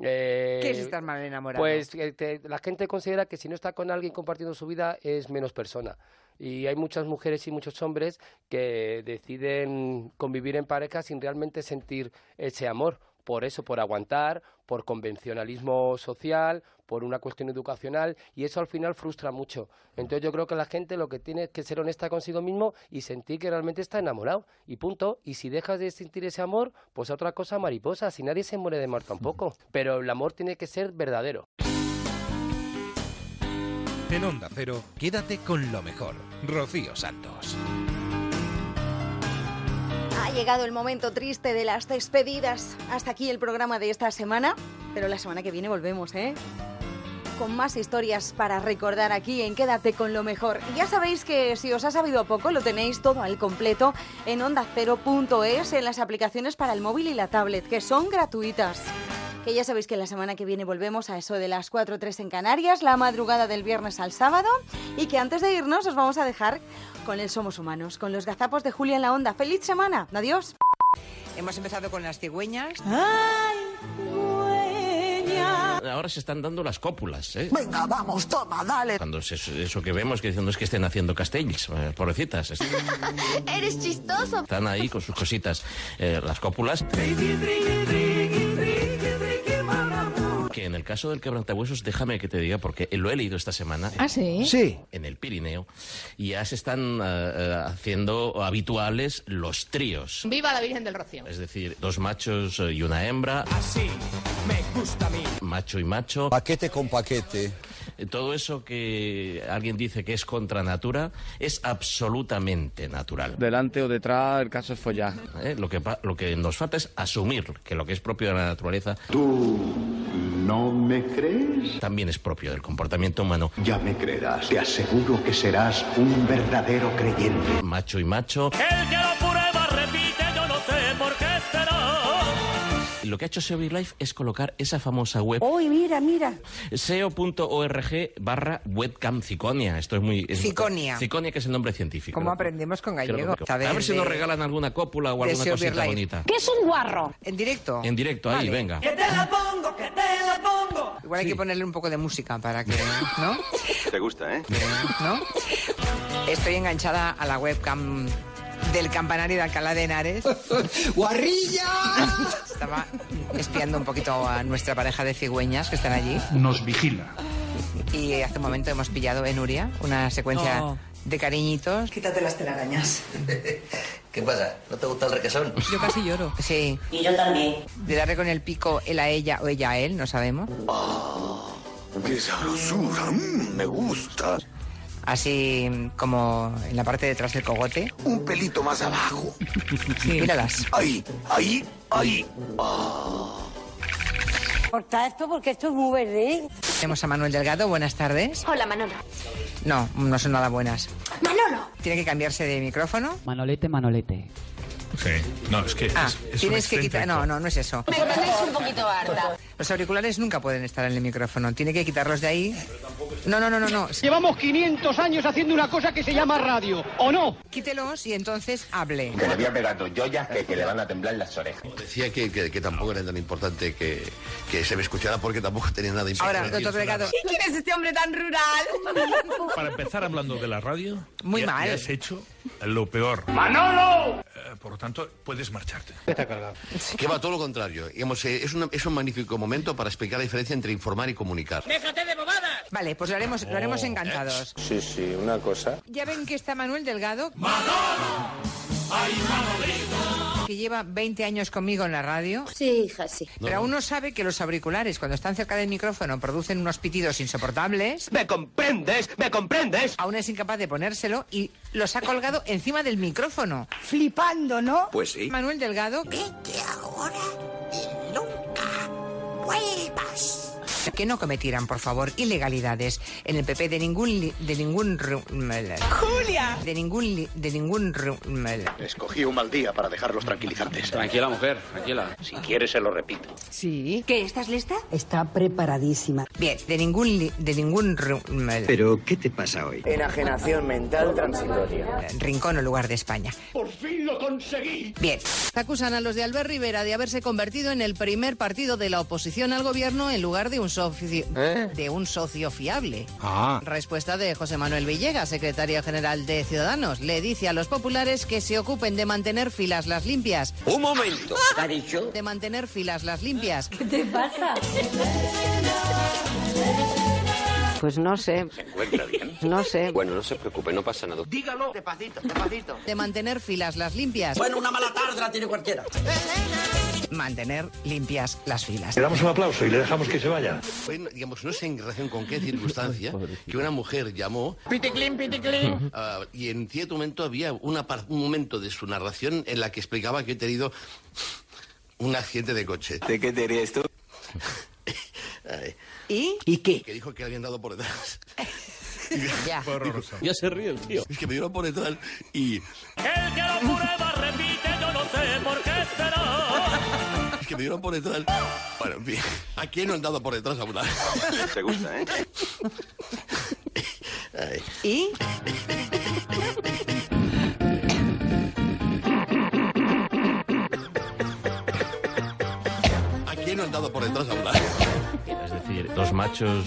Eh, ¿Qué es estar mal enamorado? Pues que te- la gente considera que si no está con alguien compartiendo su vida es menos persona. Y hay muchas mujeres y muchos hombres que deciden convivir en pareja sin realmente sentir ese amor. Por eso, por aguantar, por convencionalismo social, por una cuestión educacional, y eso al final frustra mucho. Entonces yo creo que la gente lo que tiene es que ser honesta consigo mismo y sentir que realmente está enamorado, y punto. Y si dejas de sentir ese amor, pues a otra cosa mariposa, si nadie se muere de amor tampoco. Pero el amor tiene que ser verdadero. En Onda Cero, quédate con lo mejor. Rocío Santos. Llegado el momento triste de las despedidas. Hasta aquí el programa de esta semana, pero la semana que viene volvemos, ¿eh? Con más historias para recordar aquí en Quédate con lo mejor. Ya sabéis que si os ha sabido poco, lo tenéis todo al completo en ondacero.es, en las aplicaciones para el móvil y la tablet, que son gratuitas. Que ya sabéis que la semana que viene volvemos a eso de las 4 o 3 en Canarias, la madrugada del viernes al sábado. Y que antes de irnos os vamos a dejar con el Somos Humanos, con los gazapos de Julia en la Onda. ¡Feliz semana! ¡Adiós! Hemos empezado con las cigüeñas. Ahora se están dando las cópulas, ¿eh? Venga, vamos, toma, dale. Cuando es eso, eso que vemos que dicen, no es que estén haciendo castells, eh, pobrecitas. es- Eres chistoso. Están ahí con sus cositas. Eh, las cópulas. Que en el caso del quebrantahuesos, déjame que te diga, porque lo he leído esta semana. ¿Ah, sí? Sí. En el Pirineo. Y ya se están eh, haciendo habituales los tríos. Viva la Virgen del Rocío. Es decir, dos machos eh, y una hembra. Así me gusta a mí. Macho y macho. Paquete con paquete. Todo eso que alguien dice que es contra natura es absolutamente natural. Delante o detrás, el caso es follar. ¿Eh? Lo, que, pa- lo que nos falta es asumir que lo que es propio de la naturaleza. ¿Tú no me crees? También es propio del comportamiento humano. Ya me creerás. Te aseguro que serás un verdadero creyente. Macho y macho. El que lo Lo que ha hecho SEO Life es colocar esa famosa web Uy, mira, mira. seo.org barra webcam ciconia. Esto es muy... es- Ciconia. Ciconia, que es el nombre científico. ¿Cómo aprendemos con gallego? A ver si nos regalan alguna cópula o alguna cosita bonita. ¿Qué es un guarro? En directo. En directo, ahí, venga. Que te la pongo, que te la pongo. Igual hay que ponerle un poco de música para que, ¿no? Te gusta, ¿eh? ¿No? Estoy enganchada a la webcam del campanario de Alcalá de Henares. ¡Guarrilla! Estaba espiando un poquito a nuestra pareja de cigüeñas que están allí. Nos vigila. Y hace un momento hemos pillado en Uria una secuencia Oh. de cariñitos. Quítate las telarañas. ¿Qué pasa? ¿No te gusta el requesón? Yo casi lloro. Sí. Y yo también. De darle con el pico él a ella o ella a él, no sabemos. ¡Qué sabrosura! mm, me gusta. Así como en la parte de detrás del cogote. Un pelito más abajo. Míralas. Ahí, ahí, ahí. Corta esto porque esto es muy verde. Tenemos a Manuel Delgado, buenas tardes. Hola, Manolo. No, no son nada buenas. Manolo. Tiene que cambiarse de micrófono. Manolete, Manolete. Sí, no, es que Ah, es, es un tienes que quitar. No, no, no es eso. Me tenéis un poquito harta. Los auriculares nunca pueden estar en el micrófono. Tiene que quitarlos de ahí. No, no, no, no, no. Llevamos 500 años haciendo una cosa que se llama radio, ¿o no? Quítelos y entonces hable. Que le voy a pegar dos joyas que, que le van a temblar las orejas. Decía que, que, que tampoco era tan importante que, que se me escuchara porque tampoco tenía nada importante. Ahora, doctor Delgado. ¿Y quién es este hombre tan rural? Para empezar hablando de la radio, Muy ya- mal. ya has hecho lo peor. ¡Manolo! Eh, por lo tanto, puedes marcharte. Está cargado. Que va todo lo contrario. Digamos, eh, es, una- es un magnífico momento para explicar la diferencia entre informar y comunicar. ¡Déjate de bobadas! Vale, pues lo haremos, lo haremos encantados. Sí, sí, una cosa. Ya ven que está Manuel Delgado. Que lleva 20 años conmigo en la radio. Sí, hija, sí. Pero aún no sabe que los auriculares, cuando están cerca del micrófono, producen unos pitidos insoportables. ¿Me comprendes? ¿Me comprendes? Aún es incapaz de ponérselo y los ha colgado encima del micrófono. Flipando, ¿no? Pues sí. Manuel Delgado. Vete ahora y nunca vuelvas. Que no cometieran, por favor, ilegalidades en el PP de ningún li- de ningún Julia de ningún li- de ningún Escogí un mal día para dejarlos tranquilizantes. Tranquila, mujer, tranquila. Si quieres, se lo repito. Sí. ¿Qué? ¿Estás lista? Está preparadísima. Bien, de ningún li- de ningún Pero, ¿qué te pasa hoy? Enajenación mental transitoria. rincón o lugar de España. ¡Por fin lo conseguí! Bien. Acusan a los de Albert Rivera de haberse convertido en el primer partido de la oposición al gobierno en lugar de un socio, de un socio fiable. Ah. Respuesta de José Manuel Villegas, secretario general de Ciudadanos. Le dice a los populares que se ocupen de mantener filas las limpias. Un momento. ¿Qué ha dicho? De mantener filas las limpias. ¿Qué te pasa? Pues no sé. ¿Se encuentra bien? No sé. Bueno, no se preocupe, no pasa nada. Dígalo. Despacito, despacito. De mantener filas las limpias. Bueno, una mala tarde la tiene cualquiera. Mantener limpias las filas. Le damos un aplauso y le dejamos que se vaya. Fue, digamos, no sé en relación con qué circunstancia, que una mujer llamó Piticlin, piticlin. ah, y en cierto momento había una par- un momento de su narración en la que explicaba que he tenido un accidente de coche. ¿De qué te ríes tú? ¿Y? ¿Y qué? que dijo que le habían dado por detrás. Ya. Ya se ríe el tío. Es que me dieron por detrás y... El que lo prueba repite, yo no sé por qué será. Es que me dieron por detrás. Bueno, en fin. ¿A quién no han dado por detrás a una? Te gusta, ¿eh? Ay. ¿Y? ¿A quién no han dado por detrás a una? Decir, los machos,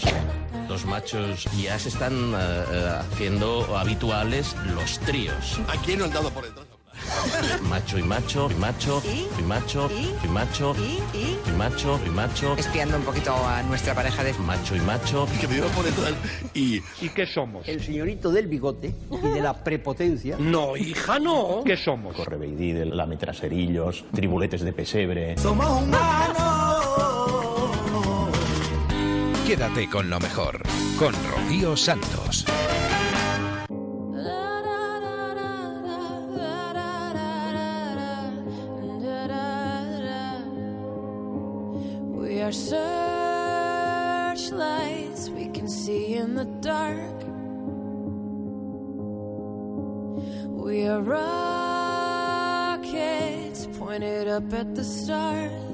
los machos ya se están eh, eh, haciendo habituales los tríos. ¿A quién no han dado por detrás? Macho y macho, y macho, ¿Y? y macho, ¿Y? y macho, ¿Y? ¿Y? y macho, y macho, Espiando un poquito a nuestra pareja de... macho y macho. Es que me por detrás y... ¿Y qué somos? El señorito del bigote y de la prepotencia. No, hija, no. ¿Qué somos? Correveidí, lametraserillos, tribuletes de pesebre. Somos humanos. Quédate con lo mejor. Con Rocío Santos. We are searchlights we can see in the dark. We are rockets pointed up at the stars.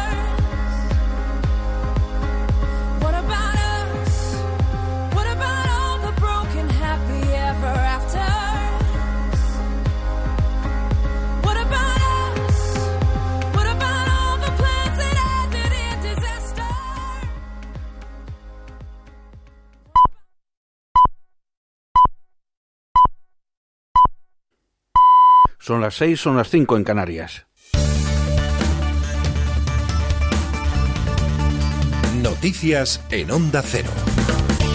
Son las seis, son las cinco en Canarias. Noticias en Onda Cero.